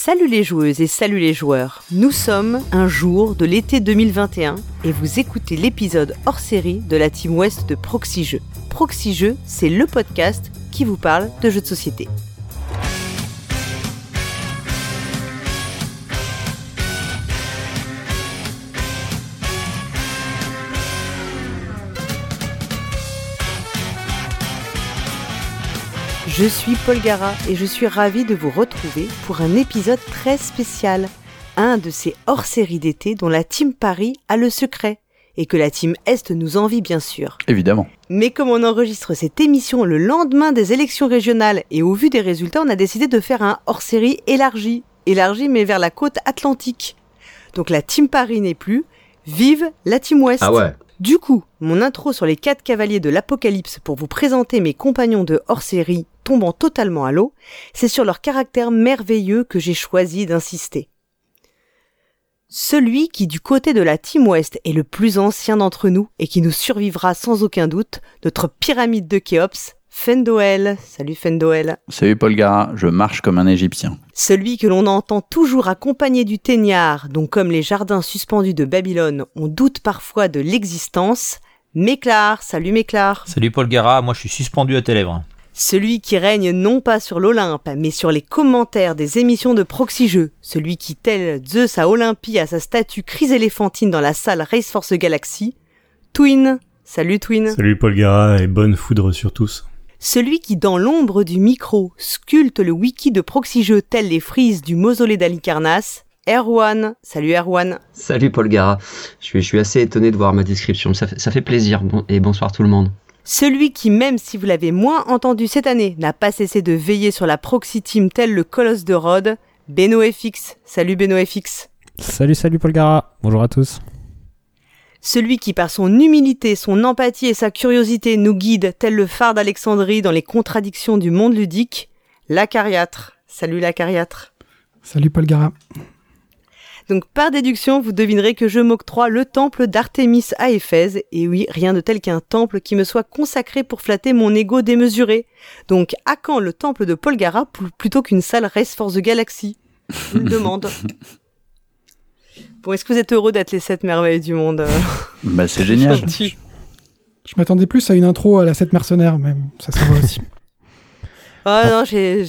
Salut les joueuses et salut les joueurs. Nous sommes un jour de l'été 2021 et vous écoutez l'épisode hors série de la Team West de Proxy Jeux. Proxy Jeux, c'est le podcast qui vous parle de jeux de société. Je suis Paul Gara et je suis ravie de vous retrouver pour un épisode très spécial, un de ces hors-séries d'été dont la Team Paris a le secret et que la Team Est nous envie bien sûr. Évidemment. Mais comme on enregistre cette émission le lendemain des élections régionales et au vu des résultats, on a décidé de faire un hors-série élargi, élargi mais vers la côte atlantique. Donc la Team Paris n'est plus, vive la Team Ouest. Ah ouais. Du coup, mon intro sur les quatre cavaliers de l'Apocalypse pour vous présenter mes compagnons de hors-série tombant totalement à l'eau, c'est sur leur caractère merveilleux que j'ai choisi d'insister. Celui qui du côté de la Team West est le plus ancien d'entre nous et qui nous survivra sans aucun doute, notre pyramide de Khéops, Fendoel. Salut Fendoel. Salut Paul Gara, je marche comme un Égyptien. Celui que l'on entend toujours accompagné du teignard, dont comme les jardins suspendus de Babylone, on doute parfois de l'existence, Méclar. Salut Méclar. Salut Paul Gara, moi je suis suspendu à tes lèvres. Celui qui règne non pas sur l'Olympe, mais sur les commentaires des émissions de proxy jeux. Celui qui, tel Zeus à Olympie, a sa statue chryséléphantine dans la salle Race Force Galaxy. Twin. Salut Twin. Salut Paul Gara et bonne foudre sur tous. Celui qui, dans l'ombre du micro, sculpte le wiki de proxy jeux tel les frises du mausolée d'Alicarnasse. Erwan. Salut Erwan. Salut Paul Gara. Je suis, je suis assez étonné de voir ma description. Ça fait, ça fait plaisir. Bon, et bonsoir tout le monde. Celui qui, même si vous l'avez moins entendu cette année, n'a pas cessé de veiller sur la proxy team tel le colosse de Rhodes, Beno FX. Salut Beno FX. Salut, salut Paul Gara. Bonjour à tous. Celui qui, par son humilité, son empathie et sa curiosité, nous guide tel le phare d'Alexandrie dans les contradictions du monde ludique, l'acariâtre. Salut l'acariâtre. Salut Paul Gara. Donc par déduction, vous devinerez que je m'octroie le temple d'Artémis à Éphèse, et oui, rien de tel qu'un temple qui me soit consacré pour flatter mon ego démesuré. Donc à quand le temple de Paul Gara plutôt qu'une salle Race for the Galaxy Je me demande. Bon, est-ce que vous êtes heureux d'être les sept merveilles du monde Bah c'est génial. Je m'attendais plus à une intro à la 7 mercenaires, mais ça se voit aussi. Ah non, j'ai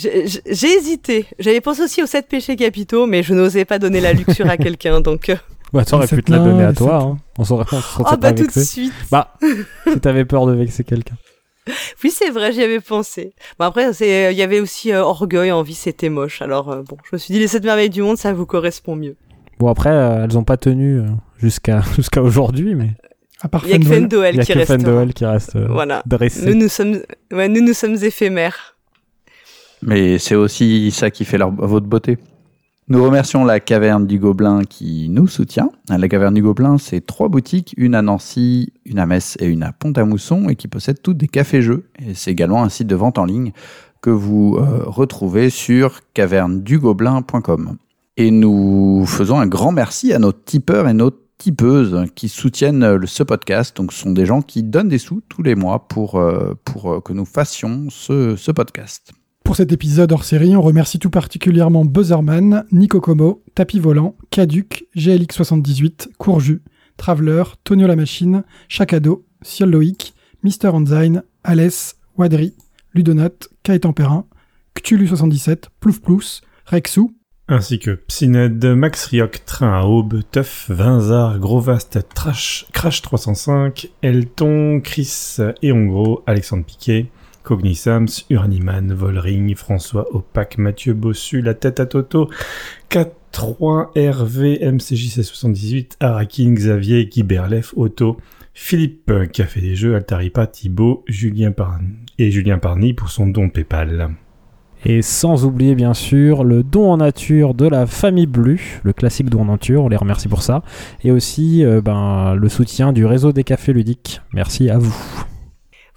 hésité. J'avais pensé aussi aux sept péchés capitaux, mais je n'osais pas donner la luxure à quelqu'un, donc... Bah, t'aurais pu te la donner à toi, hein. On s'aurait Ah bah tout de suite Bah, si t'avais peur de vexer quelqu'un. Oui, c'est vrai, j'y avais pensé. Bon, après, il y avait aussi euh, orgueil, envie, c'était moche. Alors, euh, bon, je me suis dit, les sept merveilles du monde, ça vous correspond mieux. Bon, après, euh, elles ont pas tenu jusqu'à jusqu'à aujourd'hui, mais... À part Il y a que Fendoel. Il y a Fendoel qui. Fendoel qui reste euh, Voilà. dressé. Nous, nous sommes, ouais, nous, nous sommes éphémères. Mais c'est aussi ça qui fait leur, votre beauté. Nous remercions la Caverne du Gobelin qui nous soutient. La Caverne du Gobelin, c'est trois boutiques, une à Nancy, une à Metz et une à Pont-à-Mousson, et qui possèdent toutes des cafés-jeux. Et c'est également un site de vente en ligne que vous euh, retrouvez sur cavernedugobelin.com. Et nous faisons un grand merci à nos tipeurs et nos tipeuses qui soutiennent euh, ce podcast. Donc, ce sont des gens qui donnent des sous tous les mois pour, euh, pour que nous fassions ce, ce podcast. Pour cet épisode hors série, on remercie tout particulièrement Buzzerman, Nico Como, Tapis Volant, Caduc, GLX78, Courju, Traveler, Tonio la Machine, Chacado, Ciel Loïc, Mister Enzyme, Alès, Wadri, Ludonote, Kaetan Perrin, Cthulhu77, Plouf Plous, Rexou, Ainsi que Psyned, Max Rioc, Train à Aube, Teuf, Vinzar, Grovast, Trash, Crash 305, Elton, Chris et Hongro, Alexandre Piquet, Cognisams, Uraniman, Volring, François Opac, Mathieu Bossu, La Tête à Toto, 4-3, RV, MCJC78, Arakin, Xavier, Guy Berlef, Otto, Philippe, fait des jeux, Altaripa, Thibaut, Julien Parny et Julien Parny pour son don Paypal. Et sans oublier bien sûr le don en nature de la famille Blu, le classique don en nature, on les remercie pour ça. Et aussi euh, ben, le soutien du réseau des cafés ludiques. Merci à vous.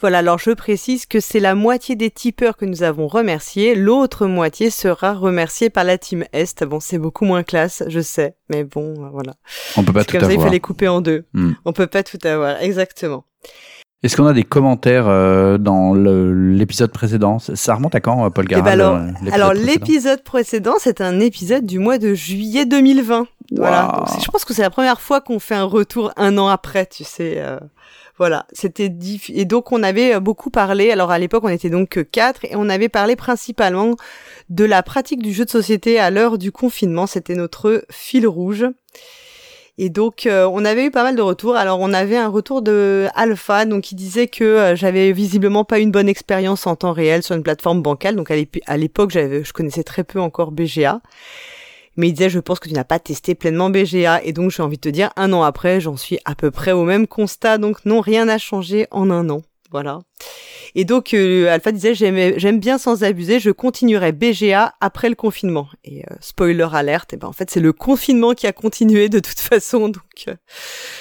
Voilà, alors je précise que c'est la moitié des tipeurs que nous avons remerciés. L'autre moitié sera remerciée par la team Est. Bon, c'est beaucoup moins classe, je sais. Mais bon, euh, voilà. On peut pas tout comme ça, il avoir. fallait couper en deux. Hmm. On peut pas tout avoir, exactement. Est-ce qu'on a des commentaires euh, dans l'épisode précédent? Ça remonte à quand, euh, Paul Eh Garral ben alors, euh, l'épisode alors précédent? l'épisode précédent, c'est un épisode du mois de juillet 2020. Voilà. Donc, je pense que c'est la première fois qu'on fait un retour un an après, tu sais. euh, voilà, c'était diff... et donc on avait euh, beaucoup parlé. Alors à l'époque, on était donc que quatre et on avait parlé principalement de la pratique du jeu de société à l'heure du confinement. C'était notre fil rouge. Et donc, euh, on avait eu pas mal de retours. Alors, on avait un retour de Alpha, donc qui disait que euh, j'avais visiblement pas une bonne expérience en temps réel sur une plateforme bancale. Donc, à l'ép- à l'époque, je connaissais très peu encore BGA. Mais il disait, je pense que tu n'as pas testé pleinement BGA. Et donc, j'ai envie de te dire, un an après, j'en suis à peu près au même constat. Donc, non, rien n'a changé en un an. Voilà. Et donc, euh, Alpha disait, j'aime bien sans abuser, je continuerai BGA après le confinement. Et euh, spoiler alerte, et ben en fait, c'est le confinement qui a continué de toute façon. Donc, euh,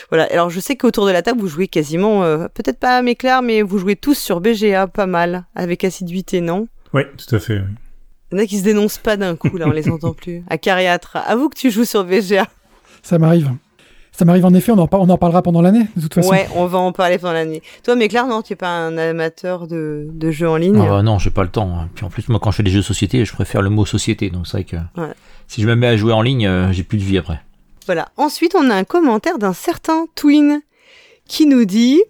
voilà. Alors, je sais qu'autour de la table, vous jouez quasiment, euh, peut-être pas à m'éclair, mais vous jouez tous sur BGA pas mal, avec assiduité, non? Oui, tout à fait. Il y en a qui se dénoncent pas d'un coup, là, on les entend plus. À Cariatre, avoue que tu joues sur BGA. Ça m'arrive. Ça m'arrive en effet, on en, par- on en parlera pendant l'année, de toute façon. Ouais, on va en parler pendant l'année. Toi, mais clair, non, tu es pas un amateur de, de jeux en ligne Ah bah non, j'ai pas le temps. hein. Puis en plus, moi, quand je fais des jeux de société, je préfère le mot société. Donc c'est vrai que Ouais. si je me mets à jouer en ligne, euh, j'ai plus de vie après. Voilà. Ensuite, on a un commentaire d'un certain Twin qui nous dit,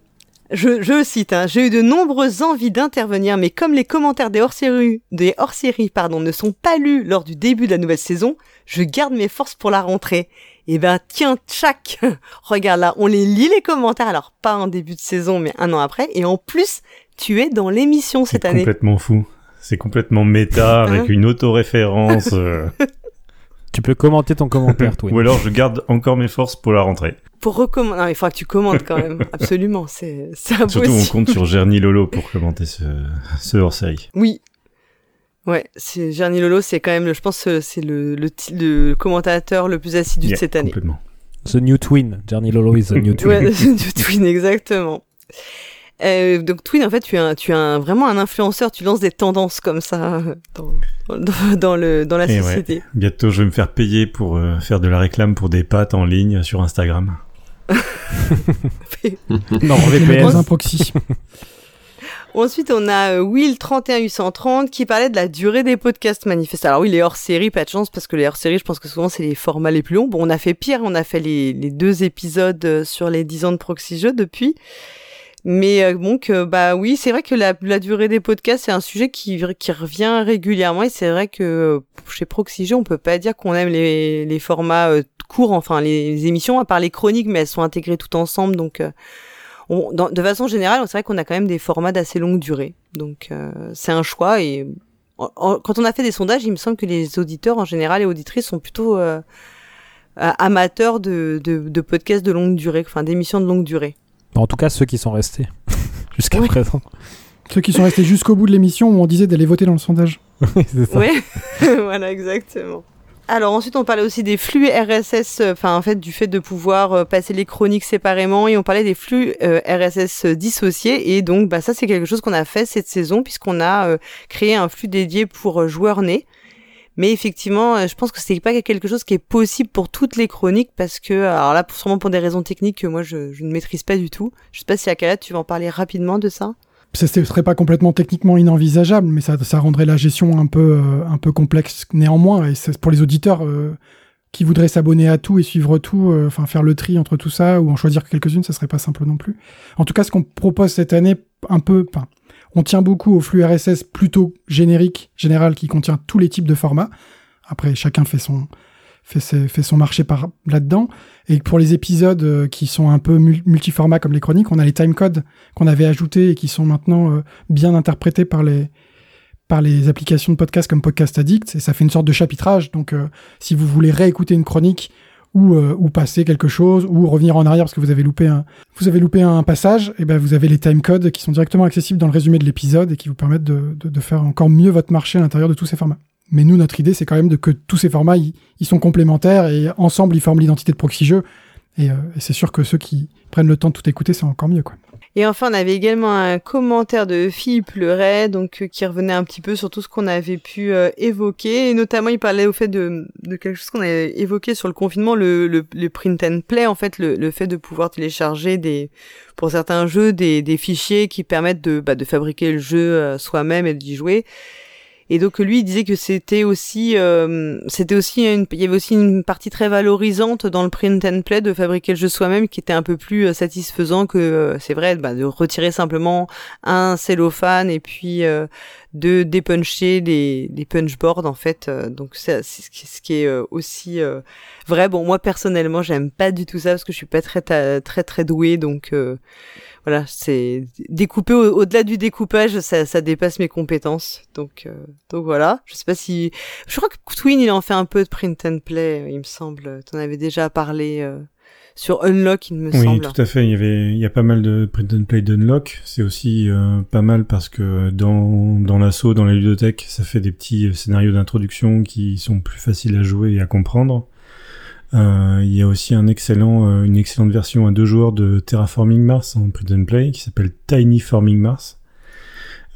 je, je cite, hein, j'ai eu de nombreuses envies d'intervenir, mais comme les commentaires des hors-séries, des hors-séries, pardon, ne sont pas lus lors du début de la nouvelle saison, je garde mes forces pour la rentrée. Eh ben, tiens, tchac! Regarde là, on les lit les commentaires, alors pas en début de saison, mais un an après, et en plus, tu es dans l'émission cette C'est année. complètement fou. C'est complètement méta, avec une autoréférence. euh, Tu peux commenter ton commentaire, Twin. Ou alors je garde encore mes forces pour la rentrée. Pour recommander, non, il faudra que tu commentes quand même. Absolument, c'est, c'est Surtout, on impossible. compte sur Gerny Lolo pour commenter ce, ce hors-série. Oui. Ouais, c'est Gerny Lolo, c'est quand même, le, je pense, que c'est le, le, commentateur le plus assidu Yeah, de cette année. Complètement. The New Twin. Johnny Lolo is the New Twin. Ouais, du Twin, exactement. Euh, donc Twin, en fait, tu es, un, tu es un, vraiment un influenceur, tu lances des tendances comme ça dans, dans, dans le, dans la Et ouais. société. Bientôt, je vais me faire payer pour euh, faire de la réclame pour des pâtes en ligne sur Instagram. non, Dans VPN. un proxy. Ensuite, on a euh, Will31830 qui parlait de la durée des podcasts manifestes. Alors oui, les hors-série, pas de chance, parce que les hors-série, je pense que souvent, c'est les formats les plus longs. Bon, on a fait pire, on a fait les, les deux épisodes sur les 10 ans de Proxy Jeux depuis. Mais euh, donc, euh, bah oui, c'est vrai que la, la durée des podcasts, c'est un sujet qui, qui revient régulièrement. Et c'est vrai que euh, chez Proxy Jeux, on peut pas dire qu'on aime les, les formats courts, enfin les, émissions, à part les chroniques, mais elles sont intégrées tout ensemble. Donc... on- de façon générale, c'est vrai qu'on a quand même des formats d'assez longue durée. Donc euh, c'est un choix et quand on a fait des sondages, il me semble que les auditeurs en général et auditrices sont plutôt amateurs de, de, de podcasts de longue durée, enfin d'émissions de longue durée. En tout cas, ceux qui sont restés jusqu'à Oui. présent. Ceux qui sont restés jusqu'au bout de l'émission où on disait d'aller voter dans le sondage. Oui, c'est ça. Ouais, voilà exactement. Alors ensuite, on parlait aussi des flux RSS, euh, enfin en fait du fait de pouvoir euh, passer les chroniques séparément et on parlait des flux euh, RSS dissociés et donc bah ça c'est quelque chose qu'on a fait cette saison puisqu'on a euh, créé un flux dédié pour joueurs nés. Mais effectivement, euh, je pense que c'est pas quelque chose qui est possible pour toutes les chroniques parce que alors là sûrement pour des raisons techniques que moi je, ne maîtrise pas du tout. Je sais pas si Akala tu vas en parler rapidement de ça? Ça ne serait pas complètement techniquement inenvisageable, mais ça, rendrait la gestion un peu, euh, complexe néanmoins. Et c'est pour les auditeurs euh, qui voudraient s'abonner à tout et suivre tout, euh, enfin faire le tri entre tout ça ou en choisir quelques-unes, ça serait pas simple non plus. En tout cas, ce qu'on propose cette année, un peu, on tient beaucoup au flux RSS plutôt générique, général, qui contient tous les types de formats. Après, chacun fait son, fait, son marché par là-dedans. Et pour les épisodes euh, qui sont un peu mul- multiformats comme les chroniques, on a les timecodes qu'on avait ajoutés et qui sont maintenant euh, bien interprétés par les, par les applications de podcast comme Podcast Addict. Et ça fait une sorte de chapitrage. Donc, euh, si vous voulez réécouter une chronique ou, euh, ou passer quelque chose ou revenir en arrière parce que vous avez loupé un, vous avez loupé un passage, et ben vous avez les timecodes qui sont directement accessibles dans le résumé de l'épisode et qui vous permettent de, de, de faire encore mieux votre marché à l'intérieur de tous ces formats. Mais nous, notre idée, c'est quand même de que tous ces formats, ils, ils sont complémentaires et ensemble, ils forment l'identité de Proxy Jeux. Et, euh, et c'est sûr que ceux qui prennent le temps de tout écouter, c'est encore mieux, quoi. Et enfin, on avait également un commentaire de Philippe Leray, donc euh, qui revenait un petit peu sur tout ce qu'on avait pu euh, évoquer, et notamment il parlait au fait de, quelque chose qu'on avait évoqué sur le confinement, le, print and play, en fait, le, fait de pouvoir télécharger des, pour certains jeux, des, des fichiers qui permettent de, bah, de fabriquer le jeu euh, soi-même et d'y jouer. Et donc lui il disait que c'était aussi, euh, c'était aussi, une, il y avait aussi une partie très valorisante dans le print and play de fabriquer le jeu soi-même qui était un peu plus euh, satisfaisant que euh, c'est vrai bah, de retirer simplement un cellophane et puis de dépuncher des, des punchboards en fait. donc c'est ce qui est aussi vrai. Bon moi personnellement j'aime pas du tout ça parce que je suis pas très très très, très douée donc voilà, c'est découper au-delà du découpage, ça, ça, dépasse mes compétences. Donc, euh, donc voilà. Je sais pas si, je crois que Twin il en fait un peu de print and play, il me semble. T'en avais déjà parlé euh, sur Unlock, il me semble. Oui, tout à fait. Il y avait, il y a pas mal de print and play d'Unlock. C'est aussi euh, pas mal parce que dans dans l'assaut, dans la ludothèque, ça fait des petits scénarios d'introduction qui sont plus faciles à jouer et à comprendre. Euh, il y a aussi un excellent, euh, une excellente version à deux joueurs de Terraforming Mars en print and play qui s'appelle Tiny Forming Mars.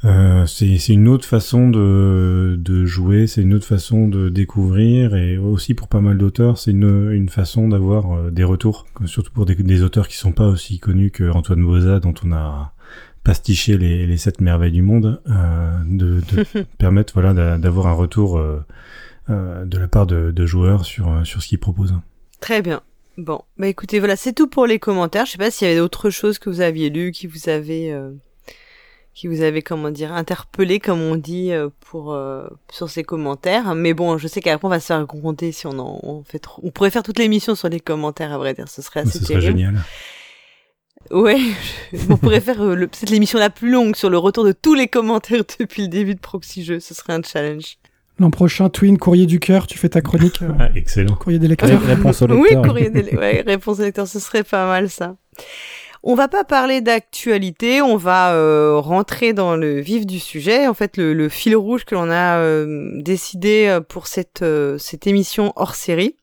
Euh, c'est une autre façon de, de jouer, c'est une autre façon de découvrir et aussi pour pas mal d'auteurs, c'est une, une façon d'avoir euh, des retours, surtout pour des, des, auteurs qui sont pas aussi connus que Antoine Boza dont on a pastiché les, les sept merveilles du monde, euh, de, de permettre voilà d'avoir un retour euh, de la part de, de joueurs sur, euh, sur ce qu'ils proposent. Très bien. Bon, bah écoutez, voilà, c'est tout pour les commentaires. Je sais pas s'il y avait d'autres choses que vous aviez lues, qui vous avez, euh, qui vous avez, comment dire, interpellé, comme on dit, euh, pour euh, sur ces commentaires. Mais bon, je sais qu'après on va se faire gronder si on en on fait trop. On pourrait faire toute l'émission sur les commentaires, à vrai dire, ce serait assez Ce serait génial. Ouais, on pourrait faire le, peut-être l'émission la plus longue sur le retour de tous les commentaires depuis le début de Proxy Jeux. Ce serait un challenge. L'an prochain, Twin, courrier du cœur, tu fais ta chronique. Euh, ah, excellent. Courrier des lecteurs. réponse au lecteur. Oui, courrier des ouais, réponse au lecteur, ce serait pas mal ça. On va pas parler d'actualité, on va euh, rentrer dans le vif du sujet. En fait, le, le fil rouge que l'on a euh, décidé euh, pour cette, cette émission hors série.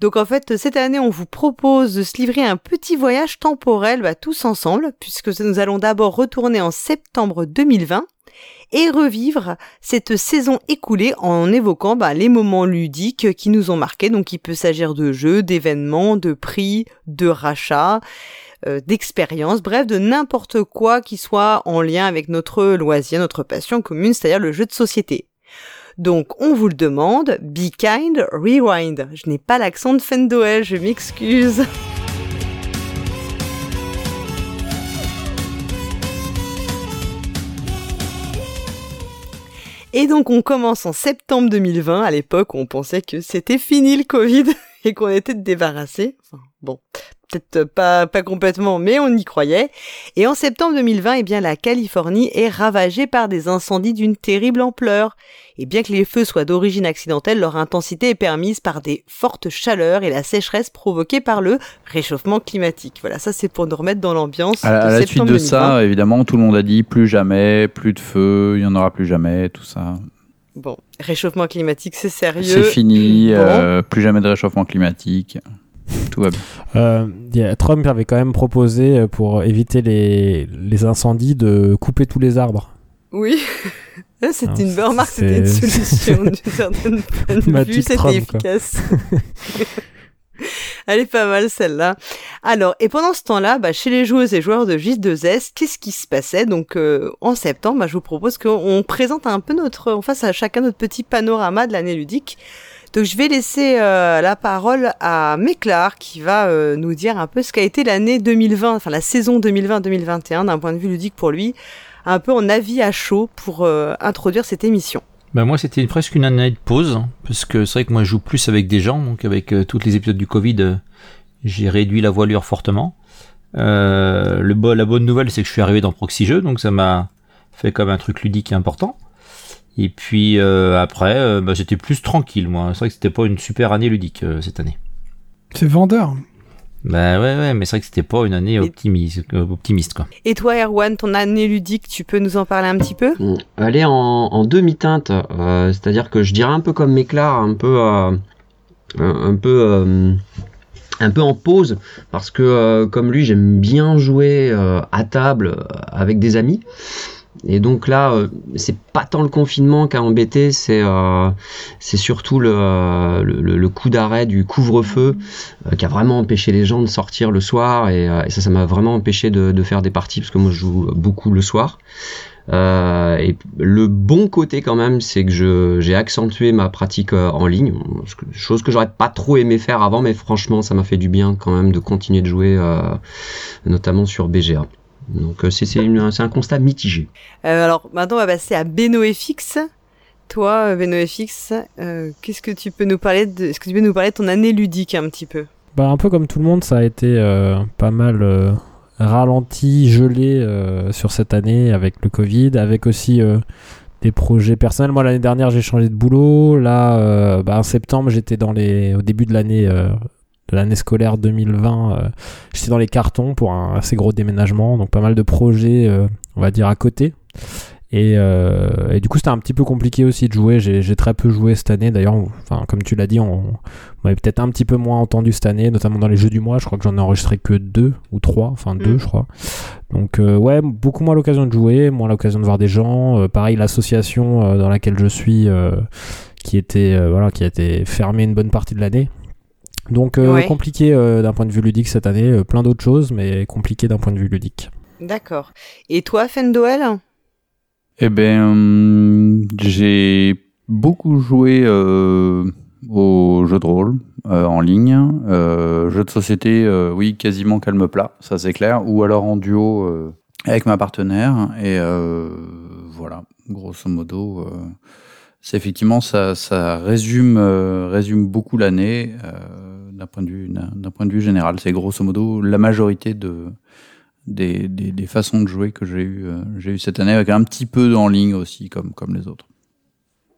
Donc en fait, cette année, on vous propose de se livrer un petit voyage temporel bah, tous ensemble, puisque nous allons d'abord retourner en septembre 2020 et revivre cette saison écoulée en évoquant bah, les moments ludiques qui nous ont marqués. Donc il peut s'agir de jeux, d'événements, de prix, de rachats, euh, d'expériences, bref, de n'importe quoi qui soit en lien avec notre loisir, notre passion commune, c'est-à-dire le jeu de société. Donc, on vous le demande, be kind, rewind. Je n'ai pas l'accent de Fendoel, je m'excuse. Et donc on commence en septembre 2020, à l'époque où on pensait que c'était fini le Covid et qu'on était débarrassé. Bon, peut-être pas, pas complètement, mais on y croyait. Et en septembre 2020, eh bien, la Californie est ravagée par des incendies d'une terrible ampleur. Et bien que les feux soient d'origine accidentelle, leur intensité est permise par des fortes chaleurs et la sécheresse provoquée par le réchauffement climatique. Voilà, ça c'est pour nous remettre dans l'ambiance. À, à la suite de 2020. ça, évidemment, tout le monde a dit plus jamais, plus de feu, il y en aura plus jamais, tout ça. Bon, réchauffement climatique, c'est sérieux. C'est fini, bon. euh, plus jamais de réchauffement climatique. Tout va bien. Euh, Trump avait quand même proposé, euh, pour éviter les, les incendies, de couper tous les arbres. Oui, c'était une bonne remarque, c'était une solution d'une certaine vue, c'était efficace. Elle est pas mal celle-là. Alors, et pendant ce temps-là, bah, chez les joueuses et joueurs de J2S, qu'est-ce qui se passait? Donc, euh, en septembre, bah, je vous propose qu'on présente un peu notre, on fasse à chacun notre petit panorama de l'année ludique. Je vais laisser euh, la parole à Méclar qui va euh, nous dire un peu ce qu'a été l'année 2020, enfin la saison 2020-2021 d'un point de vue ludique pour lui, un peu en avis à chaud pour euh, introduire cette émission. Ben moi c'était presque une année de pause, parce que c'est vrai que moi je joue plus avec des gens, donc avec tous les épisodes du Covid, j'ai réduit la voilure fortement. La bonne nouvelle c'est que je suis arrivé dans Proxy donc ça m'a fait comme un truc ludique important. Et puis euh, après, euh, bah, j'étais plus tranquille, moi. C'est vrai que c'était pas une super année ludique euh, cette année. C'est vendeur. Bah ouais, ouais, mais c'est vrai que c'était pas une année optimiste, optimiste, quoi. Et toi, Erwan, ton année ludique, tu peux nous en parler un petit peu? Elle est en, en demi-teinte, euh, c'est-à-dire que je dirais un peu comme Méclar, un peu, euh, un, peu un peu en pause parce que euh, comme lui j'aime bien jouer euh, à table avec des amis et donc là c'est pas tant le confinement qui a embêté c'est c'est surtout le, le, coup d'arrêt du couvre-feu qui a vraiment empêché les gens de sortir le soir et, ça ça m'a vraiment empêché de, de, faire des parties parce que moi je joue beaucoup le soir euh, et le bon côté quand même, c'est que j'ai accentué ma pratique euh, en ligne, chose que j'aurais pas trop aimé faire avant, mais franchement, ça m'a fait du bien quand même de continuer de jouer, euh, notamment sur BGA. Donc euh, c'est un constat mitigé. Euh, alors maintenant, on va passer à BenoFX. Toi, BenoFX, euh, qu'est-ce que tu peux nous parler de, est-ce que tu peux nous parler de ton année ludique un petit peu? Bah un peu comme tout le monde, ça a été pas mal ralenti, gelé euh, sur cette année avec le Covid, avec aussi euh, des projets personnels. Moi, l'année dernière, j'ai changé de boulot. Là, euh, bah, en septembre, j'étais dans les, au début de l'année, de l'année scolaire 2020, j'étais dans les cartons pour un assez gros déménagement, donc pas mal de projets, on va dire à côté. Et, euh, et, du coup, c'était un petit peu compliqué aussi de jouer. J'ai très peu joué cette année. D'ailleurs, enfin, comme tu l'as dit, on, on m'avait peut-être un petit peu moins entendu cette année, notamment dans les jeux du mois. Je crois que j'en ai enregistré que deux ou trois, enfin deux, mm. je crois. Donc, euh, ouais, beaucoup moins l'occasion de jouer, moins l'occasion de voir des gens. Euh, pareil, l'association euh, dans laquelle je suis, euh, qui était, euh, voilà, qui a été fermée une bonne partie de l'année. Donc, ouais. compliqué d'un point de vue ludique cette année. plein d'autres choses, mais compliqué d'un point de vue ludique. D'accord. Et toi, Fendoel eh ben, j'ai beaucoup joué euh, aux jeux de rôle euh, en ligne, euh, jeux de société, euh, oui, quasiment calme plat, ça c'est clair, ou alors en duo euh, avec ma partenaire. Et euh, voilà, grosso modo, c'est effectivement ça, ça résume, résume beaucoup l'année d'un point de vue, d'un point de vue général. C'est grosso modo la majorité de des, des, des, façons de jouer que j'ai eu, euh, j'ai eu cette année, avec un petit peu en ligne aussi, comme, comme les autres.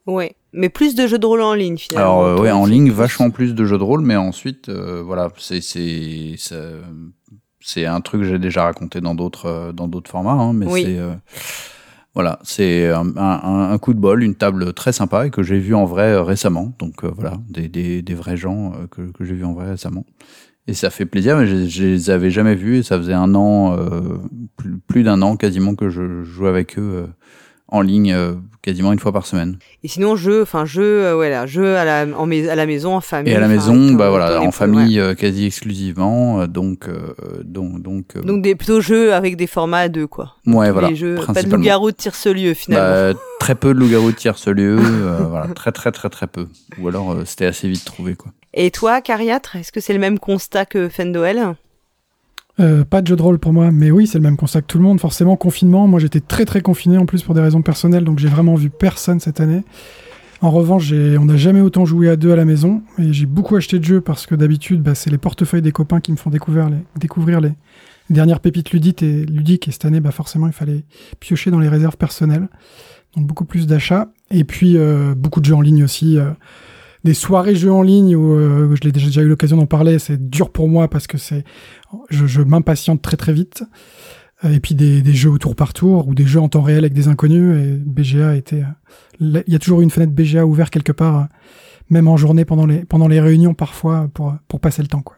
Ouais, mais plus de jeux de rôle en ligne finalement. Alors, euh, ouais, en ligne, vachement plus de jeux de rôle, mais ensuite, euh, voilà, c'est, c'est, c'est un truc que j'ai déjà raconté dans d'autres, euh, dans d'autres formats, hein, mais oui. c'est. Euh, voilà, c'est un, coup de bol, une table très sympa et que j'ai vu en vrai récemment. Donc voilà, des, vrais gens que, que j'ai vu en vrai récemment. Et ça fait plaisir, mais je, les avais jamais vus et ça faisait un an, euh, plus, d'un an quasiment que je jouais avec eux euh, en ligne euh, quasiment une fois par semaine. Et sinon jeu, enfin jeu, euh, jeu à la, en à la maison en famille. Et à la maison, bah voilà, en famille ouais. quasi exclusivement, donc donc donc. donc des plutôt jeux avec des formats à deux quoi. Ouais Tous voilà. Les jeux, pas de loup-garou de tire-ce-lieu finalement. Bah, très peu de loup-garou de tire-ce-lieu, voilà, très très très très peu. Ou alors c'était assez vite trouvé quoi. Et toi, Cariatre, est-ce que c'est le même constat que Fendoel euh, pas de jeu de rôle pour moi, mais oui, c'est le même constat que tout le monde. Forcément, confinement. Moi, j'étais très très confiné en plus pour des raisons personnelles, donc j'ai vraiment vu personne cette année. En revanche, on n'a jamais autant joué à deux à la maison, et j'ai beaucoup acheté de jeux parce que d'habitude, bah, c'est les portefeuilles des copains qui me font découvrir les, dernières pépites ludiques et, ludiques, et cette année, bah, forcément, il fallait piocher dans les réserves personnelles. Donc beaucoup plus d'achats, et puis euh, beaucoup de jeux en ligne aussi. Euh, des soirées jeux en ligne où, je l'ai déjà eu l'occasion d'en parler, c'est dur pour moi parce que c'est, je, m'impatiente très très vite. Euh, et puis des, jeux au tour par tour ou des jeux en temps réel avec des inconnus. Et BGA était, il y a toujours une fenêtre BGA ouverte quelque part, même en journée pendant les pendant les réunions parfois pour pour passer le temps quoi.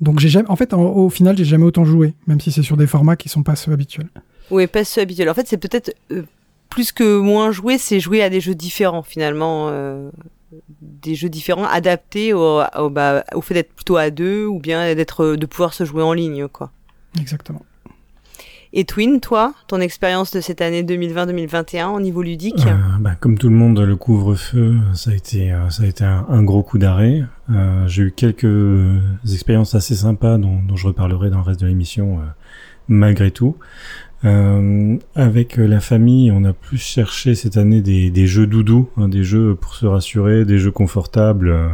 Donc j'ai jamais, en fait, au final, j'ai jamais autant joué, même si c'est sur des formats qui sont pas ceux habituels. Oui, pas ceux habituels. En fait, c'est peut-être euh, plus que moins jouer, c'est jouer à des jeux différents finalement. Euh des jeux différents adaptés au, au, bah, au fait d'être plutôt à deux ou bien d'être de pouvoir se jouer en ligne quoi. Exactement. Et Twin, toi, ton expérience de cette année 2020-2021 au niveau ludique euh, bah, Comme tout le monde, le couvre-feu, ça a été, ça a été un, un gros coup d'arrêt. Euh, J'ai eu quelques expériences assez sympas dont, dont, je reparlerai dans le reste de l'émission, euh, malgré tout. Euh, avec la famille, on a plus cherché cette année des, jeux doudous, hein, des jeux pour se rassurer, des jeux confortables. Euh,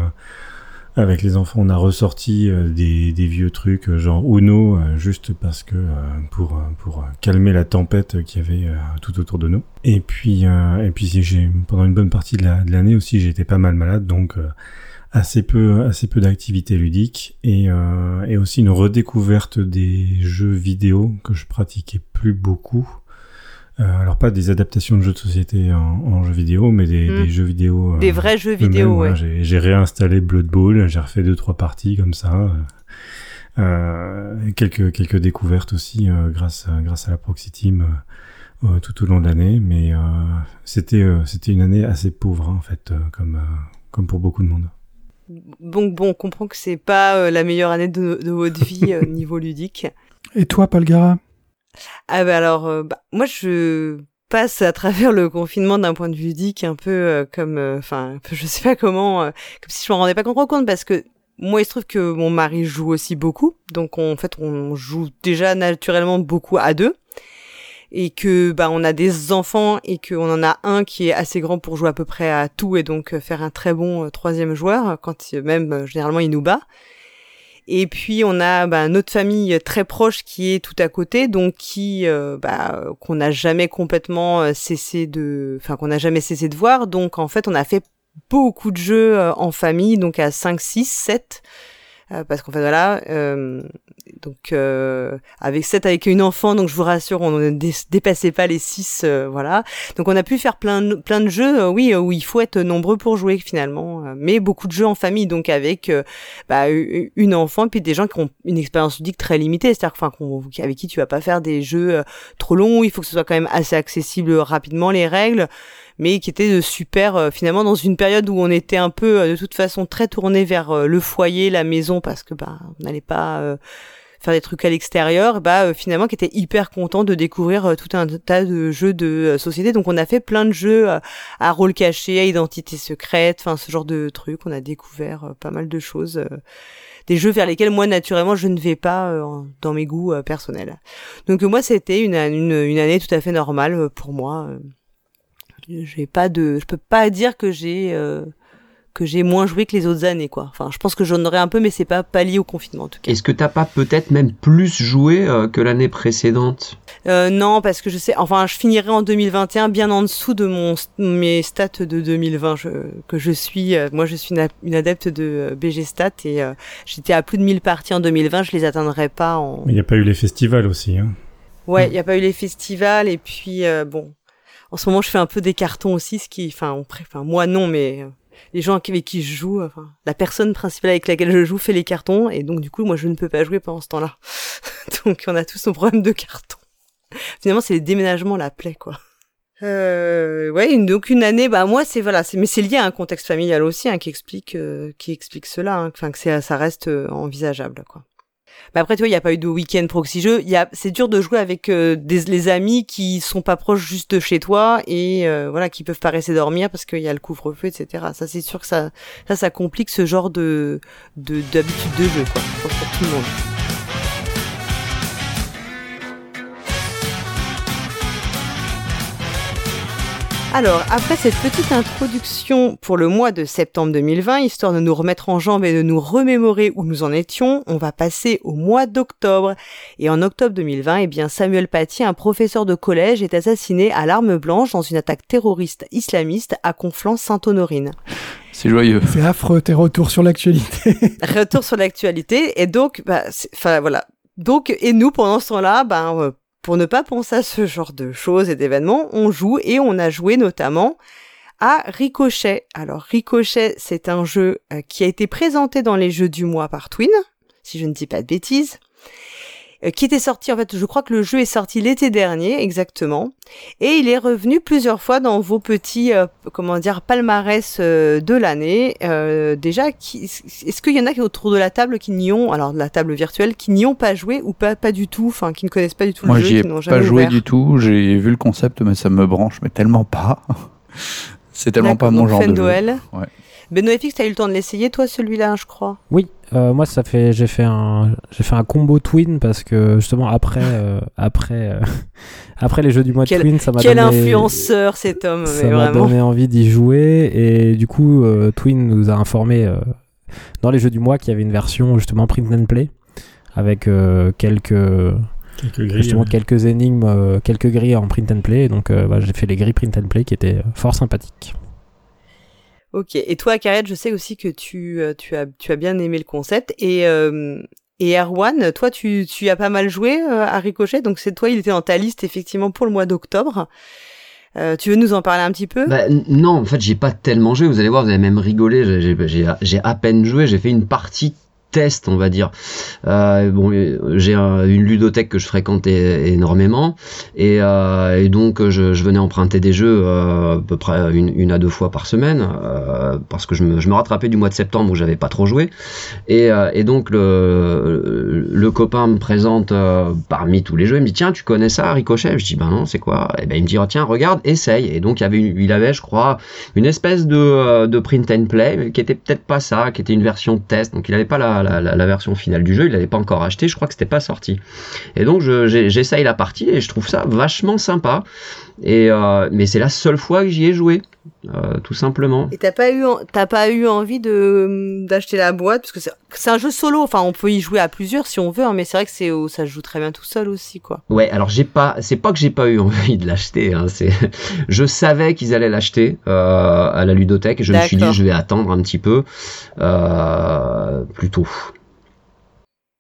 avec les enfants, on a ressorti euh, des, vieux trucs euh, genre Uno, juste parce que pour pour calmer la tempête qu'il y avait tout autour de nous. Et puis et puis j'ai pendant une bonne partie de l'année aussi, j'ai été pas mal malade, donc assez peu, assez peu d'activités ludiques et, euh, et aussi une redécouverte des jeux vidéo que je pratiquais plus beaucoup. Euh, alors pas des adaptations de jeux de société en, en jeux vidéo, mais des, Mm. des jeux vidéo. euh, Des vrais jeux vidéo, ouais. J'ai j'ai réinstallé Blood Bowl, j'ai refait deux trois parties comme ça. euh, euh, quelques quelques découvertes aussi euh, grâce à, grâce à la Proxy Team tout au long de l'année. Mais euh, c'était euh, c'était une année assez pauvre hein, en fait, euh, comme euh, comme pour beaucoup de monde. Donc bon, on comprend que c'est pas euh, la meilleure année de, de votre vie euh, niveau ludique. Et toi, Paul Gara Ah bah alors, euh, bah, moi je passe à travers le confinement d'un point de vue ludique un peu euh, comme, enfin, je sais pas comment, euh, comme si je m'en rendais pas compte parce que moi il se trouve que mon mari joue aussi beaucoup, donc on- en fait on joue déjà naturellement beaucoup à deux et que bah on a des enfants et qu'on en a un qui est assez grand pour jouer à peu près à tout et donc euh, faire un très bon euh, troisième joueur quand euh, même généralement il nous bat. Et puis on a bah, notre famille très proche qui est tout à côté, donc qui bah, qu'on n'a jamais complètement cessé de, enfin qu'on n'a jamais cessé de voir. Donc en fait on a fait beaucoup de jeux en famille, donc à 5, 6, 7. Euh, parce qu'en fait voilà, euh, donc euh, avec 7 avec une enfant, donc je vous rassure, on ne dé- dépassait pas les 6, voilà. Donc on a pu faire plein de, plein de jeux, oui, où il faut être nombreux pour jouer finalement, mais beaucoup de jeux en famille, donc avec bah, une enfant, puis des gens qui ont une expérience ludique très limitée, c'est-à-dire enfin, avec qui tu vas pas faire des jeux trop longs, il faut que ce soit quand même assez accessible rapidement les règles, mais qui étaient de super euh, finalement dans une période où on était un peu euh, de toute façon très tourné vers euh, le foyer, la maison, parce que bah on n'allait pas euh, faire des trucs à l'extérieur, bah euh, finalement qui était hyper content de découvrir euh, tout un tas de jeux de euh, société. Donc on a fait plein de jeux euh, à rôle caché, à identité secrète, enfin ce genre de trucs. On a découvert euh, pas mal de choses, euh, des jeux vers lesquels moi naturellement je ne vais pas euh, dans mes goûts euh, personnels. Donc euh, moi c'était une, une une année tout à fait normale euh, pour moi. J'ai pas de, je peux pas dire que j'ai euh, que j'ai moins joué que les autres années quoi. Enfin je pense que j'en aurais un peu, mais c'est pas pas lié au confinement en tout cas. Est-ce que t'as pas peut-être même plus joué euh, que l'année précédente? Euh, non, parce que je sais, enfin, je finirai en 2021 bien en dessous de mon mes stats de 2020 je, que je suis. euh, moi, je suis une, une adepte de euh, BG Stats et euh, j'étais à plus de 1000 parties en 2020. Je les atteindrai pas en. Mais il n'y a pas eu les festivals aussi. Hein. Ouais, il y a pas eu les festivals et puis euh, bon, en ce moment, je fais un peu des cartons aussi, ce qui, enfin, on moi non, mais euh, les gens avec qui je joue, enfin, la personne principale avec laquelle je joue fait les cartons et donc du coup, moi, je ne peux pas jouer pendant ce temps-là. donc, on a tous nos problèmes de cartons. Finalement, c'est les déménagements la plaie, quoi. Euh, ouais, une, donc une année, bah moi c'est voilà, mais c'est lié à un contexte familial aussi, hein, qui explique euh, qui explique cela, hein, que c'est ça reste euh, envisageable, quoi. Mais après, tu vois, il n'y a pas eu de week-end proxy jeu. Il y a, c'est dur de jouer avec euh, des, les amis qui sont pas proches juste de chez toi et euh, voilà, qui peuvent pas rester dormir parce qu'il y a le couvre-feu, etc. Ça, c'est sûr que ça, ça, ça complique ce genre de, de d'habitude de jeu, quoi. Alors, après cette petite introduction pour le mois de septembre 2020, histoire de nous remettre en jambes et de nous remémorer où nous en étions, on va passer au mois d'octobre. Et en octobre 2020, eh bien, Samuel Paty, un professeur de collège, est assassiné à l'arme blanche dans une attaque terroriste islamiste à Conflans-Sainte-Honorine. C'est joyeux. C'est affreux, tes retours sur l'actualité. Retour sur l'actualité. Et donc, bah, enfin, voilà. Donc, et nous, pendant ce temps-là, ben, euh, pour ne pas penser à ce genre de choses et d'événements, on joue et on a joué notamment à Ricochet. Alors, Ricochet, c'est un jeu euh, qui a été présenté dans les jeux du mois par Twin, si je ne dis pas de bêtises. Euh, qui était sorti, en fait, je crois que le jeu est sorti l'été dernier, exactement. Et il est revenu plusieurs fois dans vos petits, euh, comment dire, palmarès euh, de l'année. Euh, déjà, qui, est-ce qu'il y en a qui autour de la table qui n'y ont, alors de la table virtuelle, qui n'y ont pas joué ou pas, pas du tout, enfin, qui ne connaissent pas du tout Moi, le jeu, ai qui n'ont jamais pas joué ouvert. du tout. J'ai vu le concept, mais ça me branche, mais tellement pas. C'est tellement pas mon genre de jeu. Ouais. Benoît FX, t'as eu le temps de l'essayer, toi, celui-là, je crois? Oui, euh, moi ça fait j'ai fait un j'ai fait un combo twin parce que justement après euh, après euh, après les jeux du mois de Quel- twin ça m'a Quel donné influenceur cet homme, ça mais m'a donné envie d'y jouer et du coup euh, twin nous a informé euh, dans les jeux du mois qu'il y avait une version justement print and play avec euh, quelques Quelques grilles. justement ouais. quelques énigmes euh, quelques grilles en print and play donc euh, bah, j'ai fait les grilles print and play qui étaient fort sympathiques. Ok. Et toi, Cariette, je sais aussi que tu, euh, tu, as, tu as bien aimé le concept. Et, euh, Et Erwan, toi, tu, tu as pas mal joué euh, à Ricochet, donc c'est toi, il était dans ta liste effectivement pour le mois d'octobre. Euh, tu veux nous en parler un petit peu? Bah, Non, en fait, j'ai pas tellement joué. Vous allez voir, vous allez même rigoler. J'ai à peine joué. J'ai fait une partie test, on va dire. Euh, bon, euh, j'ai un- une ludothèque que je fréquente é- énormément. Et, euh, donc je, venais emprunter des jeux à peu près une, à deux fois par semaine parce que je me, rattrapais du mois de septembre où j'avais pas trop joué. Et, donc le, copain me présente parmi tous les jeux, il me dit tiens tu connais ça Ricochet? Je dis ben non c'est quoi? Et ben il me dit oh, tiens regarde essaye. Et donc il avait je crois une espèce de, print and play qui était peut-être pas ça, qui était une version test. Donc il avait pas la, la, version finale du jeu, il l'avait pas encore acheté, je crois que c'était pas sorti. Et donc j'essaye la partie et je trouve ça vachement sympa et euh, mais c'est la seule fois que j'y ai joué euh, tout simplement. Et t'as pas eu, t'as pas eu envie de d'acheter la boîte? Parce que c'est- un jeu solo. Enfin, on peut y jouer à plusieurs si on veut, hein, mais c'est vrai que c'est oh, ça se joue très bien tout seul aussi, quoi. Ouais, alors j'ai pas, c'est pas que j'ai pas eu envie de l'acheter. Hein, c'est, je savais qu'ils allaient l'acheter euh, à la ludothèque. et Je me suis dit, je vais attendre un petit peu, euh,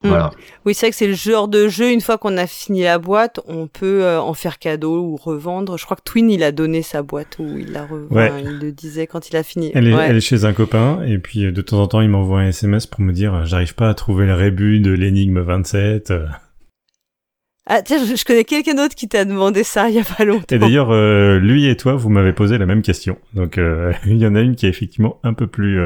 Hmm. Voilà. Oui, c'est vrai que c'est le genre de jeu. Une fois qu'on a fini la boîte, on peut euh, en faire cadeau ou revendre. Je crois que Twin, il a donné sa boîte ou il l'a re... Ouais. enfin, il le disait quand il a fini. Elle est, Ouais. elle est chez un copain, et puis euh, de temps en temps, il m'envoie un SMS pour me dire euh, j'arrive pas à trouver le rébut de l'énigme 27. euh. Ah tiens, je, je connais quelqu'un d'autre qui t'a demandé ça il y a pas longtemps. Et d'ailleurs, euh, lui et toi, vous m'avez posé la même question. Donc, euh, il y en a une qui est effectivement un peu plus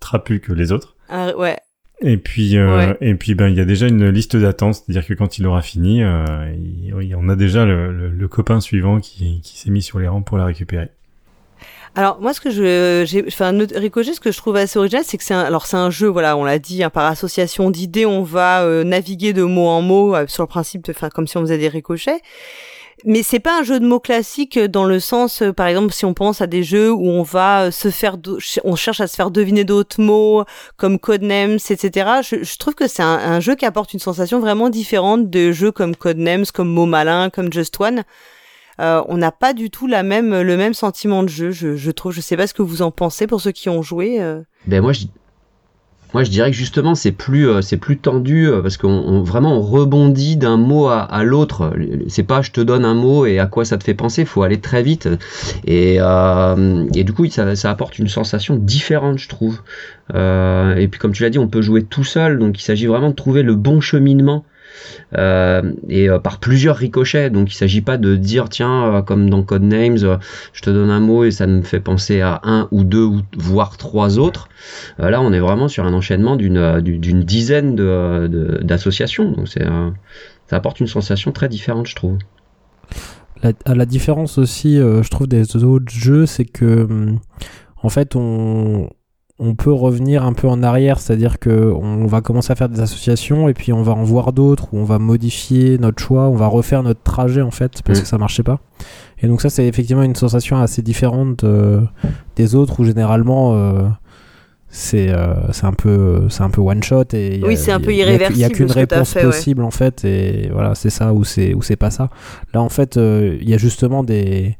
trapue que les autres. Ah, ouais. Et puis, euh, Ouais. et puis, ben, il y a déjà une liste d'attente, c'est-à-dire que quand il aura fini, euh, il, on a déjà le, le- le copain suivant qui, qui s'est mis sur les rangs pour la récupérer. Alors moi, ce que je, j'ai, enfin, Ricochet, ce que je trouve assez original, c'est que c'est un, alors c'est un jeu, voilà, on l'a dit, hein, par association d'idées, on va euh, naviguer de mot en mot euh, sur le principe, de, enfin, comme si on faisait des ricochets. Mais c'est pas un jeu de mots classique dans le sens, euh, par exemple, si on pense à des jeux où on va euh, se faire, on cherche à se faire deviner d'autres mots comme Codenames, etc. Je, je trouve que c'est un, jeu qui apporte une sensation vraiment différente de jeux comme Codenames, comme Mots Malin, comme Just One. Euh, on n'a pas du tout la même, le même sentiment de jeu, je, je trouve. Je sais pas ce que vous en pensez pour ceux qui ont joué. euh. Ben moi je, moi je dirais que justement c'est plus, euh, c'est plus tendu euh, parce qu'on on- vraiment on rebondit d'un mot à, à l'autre. C'est pas je te donne un mot et à quoi ça te fait penser. Faut aller très vite et, euh, et du coup ça, apporte une sensation différente je trouve. Et puis comme tu l'as dit on peut jouer tout seul donc il s'agit vraiment de trouver le bon cheminement. Euh, et euh, par plusieurs ricochets. Donc il s'agit pas de dire tiens euh, comme dans Codenames, je te donne un mot et ça me fait penser à un ou deux ou voire trois autres. Là on est vraiment sur un enchaînement d'une du- d'une dizaine d'associations. Donc ça apporte une sensation très différente je trouve. La, la différence aussi, je trouve, des autres jeux, c'est que, hum, en fait, on, on peut revenir un peu en arrière, c'est-à-dire que on va commencer à faire des associations et puis on va en voir d'autres où on va modifier notre choix, on va refaire notre trajet en fait parce Mm. que ça marchait pas. Et donc ça, c'est effectivement une sensation assez différente euh, des autres où généralement euh, c'est euh, c'est un peu c'est un peu one shot et il y a- Oui, c'est un peu il y a- il y a irréversible, qu'une réponse fait, ouais. possible en fait et voilà c'est ça ou c'est ou c'est pas ça. Là en fait euh, il y a justement des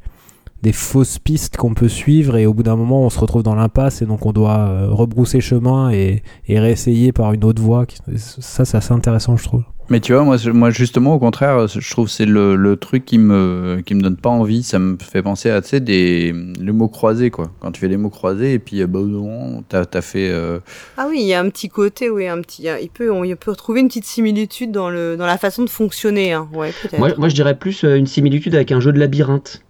des fausses pistes qu'on peut suivre et au bout d'un moment on se retrouve dans l'impasse et donc on doit euh, rebrousser chemin et, et réessayer par une autre voie. Ça c'est assez intéressant je trouve. Mais tu vois, moi, moi justement, au contraire, je trouve que c'est le, le truc qui me, qui me donne pas envie. Ça me fait penser à, tu sais, des, les mots croisés, quoi. Quand tu fais les mots croisés et puis, euh, bah, non, t'as as fait. euh, Ah oui, il y a un petit côté, oui, un petit. Il peut, on il peut retrouver une petite similitude dans le, dans la façon de fonctionner, hein. Ouais, peut-être. Moi, moi je dirais plus une similitude avec un jeu de labyrinthe.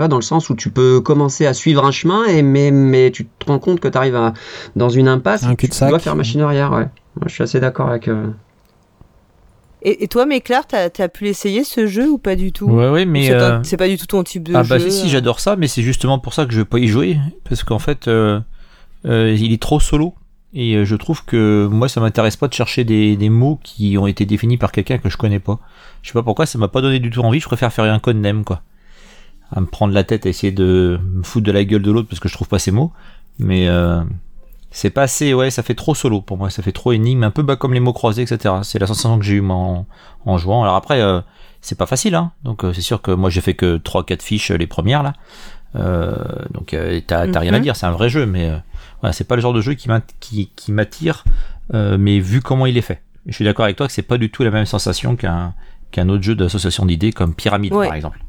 Tu vois, dans le sens où tu peux commencer à suivre un chemin, et, mais, mais tu te rends compte que tu arrives dans une impasse, Un et tu dois faire machine arrière. Ouais. Moi, je suis assez d'accord avec. euh, Et, et toi, Méclair, t'as as pu l'essayer ce jeu ou pas du tout? Ouais, ouais, mais. C'est euh, c'est pas du tout ton type de Ah jeu. bah si, euh. j'adore ça, mais c'est justement pour ça que je veux pas y jouer, parce qu'en fait, euh, euh, il est trop solo. Et je trouve que moi, ça m'intéresse pas de chercher des, des mots qui ont été définis par quelqu'un que je connais pas. Je sais pas pourquoi, ça m'a pas donné du tout envie. Je préfère faire un code name, quoi. À me prendre la tête, à essayer de me foutre de la gueule de l'autre parce que je trouve pas ces mots. Mais euh, c'est pas assez, ouais, ça fait trop solo pour moi. Ça fait trop énigme, un peu bas comme les mots croisés, etc. C'est la sensation que j'ai eu moi, en, en jouant. Alors après, euh, c'est pas facile, hein. Donc euh, c'est sûr que moi j'ai fait que 3-4 fiches les premières là. Euh, donc euh, t'as t'as rien à Mhm. dire, c'est un vrai jeu, mais euh, voilà, c'est pas le genre de jeu qui m'attire, euh, mais vu comment il est fait. Je suis d'accord avec toi que c'est pas du tout la même sensation qu'un qu'un autre jeu d'association d'idées comme Pyramide Ouais. par exemple.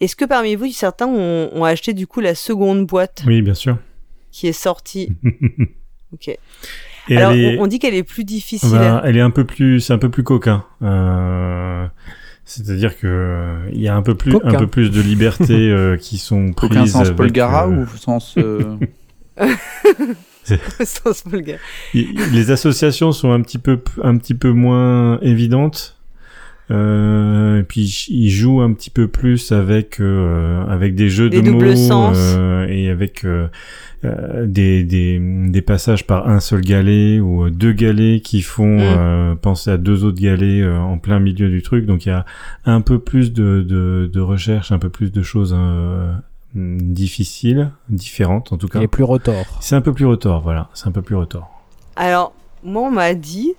Est-ce que parmi vous, certains ont, ont acheté du coup la seconde boîte Oui, bien sûr. qui est sortie Ok. Et Alors, elle est, on, on dit qu'elle est plus difficile. ben, elle est un peu plus, c'est un peu plus coquin. Euh, C'est-à-dire que euh, il y a un peu plus, Coquin. un peu plus de libertés euh, qui sont prises. sens avec, Polgara euh, ou sens. euh, Sans se vulgaire. i- les associations sont un petit peu, un petit peu moins évidentes. Euh, et puis ils jouent un petit peu plus avec euh, avec des jeux Des de doubles mots sens. euh, et avec euh, euh, des, des des passages par un seul galet ou deux galets qui font Mm. euh, penser à deux autres galets euh, en plein milieu du truc. Donc il y a un peu plus de de, de recherche, un peu plus de choses euh, difficiles, différentes en tout cas. Il est plus retors. C'est un peu plus retors, voilà. C'est un peu plus retors. Alors, moi, on m'a dit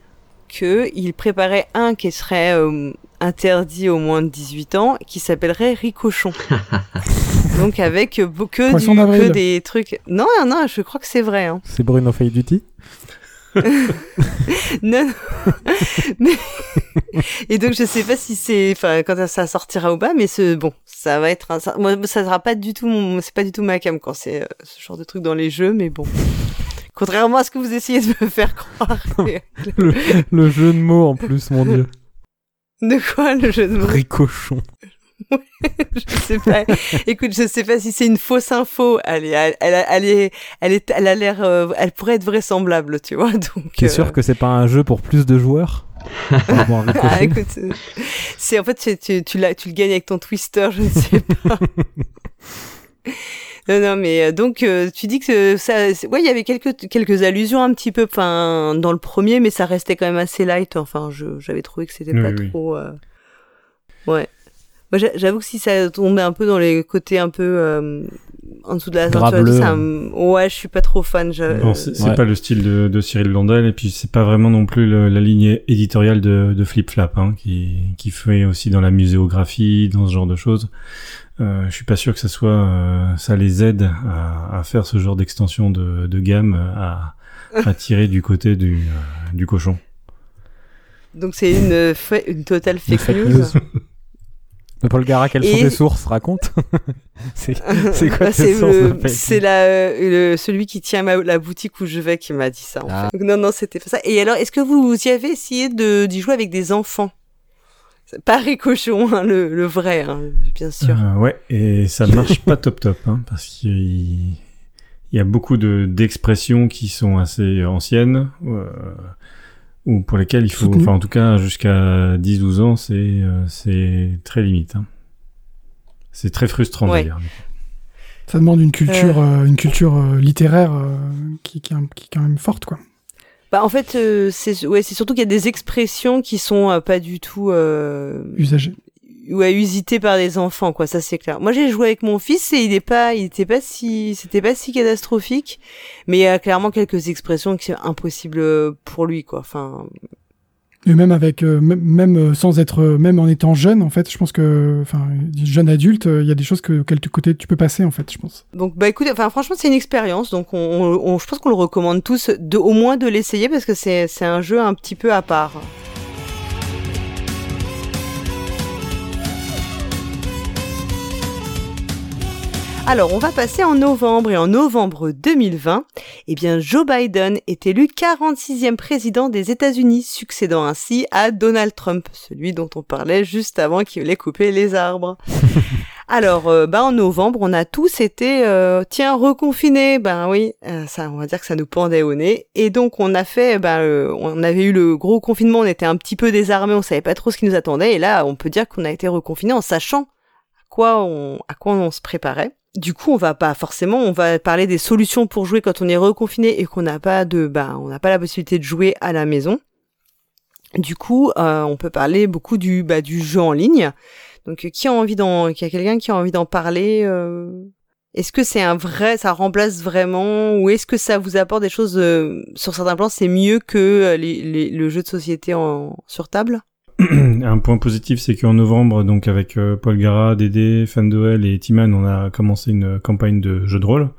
que il préparait un qui serait euh, interdit aux moins de 18 ans, qui s'appellerait Ricochon. Donc avec euh, que, du- des trucs. Non, non, non, je crois que c'est vrai. Hein. C'est Bruno Fay Duty Non, non. Mais- Et donc je sais pas si c'est, enfin, quand ça sortira ou pas, mais ce, bon, ça va être, un... moi, ça sera pas du tout, mon... c'est pas du tout ma cam quand c'est euh, ce genre de truc dans les jeux, mais bon. Contrairement à ce que vous essayez de me faire croire. le, le jeu de mots en plus, mon dieu. de quoi le jeu de mots? Ricochon. Je sais pas. Écoute, je sais pas si c'est une fausse info. Elle est, elle, elle, a- elle est, elle est, elle a l'air, euh, elle pourrait être vraisemblable, tu vois. Donc. T'es euh, sûr que c'est pas un jeu pour plus de joueurs? Ah. Ah, écoute, euh, c'est en fait tu, tu le gagnes avec ton twister, je ne sais pas. Non, non, mais euh, donc euh, tu dis que ça, c'est- ouais, il y avait quelques quelques allusions un petit peu, enfin, dans le premier, mais ça restait quand même assez light. Enfin, je j'avais trouvé que c'était Oui, pas oui. trop. euh, Ouais. Moi, j'a- j'avoue que si ça tombait un peu dans les côtés un peu euh, en dessous de la ceinture, et tout, Graveleux. ça, me- ouais, je suis pas trop fan. c'est c'est ouais. pas le style de, de Cyril Landel et puis c'est pas vraiment non plus le- la ligne éditoriale de, de Flip Flap hein, qui, qui fait aussi dans la muséographie, dans ce genre de choses. Euh, je suis pas sûr que ça soit euh, ça les aide à, à faire ce genre d'extension de, de gamme à, à tirer du côté du, euh, du cochon. Donc c'est une fa- une totale fake, fake news. news. Mais Paul Gara, quelles sont Et- tes sources Raconte. c'est c'est quoi Bah, tes sources c'est le- celui qui tient ma- la boutique où je vais qui m'a dit ça. En Ah. fait. Donc, non non c'était pas ça. Et alors est-ce que vous y avez essayé de d'y jouer avec des enfants? C'est Pas Ricochon, hein, le, le vrai, hein, bien sûr. Euh, ouais, et ça marche pas top top, hein, parce qu'il il y a beaucoup de d'expressions qui sont assez anciennes, euh, ou pour lesquelles il faut, enfin en tout cas jusqu'à 10-12 ans, c'est euh, c'est très limite. hein. C'est très frustrant Ouais. d'ailleurs. Ça demande une culture, euh, une culture littéraire euh, qui, qui est quand même forte, quoi. Bah en fait euh, c'est ouais c'est surtout qu'il y a des expressions qui sont euh, pas du tout euh, Usagé. ouais usitées par des enfants quoi ça c'est clair. Moi j'ai joué avec mon fils et il est pas il était pas si c'était pas si catastrophique mais il y a clairement quelques expressions qui sont impossibles euh, pour lui quoi. Enfin Et même avec, euh, même- euh, sans être, euh, même en étant jeune, en fait, je pense que, enfin, jeune adulte, il y a des choses que quel côté tu peux passer, en fait, je pense. Donc bah écoute, enfin franchement c'est une expérience, donc on, on- on- je pense qu'on le recommande tous, de, au moins de l'essayer parce que c'est c'est un jeu un petit peu à part. Alors, on va passer en novembre et en novembre 2020, eh bien Joe Biden est élu 46e président des États-Unis, succédant ainsi à Donald Trump, celui dont on parlait juste avant qu'il voulait couper les arbres. Alors, euh, bah en novembre, on a tous été, euh, tiens, reconfinés. Ben oui, euh, ça, on va dire que ça nous pendait au nez. Et donc, on a fait, ben, on avait eu le gros confinement, on était un petit peu désarmés, on savait pas trop ce qui nous attendait. Et là, on peut dire qu'on a été reconfinés en sachant à quoi on, à quoi on se préparait. Du coup, on va pas forcément, on va parler des solutions pour jouer quand on est reconfiné et qu'on n'a pas de, ben, on n'a pas la possibilité de jouer à la maison. Du coup, euh, on peut parler beaucoup du, bah, du jeu en ligne. Donc, euh, qui a envie d'en, a quelqu'un qui a envie d'en parler euh, Est-ce que c'est un vrai, ça remplace vraiment, ou est-ce que ça vous apporte des choses sur certains plans, c'est mieux que les, les- le jeu de société en sur table? Un point positif, c'est qu'en novembre, donc avec euh, Paul Gara, Dédé, Fandoel et Timan, on a commencé une campagne de jeu de rôle.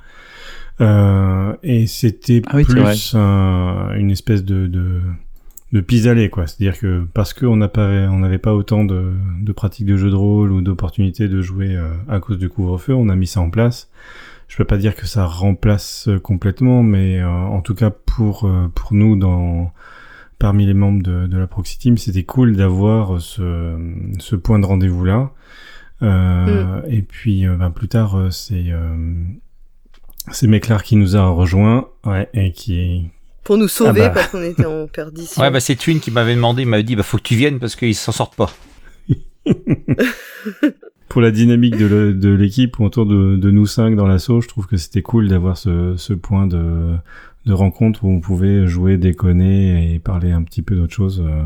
Euh, et c'était Ah oui, plus un- une espèce de, de, de pis-aller, quoi. C'est-à-dire que parce qu'on n'avait pas autant de, de pratiques de jeux de rôle ou d'opportunités de jouer euh, à cause du couvre-feu, on a mis ça en place. Je peux pas dire que ça remplace euh, complètement, mais en tout cas pour pour nous dans parmi les membres de, de la Proxy Team, c'était cool d'avoir ce, ce point de rendez-vous là. Euh, Et puis euh, ben, plus tard, euh, c'est euh, c'est Méclar qui nous a rejoint, ouais, et qui Pour nous sauver Ah bah. parce qu'on était en perdition. Ouais, bah c'est Twin qui m'avait demandé, il m'avait dit, bah faut que tu viennes parce qu'ils s'en sortent pas. pour la dynamique de l'équipe autour de, de nous cinq dans l'assaut, je trouve que c'était cool d'avoir ce, ce point de, de rencontre où on pouvait jouer, déconner et parler un petit peu d'autre chose euh,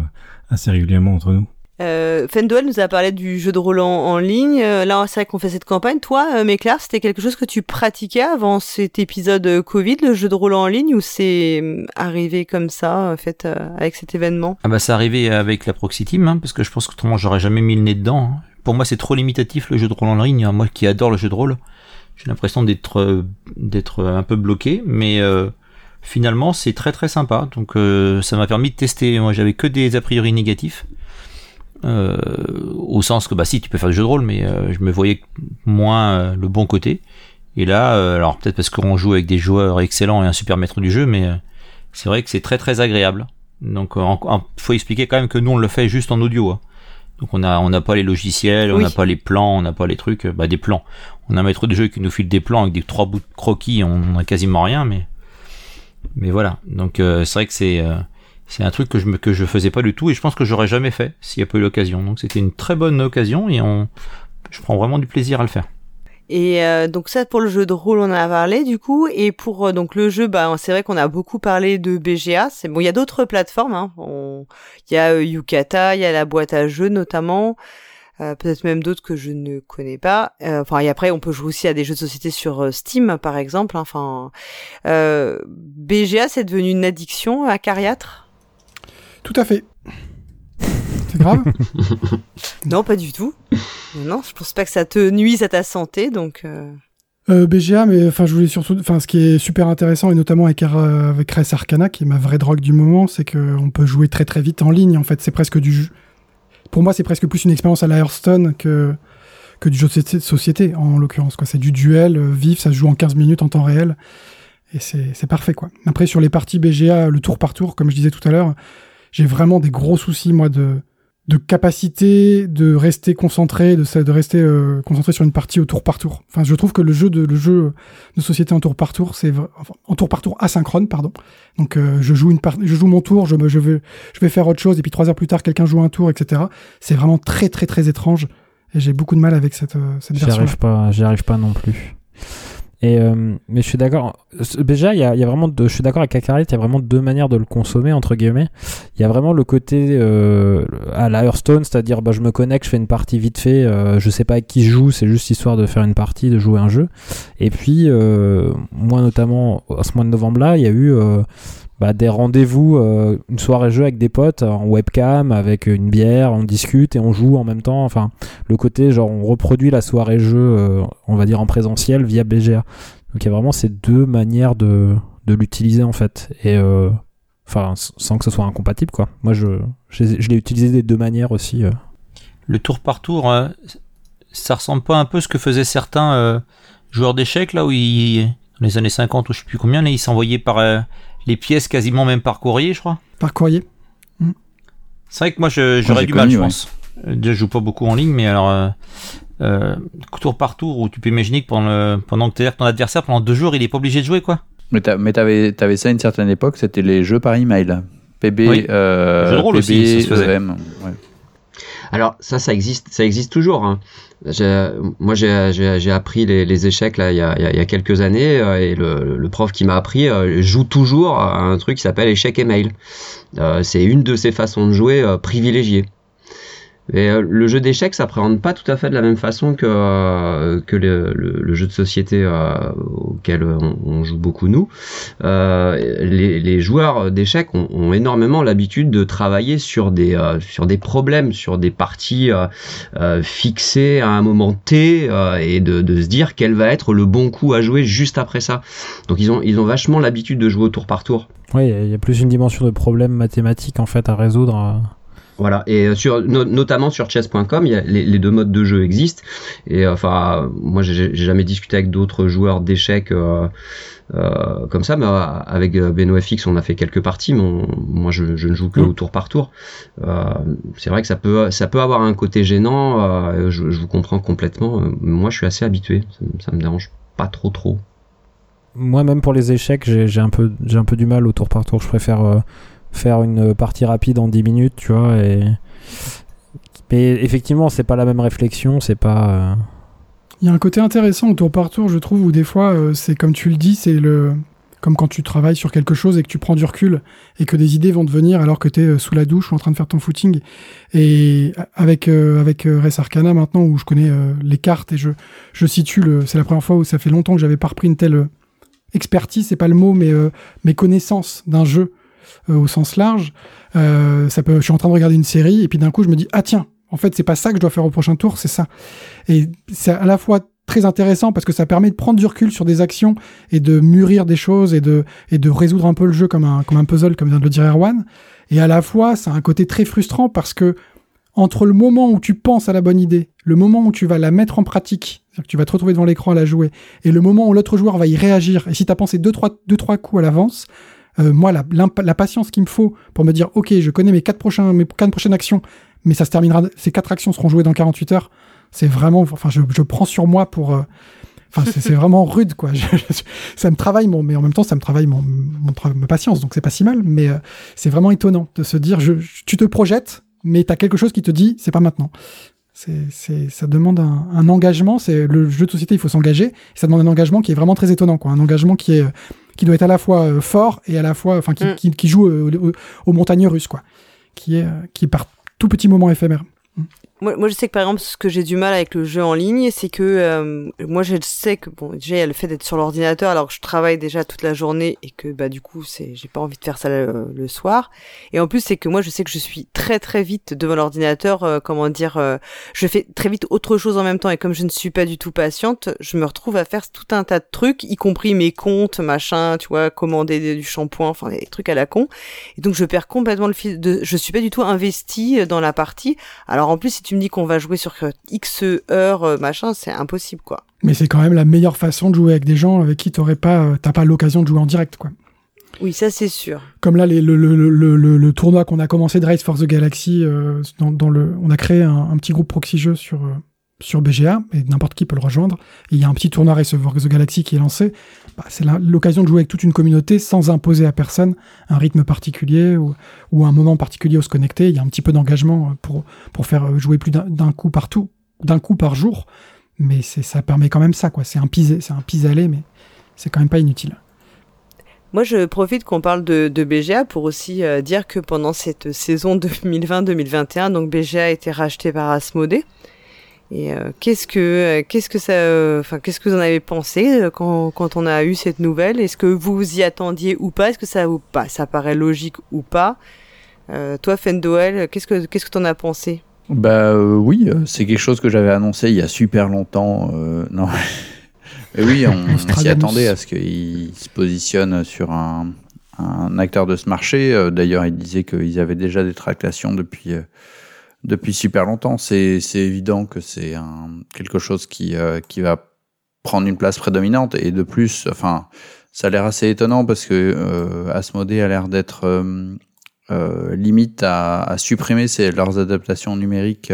assez régulièrement entre nous. Euh, Fenduel nous a parlé du jeu de rôle en, en ligne. Euh, là, c'est vrai qu'on fait cette campagne. Toi, euh, Méclair, c'était quelque chose que tu pratiquais avant cet épisode euh, Covid, le jeu de rôle en ligne, ou c'est arrivé comme ça, en fait, euh, avec cet événement? Ah bah c'est arrivé avec la Proxy Team, hein, parce que je pense qu'autrement j'aurais jamais mis le nez dedans. hein. Pour moi c'est trop limitatif le jeu de rôle en ligne. hein. Moi qui adore le jeu de rôle, j'ai l'impression d'être euh, d'être un peu bloqué, mais euh, finalement c'est très très sympa. Donc euh, ça m'a permis de tester. Moi j'avais que des a priori négatifs. Euh, au sens que bah si tu peux faire du jeu de rôle mais euh, je me voyais moins le bon côté et là alors peut-être parce qu'on joue avec des joueurs excellents et un super maître du jeu mais c'est vrai que c'est très très agréable donc il faut expliquer quand même que nous on le fait juste en audio hein. donc on a on n'a pas les logiciels on n'a pas les plans on n'a pas les trucs bah des plans on a un maître de jeu qui nous file des plans avec des trois bouts de croquis on n'a quasiment rien mais mais voilà donc euh, c'est vrai que c'est euh, c'est un truc que je me, que je faisais pas du tout et je pense que j'aurais jamais fait s'il n'y a pas eu l'occasion. Donc c'était une très bonne occasion et on, je prends vraiment du plaisir à le faire. Et euh, donc ça pour le jeu de rôle on en a parlé du coup et pour donc le jeu bah c'est vrai qu'on a beaucoup parlé de BGA c'est bon il y a d'autres plateformes hein. Il y a Yukata il y a la boîte à jeux notamment euh, peut-être même d'autres que je ne connais pas Euh, enfin et après on peut jouer aussi à des jeux de société sur euh, Steam par exemple hein. enfin BGA c'est devenu une addiction à Cariatre? Tout à fait. C'est grave? Non pas du tout non je pense pas que ça te nuise à ta santé donc euh, BGA, mais enfin, je voulais surtout, enfin, ce qui est super intéressant et notamment avec euh, avec Res Arcana, qui est ma vraie drogue du moment, c'est que on peut jouer très très vite en ligne. En fait, c'est presque du jeu. Pour moi, c'est presque plus une expérience à la Hearthstone que que du jeu de société- en l'occurrence. C'est du duel euh, vif, ça se joue en 15 minutes en temps réel et c'est c'est parfait quoi. Après, sur les parties BGA, le tour par tour, comme je disais tout à l'heure, j'ai vraiment des gros soucis moi de de capacité de rester concentré, de, de rester euh, concentré sur une partie au tour par tour. Enfin, je trouve que le jeu de le jeu de société en tour par tour, c'est enfin, en tour par tour asynchrone, pardon. Donc, euh, je joue une part, je joue mon tour, je me, je vais, je vais faire autre chose, et puis trois heures plus tard, quelqu'un joue un tour, etc. C'est vraiment très, très, très étrange, et j'ai beaucoup de mal avec cette, euh, cette J'y version. arrive pas, j'y arrive pas non plus. Et euh, mais je suis d'accord. Déjà, il y a, y a vraiment, deux, je suis d'accord avec Akarit, il y a vraiment deux manières de le consommer entre guillemets. Il y a vraiment le côté euh, à la Hearthstone, c'est-à-dire bah, je me connecte, je fais une partie vite fait, euh, je sais pas avec qui je joue, c'est juste histoire de faire une partie, de jouer un jeu. Et puis euh, moi notamment, à ce mois de novembre-là, il y a eu euh, bah, des rendez-vous, euh, une soirée jeu avec des potes en webcam, avec une bière, on discute et on joue en même temps. Enfin, le côté genre on reproduit la soirée jeu, euh, on va dire en présentiel via BGA. Donc il y a vraiment ces deux manières de, l'utiliser en fait. Et euh, enfin, sans que ce soit incompatible quoi. Moi je, l'ai utilisé des deux manières aussi. Le tour par tour, euh, ça ressemble pas un peu à ce que faisaient certains joueurs d'échecs là où ils, dans les années 50 ou je sais plus combien, ils s'envoyaient par les pièces quasiment même par courrier, je crois. Par courrier. C'est vrai que moi j'aurais du mal, connu, je pense. Euh, je joue pas beaucoup en ligne, mais alors euh, euh, tour par tour où tu peux imaginer que pendant, le- pendant que ton adversaire pendant deux jours, il est pas obligé de jouer quoi. Mais t'avais avais ça à une certaine époque, c'était les jeux par email. PB, Oui. euh, Jeux de rôle PB, aussi, ça se faisait. EM, ouais. Alors ça, ça existe, ça existe toujours. hein. Moi, j'ai- appris les, échecs là il y a, quelques années euh, et le, prof qui m'a appris euh, joue toujours à un truc qui s'appelle échec et mail. Euh, C'est une de ces façons de jouer privilégiées. Et euh, le jeu d'échecs s'appréhende pas tout à fait de la même façon que, euh, le, jeu de société euh, auquel on, joue beaucoup nous. Les, joueurs d'échecs ont, énormément l'habitude de travailler sur des, sur des problèmes, sur des parties fixées à un moment T et de, de, se dire quel va être le bon coup à jouer juste après ça. Donc ils ont, ils ont vachement l'habitude de jouer au tour par tour. Oui, il y a plus une dimension de problème mathématique en fait à résoudre. Voilà, et euh, sur, no, notamment sur chess.com, les, les, deux modes de jeu existent. Et euh, enfin, moi, j'ai jamais discuté avec d'autres joueurs d'échecs euh, euh, comme ça, mais avec Benoît FX, on a fait quelques parties. Mais on, moi, je, je, ne joue que mmh. au tour par tour. C'est vrai que ça peut, ça peut avoir un côté gênant. Je, je, vous comprends complètement. Moi, je suis assez habitué. Ça, ça me dérange pas trop, trop. Moi, même pour les échecs, j'ai un peu, j'ai un peu du mal au tour par tour. Je préfère faire une partie rapide en 10 minutes, tu vois. Mais effectivement, c'est pas la même réflexion, c'est pas. Euh, Il y a un côté intéressant au tour par tour, je trouve, où des fois, euh, c'est comme tu le dis, c'est le. Comme quand tu travailles sur quelque chose et que tu prends du recul et que des idées vont te venir alors que tu es euh, sous la douche ou en train de faire ton footing. Et avec, euh, avec Res Arcana maintenant, où je connais euh, les cartes et je, je situe. C'est la première fois où ça fait longtemps que j'avais pas repris une telle expertise, c'est pas le mot, mais mes connaissances d'un jeu euh, au sens large. Euh, ça peut, je suis en train de regarder une série et puis d'un coup je me dis ah tiens, en fait c'est pas ça que je dois faire au prochain tour, c'est ça. Et c'est à la fois très intéressant parce que ça permet de prendre du recul sur des actions et de mûrir des choses et de et de résoudre un peu le jeu comme un comme un puzzle comme vient de le dire Erwan. Et à la fois ça a un côté très frustrant parce que entre le moment où tu penses à la bonne idée, le moment où tu vas la mettre en pratique, que tu vas te retrouver devant l'écran à la jouer, et le moment où l'autre joueur va y réagir, et si tu as pensé deux trois, deux, trois coups à l'avance, euh, moi, la, la patience qu'il me faut pour me dire, ok, je connais mes quatre, prochains, mes quatre prochaines actions, mais ça se terminera, ces quatre actions seront jouées dans 48 heures, c'est vraiment, enfin, je, je, prends sur moi pour... Euh, enfin, c'est vraiment rude, quoi. Je, je, ça me travaille, mon, mais en même temps, ça me travaille mon, mon ma patience, donc c'est pas si mal. Mais euh, c'est vraiment étonnant de se dire, je, tu te projettes, mais t'as quelque chose qui te dit, c'est pas maintenant. C'est, ça demande un, un engagement. C'est le jeu de société, il faut s'engager. Ça demande un engagement qui est vraiment très étonnant, quoi. Un engagement qui est qui doit être à la fois euh, fort et à la fois, enfin, qui, mm. qui, qui, joue euh, aux, aux montagnes russes, quoi. Qui est, euh, qui est par tout petit moment éphémère. Moi, moi, je sais que par exemple, ce que j'ai du mal avec le jeu en ligne, c'est que euh, moi, je sais que bon, déjà, il y a le fait d'être sur l'ordinateur alors que je travaille déjà toute la journée et que bah du coup, c'est, j'ai pas envie de faire ça le, le, soir. Et en plus, c'est que moi, je sais que je suis très très vite devant l'ordinateur. Euh, comment dire, euh, je fais très vite autre chose en même temps et comme je ne suis pas du tout patiente, je me retrouve à faire tout un tas de trucs, y compris mes comptes, machin, tu vois, commander du shampoing, enfin des trucs à la con. Et donc, je perds complètement le fil de. Je suis pas du tout investie dans la partie. Alors en plus, si tu tu me dis qu'on va jouer sur X heures, euh, machin, c'est impossible, quoi. Mais c'est quand même la meilleure façon de jouer avec des gens avec qui t'aurais pas, euh, t'as pas l'occasion de jouer en direct, quoi. Oui, ça c'est sûr. Comme là, les, le, le, le, le, tournoi qu'on a commencé de Race for the Galaxy, euh, dans, dans, le, on a créé un, un petit groupe proxy jeu sur euh, sur BGA et n'importe qui peut le rejoindre. Il y a un petit tournoi Race for the Galaxy qui est lancé. Bah, c'est l'occasion de jouer avec toute une communauté sans imposer à personne un rythme particulier ou, un moment particulier où se connecter. Il y a un petit peu d'engagement pour pour faire jouer plus d'un coup partout, d'un coup par jour. Mais ça permet quand même ça. C'est un pis c'est un pis aller, mais c'est quand même pas inutile. Moi, je profite qu'on parle de, de, BGA pour aussi euh, dire que pendant cette saison 2020-2021, donc BGA a été racheté par Asmodée. Et euh, qu'est-ce que euh, qu'est-ce que ça enfin euh, qu'est-ce que vous en avez pensé quand, quand on a eu cette nouvelle? Est-ce que vous vous y attendiez ou pas? Est-ce que ça vous pas ça paraît logique ou pas? Toi Fendoel, qu'est-ce que qu'est-ce que t'en as pensé? Bah oui, c'est quelque chose que j'avais annoncé il y a super longtemps. non. Et oui, on, on s'y attendait à ce qu'il se positionne sur un, un acteur de ce marché. D'ailleurs, il disait qu'ils avaient déjà des tractations depuis depuis super longtemps. C'est évident que c'est quelque chose qui, euh, qui va prendre une place prédominante. Et de plus, enfin, ça a l'air assez étonnant parce que euh, Asmodée a l'air d'être euh, euh, limite à, à supprimer ses, leurs adaptations numériques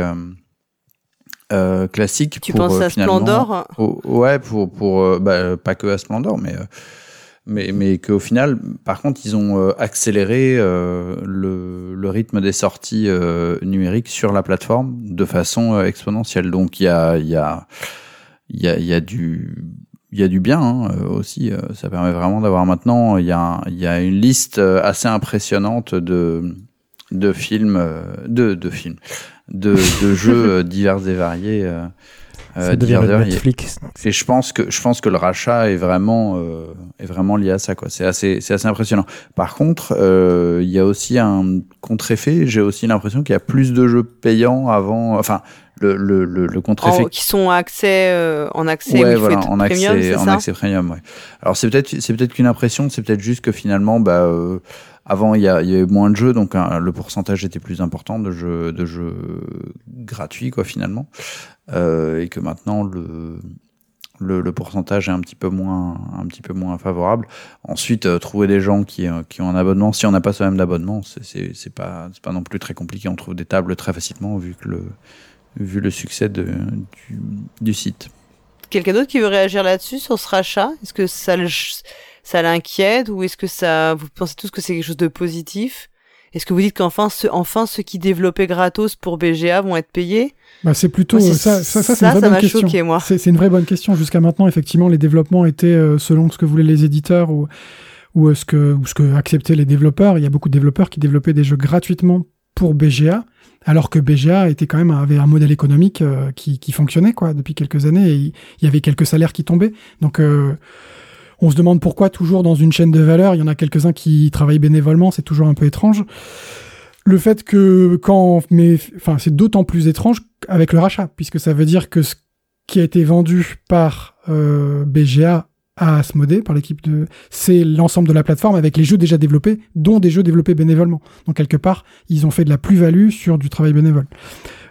euh, classiques. Tu pour, penses à Splendor? Ouais, pour, pour bah, pas que à Splendor, mais mais, mais qu'au final, par contre, ils ont euh, accéléré euh, le, le, rythme des sorties euh, numériques sur la plateforme de façon euh, exponentielle. Donc il y a, y, a, y, a, y a du il y a du bien hein, euh, aussi. Ça permet vraiment d'avoir maintenant il y a il y a une liste assez impressionnante de de films de de films de, de jeux divers et variés. Euh, euh, devient. Netflix. Et je pense que je pense que le rachat est vraiment euh, est vraiment lié à ça quoi. C'est assez c'est assez impressionnant. Par contre, euh, il y a aussi un contre-effet. J'ai aussi l'impression qu'il y a plus de jeux payants avant. Enfin, le le le, le contre-effet. En- qui sont accès, euh, en accès, ouais, voilà, en premium, accès en ça? accès premium. Ouais. Alors c'est peut-être c'est peut-être qu'une impression. C'est peut-être juste que finalement bah euh, avant il y, y avait moins de jeux donc hein, le pourcentage était plus important de jeux gratuits quoi finalement euh, et que maintenant le le, pourcentage est un petit peu moins un petit peu moins favorable. Ensuite, euh, trouver des gens qui, euh, qui ont un abonnement, si on n'a pas ce même d'abonnement, c'est- pas pas non plus très compliqué. On trouve des tables très facilement vu que le vu le succès du, du site. Quelqu'un d'autre qui veut réagir là-dessus, sur ce rachat? Est-ce que ça le- ça l'inquiète ou est-ce que ça, vous pensez tous que c'est quelque chose de positif? Est-ce que vous dites qu'enfin, ceux, enfin, ceux qui développaient gratos pour BGA vont être payés? Bah, c'est plutôt Moi, ça, ça, m'a question. choqué, moi. C'est une vraie bonne question. Jusqu'à maintenant, effectivement, les développements étaient euh, selon ce que voulaient les éditeurs ou ou euh, ce que ou ce que acceptaient les développeurs. Il y a beaucoup de développeurs qui développaient des jeux gratuitement pour BGA, alors que BGA était quand même avait un modèle économique euh, qui, qui fonctionnait quoi depuis quelques années et il il y avait quelques salaires qui tombaient. Donc euh, on se demande pourquoi toujours dans une chaîne de valeur, il y en a quelques-uns qui travaillent bénévolement, c'est toujours un peu étrange. Le fait que quand, mais enfin, c'est d'autant plus étrange avec le rachat, puisque ça veut dire que ce qui a été vendu par euh, BGA à Asmodée, par l'équipe de, c'est l'ensemble de la plateforme avec les jeux déjà développés, dont des jeux développés bénévolement. Donc quelque part, ils ont fait de la plus-value sur du travail bénévole.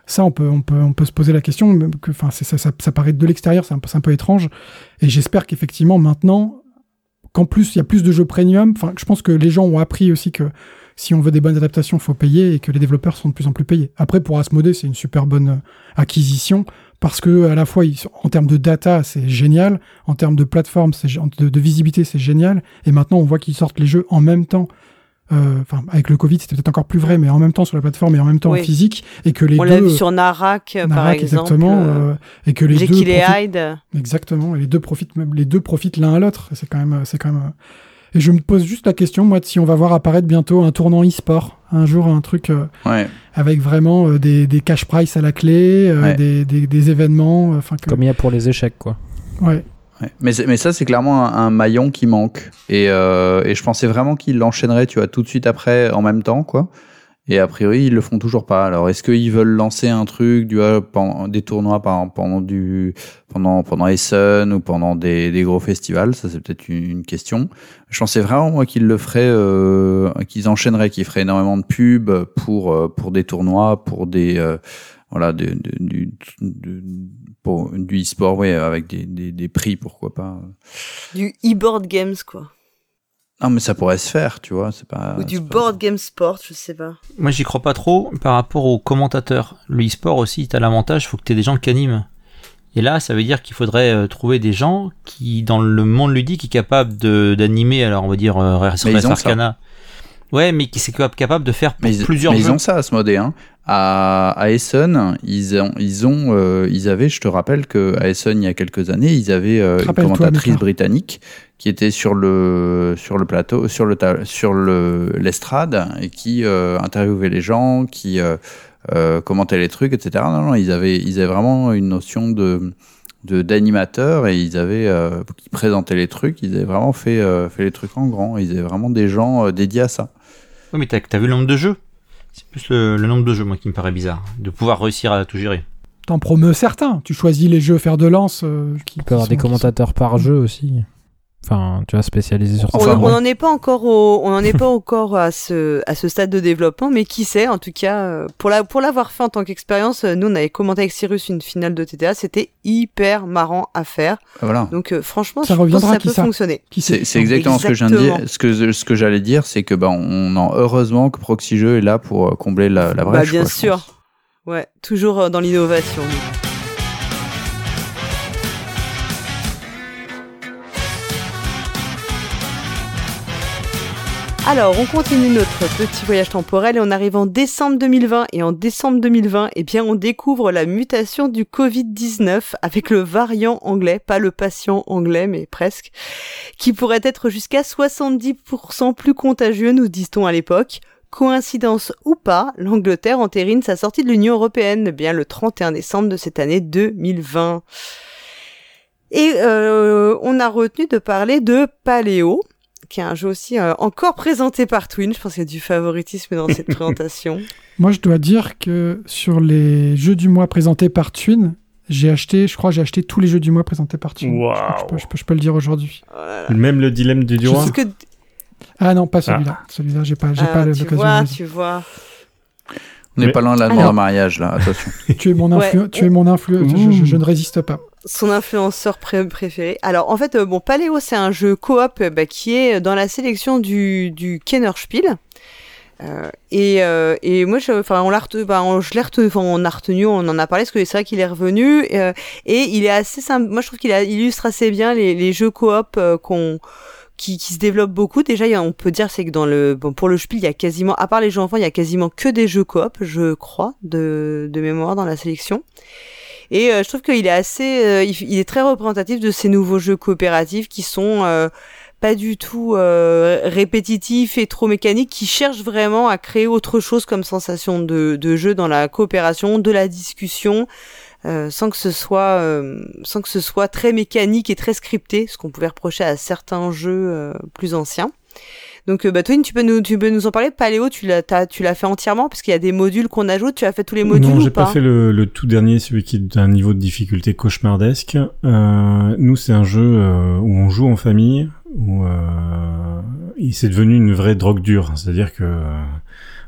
Ça, on peut, se poser la question, que, enfin, ça, ça, paraît de l'extérieur, c'est un, peu- étrange. Et j'espère qu'effectivement maintenant, qu'en plus il y a plus de jeux premium. Enfin, je pense que les gens ont appris aussi que si on veut des bonnes adaptations, il faut payer et que les développeurs sont de plus en plus payés. Après, pour Asmodée, c'est une super bonne euh, acquisition parce que à la fois, en termes de data, c'est génial, en termes de plateforme, de, de visibilité, c'est génial. Et maintenant, on voit qu'ils sortent les jeux en même temps. Euh, Enfin, avec le Covid, c'était peut-être encore plus vrai, mais en même temps sur la plateforme et en même temps Oui. en physique, et que les On deux, l'a vu sur Narak, par Narak, exemple. exactement, euh, euh, et que les deux profitent- Hyde. Exactement. Et les deux profitent même, les deux profitent l'un à l'autre. C'est quand même, c'est quand même. euh, Et je me pose juste la question, moi, de si on va voir apparaître bientôt un tournant e-sport, un jour un truc euh, Ouais. avec vraiment euh, des, des cash price à la clé, euh, Ouais. des, des, des événements, euh, enfin que. Comme il y a pour les échecs, quoi. Ouais. Mais, ça, c'est clairement un, maillon qui manque. Et, euh, et je pensais vraiment qu'ils l'enchaîneraient, tu vois, tout de suite après, en même temps, quoi. Et a priori, ils le font toujours pas. Alors, est-ce qu'ils veulent lancer un truc, pendant, des tournois par exemple, pendant du, pendant, pendant Essen ou pendant des, des gros festivals? Ça, c'est peut-être une, question. Je pensais vraiment, moi, qu'ils le feraient, euh, qu'ils enchaîneraient, qu'ils feraient énormément de pubs pour, euh, pour des tournois, pour des, euh, voilà, de, de- du, de- pour du e-sport, ouais, avec des, des, des prix, pourquoi pas. Du e-board games, quoi. Non, mais ça pourrait se faire, tu vois, c'est pas. Ou du c'est pas- board game sport, je sais pas. Moi, j'y crois pas trop par rapport aux commentateurs. Le e-sport aussi, t'as l'avantage, faut que t'aies des gens qui animent. Et là, ça veut dire qu'il faudrait euh, trouver des gens qui, dans le monde ludique, est capable de d'animer. Alors, on va dire euh, Res Mais ils Res ont Arcana. Ouais, mais qui c'est capable de faire Mais, plusieurs mais ils ont ça à ce mode, hein. À, à Essen, ils ont, ils ont, euh, ils avaient, je te rappelle que à Essen, il y a quelques années, ils avaient euh, une commentatrice britannique qui était sur le, sur le plateau, sur le, sur le, l'estrade et qui euh, interviewait les gens, qui euh, euh, commentait les trucs, etc. Non, non, ils avaient, ils avaient vraiment une notion de, de d'animateur et ils avaient, euh, qui présentaient les trucs, ils avaient vraiment fait, euh, fait les trucs en grand. Ils avaient vraiment des gens euh, dédiés à ça. Ouais, mais t'as as vu le nombre de jeux? C'est plus le, le nombre de jeux, moi, qui me paraît bizarre. De pouvoir réussir à tout gérer. T'en promeus certains. Tu choisis les jeux faire de lance. euh, qui, Il peut y avoir des sont- commentateurs par jeu aussi. Enfin, tu vois, spécialisés sur On- Enfin, on n'en est pas encore au, on n'en est pas encore à ce, à ce stade de développement, mais qui sait, en tout cas, euh, pour la, pour l'avoir fait en tant qu'expérience, euh, nous, on avait commenté avec Cyrus une finale de TTA, c'était hyper marrant à faire. Voilà. Donc, euh, franchement, Ça je pense que reviendra, ça qui peut ça fonctionner. qui sait C'est c'est exactement ce que je viens de dire. Exactement. Ce que, ce que j'allais dire, c'est que bah, on en, heureusement que Proxy Jeux est là pour combler la, la Bah, brèche. bien quoi, je sûr. Ouais, toujours dans l'innovation. Alors, on continue notre petit voyage temporel et on arrive en décembre 2020. Et en décembre 2020, eh bien, on découvre la mutation du Covid-19 avec le variant anglais, pas le patient anglais, mais presque, qui pourrait être jusqu'à 70% plus contagieux, nous dit-on à l'époque. coïncidence ou pas, l'Angleterre entérine sa sortie de l'Union européenne bien le 31 décembre de cette année 2020. Et euh, on a retenu de parler de Paléo, qui est un jeu aussi euh, encore présenté par Twin. Je pense qu'il y a du favoritisme dans cette présentation. Moi, je dois dire que sur les jeux du mois présentés par Twin, j'ai acheté, je crois, j'ai acheté tous les jeux du mois présentés par Twin. Je, peux, je peux- je peux le dire aujourd'hui. Voilà. Même le dilemme du roi. Que, Ah non, pas celui-là. Celui-là, j'ai pas, j'ai ah, pas tu l'occasion. vois, de le tu vois. On n'est pas loin de la demande Alors- en mariage, là, attention. Tu es mon influ... Ouais. tu es mon influ... je, je- je ne résiste pas. son influenceur pré- préféré. Alors en fait, euh, bon, Paléo, c'est un jeu coop euh, bah, qui est dans la sélection du, du Kennerspiel. Euh, et, euh, et moi, je, enfin, on l'a retenu, bah, on, je l'ai retenu, enfin, on a retenu, on en a parlé parce que c'est vrai qu'il est revenu euh, et il est assez simple. Moi, je trouve qu'il illustre assez bien les, les jeux coop euh, qu'on qui, qui se développent beaucoup. Déjà, on peut dire c'est que dans le bon pour le Spiel, il y a quasiment, à part les jeux enfants, il y a quasiment que des jeux coop, je crois, de, de mémoire dans la sélection. Et euh, je trouve qu'il est assez, euh, il est très représentatif de ces nouveaux jeux coopératifs qui sont euh, pas du tout euh, répétitifs et trop mécaniques, qui cherchent vraiment à créer autre chose comme sensation de, de jeu dans la coopération, de la discussion, euh, sans que ce soit, euh, sans que ce soit très mécanique et très scripté, ce qu'on pouvait reprocher à certains jeux euh, plus anciens. Donc, euh, bah, Twin, tu peux nous, tu peux nous en parler. Paléo, tu l'as, tu l'as fait entièrement parce qu'il y a des modules qu'on ajoute. Tu as fait tous les modules non, j'ai pas, pas fait le, le tout dernier, celui qui est d'un niveau de difficulté cauchemardesque. Euh, nous, c'est un jeu euh, où on joue en famille, où euh, il c'est devenu une vraie drogue dure. C'est-à-dire que euh,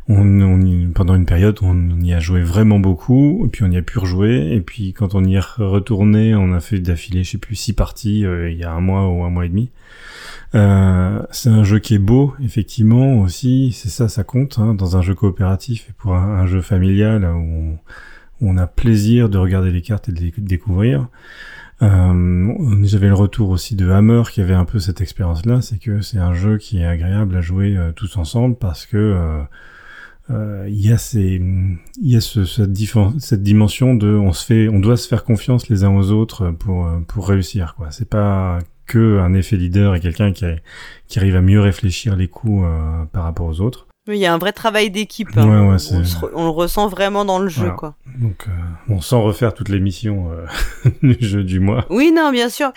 on, on pendant une période, on y a joué vraiment beaucoup, et puis on y a pu rejouer, et puis quand on y est retourné, on a fait d'affilée, je sais plus, six parties euh, il y a un mois ou un mois et demi. Euh, c'est un jeu qui est beau, effectivement aussi. C'est ça, ça compte hein, dans un jeu coopératif et pour un, jeu familial où on, a plaisir de regarder les cartes et de les découvrir. Euh, J'avais le retour aussi de Hammer qui avait un peu cette expérience-là, c'est que c'est un jeu qui est agréable à jouer euh, tous ensemble parce que euh, il y a ces, il y a ce, cette, cette dimension de, on se fait, on doit se faire confiance les uns aux autres pour euh, pour réussir quoi. C'est pas que un effet leader et quelqu'un qui, qui arrive à mieux réfléchir les coups euh, par rapport aux autres. Oui, il y a un vrai travail d'équipe. Ouais, hein. ouais, on, c'est- se re- on le ressent vraiment dans le jeu, Voilà. quoi. Donc, euh, bon, sans refaire toutes les missions euh, du jeu du mois. Oui, non, bien sûr.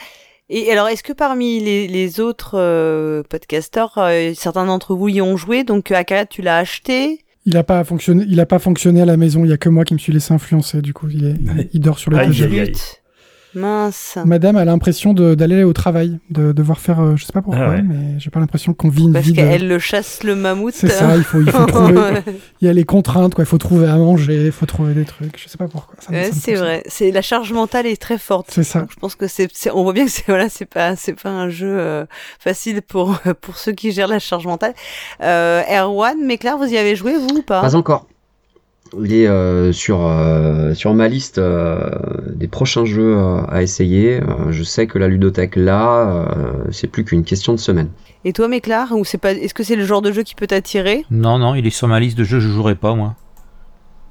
Et alors, est-ce que parmi les, les autres euh, podcasteurs, euh, certains d'entre vous y ont joué? Donc, Akara, tu l'as acheté? Il a pas fonctionné, il a pas fonctionné à la maison. Il y a que moi qui me suis laissé influencer. Du coup, il, est, il, dort sur le Aïe, Mince. Madame a l'impression de- d'aller au travail, de devoir faire, euh, je sais pas pourquoi, Ah ouais. mais j'ai pas l'impression qu'on vit une Parce vie. de- qu'elle le chasse le mammouth. C'est ça, il faut, il faut trouver. Il y a les contraintes, quoi. Il faut trouver à manger, il faut trouver des trucs. Je sais pas pourquoi. Ouais, c'est vrai. C'est la charge mentale est très forte. C'est ça. Donc, je pense que c'est, on voit bien que c'est voilà, c'est pas, c'est pas un jeu euh, facile pour pour ceux qui gèrent la charge mentale. Euh, Erwan, Méclair, vous y avez joué vous ou pas? Pas encore. Il est euh, sur, euh, sur ma liste euh, des prochains jeux euh, à essayer. Euh, je sais que la ludothèque là, euh, c'est plus qu'une question de semaine. Et toi, Méclair, ou c'est pas, est-ce que c'est le genre de jeu qui peut t'attirer? Non, non, il est sur ma liste de jeux, je jouerai pas moi.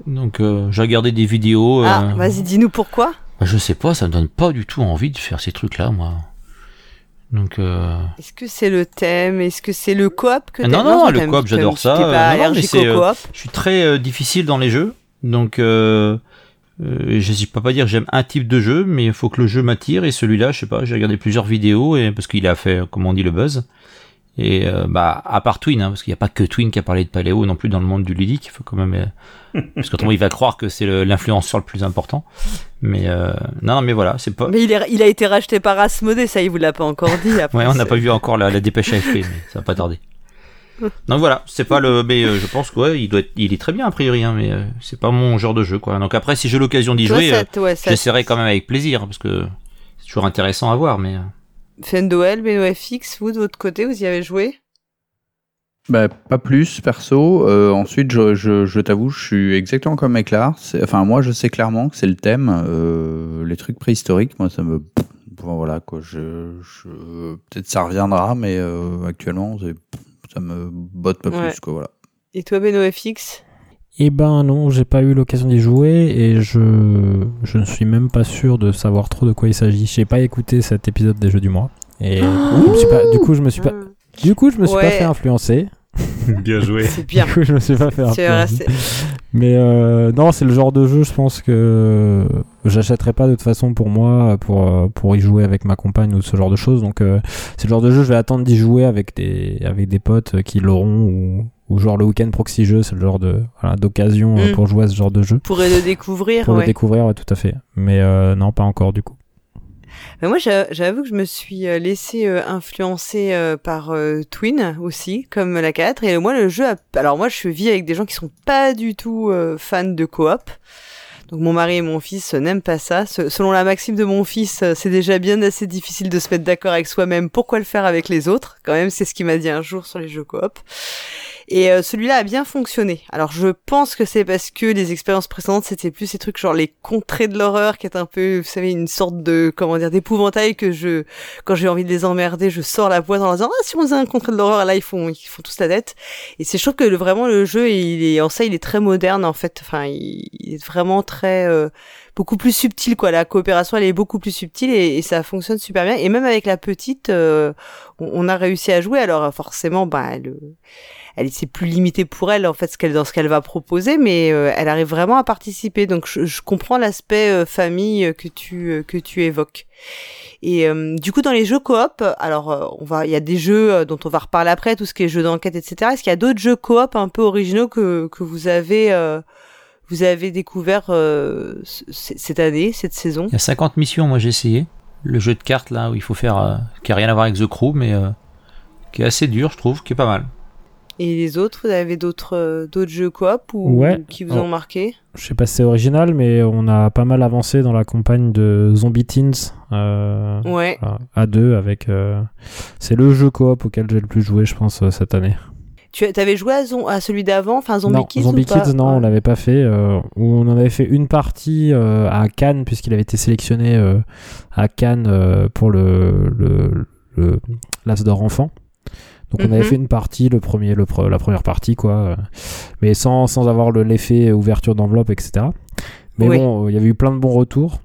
Donc euh, j'ai regardé des vidéos. Ah, vas-y, dis-nous pourquoi. bah, je sais pas, ça me donne pas du tout envie de faire ces trucs-là, moi. Donc euh, Est-ce que c'est le thème? Est-ce que c'est le coop que Ah, non, non, toi, le t'aimes- coop, j'adore ça. Pas Euh, non, non, mais euh, je suis très euh, difficile dans les jeux. Donc euh, euh, je peux pas dire que j'aime un type de jeu, mais il faut que le jeu m'attire. Et celui-là, je sais pas, j'ai regardé plusieurs vidéos et parce qu'il a fait, comme on dit, le buzz. Et euh, bah à part Twin, hein, parce qu'il n'y a pas que Twin qui a parlé de Paléo non plus dans le monde du ludique. Il faut quand même euh, parce qu'autrement il va croire que c'est le- l'influenceur le plus important. Mais euh, non, mais voilà, c'est pas. Mais il, est- il a été racheté par Asmodée, ça il vous l'a pas encore dit. Après, Ouais, on n'a pas vu encore la, la dépêche AFP, mais ça va pas tarder. Donc voilà, c'est pas le, mais euh, je pense que ouais, il doit être, il est très bien a priori, hein, mais euh, c'est pas mon genre de jeu quoi. Donc après, si j'ai l'occasion d'y jouer, euh, ouais, j'essaierai quand même avec plaisir parce que c'est toujours intéressant à voir. Mais Fendoel, BenoFX, vous de votre côté, vous y avez joué? Bah, pas plus, perso. Euh, ensuite, je, je, je t'avoue, je suis exactement comme Éclair. Enfin, moi, je sais clairement que c'est le thème. euh, les trucs préhistoriques, moi, ça me. Bon, voilà, quoi. Je, je... Peut-être ça reviendra, mais euh, actuellement, ça me botte pas Ouais. plus, quoi, voilà. Et toi, BenoFX Eh ben non, j'ai pas eu l'occasion d'y jouer et je, je ne suis même pas sûr de savoir trop de quoi il s'agit. J'ai pas écouté cet épisode des Jeux du mois et je me suis pas, du coup je me suis pas, du coup je me suis pas Ouais. fait influencer. Bien joué. C'est bien. Du coup, je me suis pas fait vrai, Mais euh, non, c'est le genre de jeu, je pense que j'achèterais pas de toute façon pour moi, pour, euh, pour y jouer avec ma compagne ou ce genre de choses. Donc euh, c'est le genre de jeu, je vais attendre d'y jouer avec des, avec des potes qui l'auront ou, ou genre le week-end proxy jeu, c'est le genre de voilà, d'occasion Mm. pour jouer à ce genre de jeu. Pour le découvrir, Pour ouais. le découvrir, ouais, tout à fait. Mais euh, non, pas encore du coup. Mais moi, j'a- j'avoue que je me suis euh, laissé euh, influencer euh, par Twin aussi, comme la 4. Et moi, le jeu, a... alors moi, je vis avec des gens qui sont pas du tout fans de coop. Donc mon mari et mon fils n'aiment pas ça. Se- selon la maxime de mon fils, c'est déjà bien assez difficile de se mettre d'accord avec soi-même. Pourquoi le faire avec les autres? Quand même, c'est ce qu'il m'a dit un jour sur les jeux coop. Et euh, celui-là a bien fonctionné. Alors je pense que c'est parce que les expériences précédentes c'était plus ces trucs genre les contrées de l'horreur qui est un peu, vous savez, une sorte de comment dire d'épouvantail que je quand j'ai envie de les emmerder, je sors la boîte en leur disant ah si on faisait un contrée de l'horreur là ils font ils font tous la tête. Et c'est trouve que le, vraiment le jeu il est en ça il est très moderne en fait. Enfin il, est vraiment très euh, beaucoup plus subtil quoi. La coopération elle est beaucoup plus subtile et, et ça fonctionne super bien. Et même avec la petite, euh, on, on a réussi à jouer. Alors forcément bah elle elle c'est plus limité pour elle en fait ce qu'elle dans ce qu'elle va proposer mais euh, elle arrive vraiment à participer donc je, comprends l'aspect euh, famille euh, que tu que tu évoques et du coup dans les jeux coop alors on va il y a des jeux dont on va reparler après tout ce qui est jeux d'enquête etc est-ce qu'il y a d'autres jeux coop un peu originaux que que vous avez vous avez découvert cette année cette saison? Il y a 50 missions, moi j'ai essayé. Le jeu de cartes là où il faut faire, qui a rien à voir avec The Crew, mais qui est assez dur, je trouve, qui est pas mal. Et les autres vous avez d'autres euh, d'autres jeux coop ou Ouais. qui vous ont marqué? Je sais pas si c'est original, mais on a pas mal avancé dans la campagne de Zombie Teens. Euh, ouais à deux avec. euh, C'est le jeu coop auquel j'ai le plus joué, je pense, cette année. tu avais joué à, Zon- à celui d'avant enfin Zombie non, Kids Zombie ou pas? Kids, non, on Ouais. l'avait pas fait. euh, on en avait fait une partie euh, à Cannes, puisqu'il avait été sélectionné euh, à Cannes pour le, le, le l'As d'or enfant. Donc on avait Mhm. fait une partie, le premier, le pre- la première partie, quoi, euh, mais sans, sans avoir le- l'effet ouverture d'enveloppe, etc. Mais Oui. bon, il y avait eu plein de bons retours.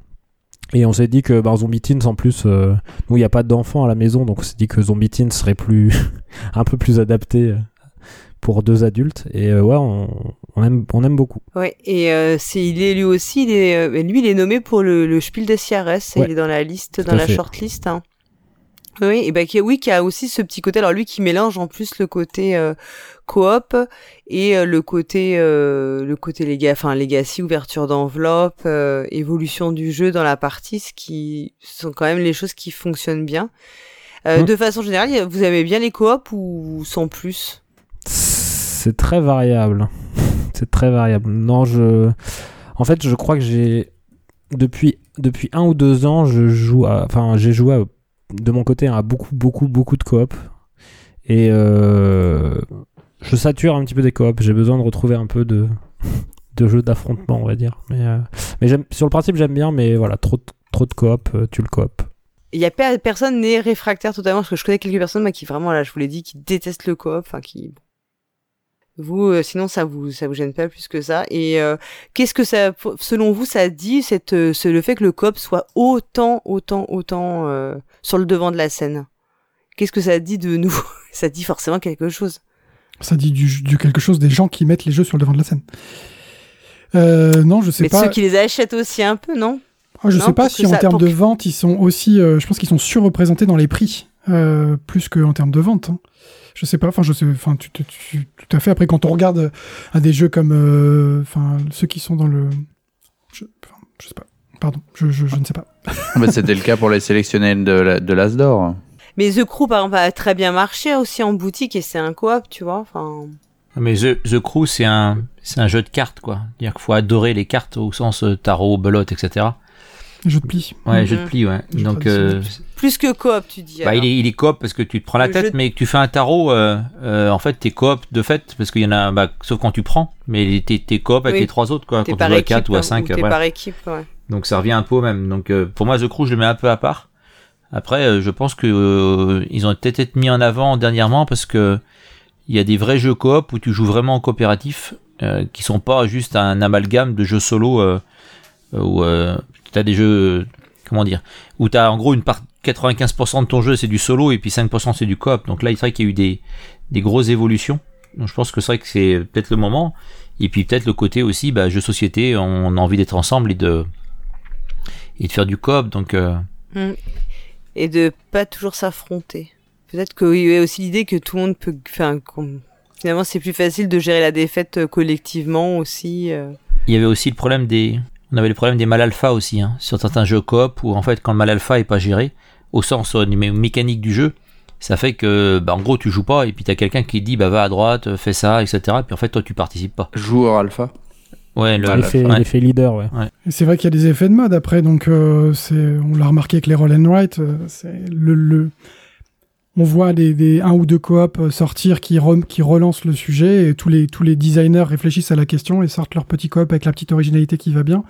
Et on s'est dit que bah, Zombie Teens, en plus, euh, nous, il n'y a pas d'enfants à la maison, donc on s'est dit que Zombie Teens serait plus un peu plus adapté euh, pour deux adultes. Et euh, ouais, on, on aime, on aime beaucoup. Ouais, et euh, c'est il est lui aussi, il est euh, lui il est nommé pour le, le Spiel des CRS, Ouais. il est dans la liste, Tout dans la shortlist. Hein. Oui, et ben qui oui qui a aussi ce petit côté alors lui qui mélange en plus le côté euh, coop et euh, le côté euh, le côté enfin legacy ouverture d'enveloppe, évolution du jeu dans la partie, ce qui sont quand même les choses qui fonctionnent bien. Euh, Mm. De façon générale, vous aimez bien les coop ou sans plus? C'est très variable. C'est très variable. Non, je. En fait, je crois que j'ai. Depuis, depuis un ou deux ans, je joue à. Enfin, j'ai joué à- de mon côté à beaucoup, beaucoup, beaucoup de coop. Et euh, je sature un petit peu des coop. J'ai besoin de retrouver un peu de, de jeux d'affrontement, on va dire. Mais, euh, sur le principe, j'aime bien, mais voilà, trop, trop de coop, euh, tu le coop. Il y a pe- personne n'est réfractaire totalement parce que je connais quelques personnes qui vraiment là je vous l'ai dit qui détestent le coop enfin qui vous sinon ça vous ça vous gêne pas plus que ça et qu'est-ce que ça selon vous ça dit cette ce- le fait que le coop soit autant autant autant sur le devant de la scène qu'est-ce que ça dit de nous ça dit forcément quelque chose Ça dit du, du quelque chose des gens qui mettent les jeux sur le devant de la scène. Euh, non, je sais mais de pas. ceux qui les achètent aussi un peu non? Ah, je non, sais pas si en ça- termes de vente, ils sont aussi. euh, je pense qu'ils sont surreprésentés dans les prix, euh, plus qu'en termes de vente. hein. Je sais pas. Enfin, je sais. Enfin, tu, tu- tu- tout à fait. Après, quand on regarde euh, à des jeux comme, enfin, ceux qui sont dans le, je, je sais pas. Pardon, je, je, je ne sais pas. Bah, C'était le cas pour les sélectionnés de, la- de l'As d'or. mais The Crew par exemple a très bien marché aussi en boutique et c'est un coop tu vois enfin Mais The, The Crew, c'est un, c'est un jeu de cartes, quoi. C'est-à-dire qu'il faut adorer les cartes au sens euh, tarot, belote, etc. Jeu de pli. Ouais, Mhm. jeu de pli, ouais. Donc, euh, plus que coop tu dis bah, il est, il est coop parce que tu te prends la Le tête, de- mais que tu fais un tarot, euh, euh, en fait, t'es coop de fait, parce qu'il y en a, bah, sauf quand tu prends, mais t'es, t'es coop avec Oui. les trois autres, quoi. T'es Quand tu joues à équipe 4 ou hein, à 5, t'es par équipe ouais Donc ça revient un peu au même. Donc euh, pour moi, The Crew, je le mets un peu à part. Après, euh, je pense que euh, ils ont peut-être été mis en avant dernièrement parce que il y a des vrais jeux coop où tu joues vraiment en coopératif, euh, qui sont pas juste un amalgame de jeux solo où tu as des jeux comment dire où tu as en gros une part 95% de ton jeu c'est du solo et puis 5% c'est du coop. Donc là, il serait qu'il y a eu des des grosses évolutions Donc je pense que c'est vrai que c'est peut-être le moment. Et puis peut-être le côté aussi, bah, jeu société, on a envie d'être ensemble et de et de faire du coop. Donc euh, Mm. Et de pas toujours s'affronter. Peut-être qu'il y a aussi l'idée que tout le monde peut. Enfin, finalement, c'est plus facile de gérer la défaite euh, collectivement aussi. euh. il y avait aussi le problème des, on avait le problème des mal alpha aussi hein, sur certains jeux coop où en fait quand le mal alpha est pas géré au sens euh, mé- mécanique du jeu, ça fait que bah, en gros tu joues pas et puis t'as quelqu'un qui dit bah va à droite, fais ça, etc. Puis en fait toi tu participes pas. Joueur alpha. Ouais, le, L'effet ouais. l'effet leader, ouais. Et c'est vrai qu'il y a des effets de mode après, donc euh, c'est, on l'a remarqué avec les roll and write, euh, c'est le, le, on voit des, des un ou deux coops euh, sortir qui, re- qui relancent le sujet et tous les, tous les designers réfléchissent à la question et sortent leur petit coop avec la petite originalité qui va bien.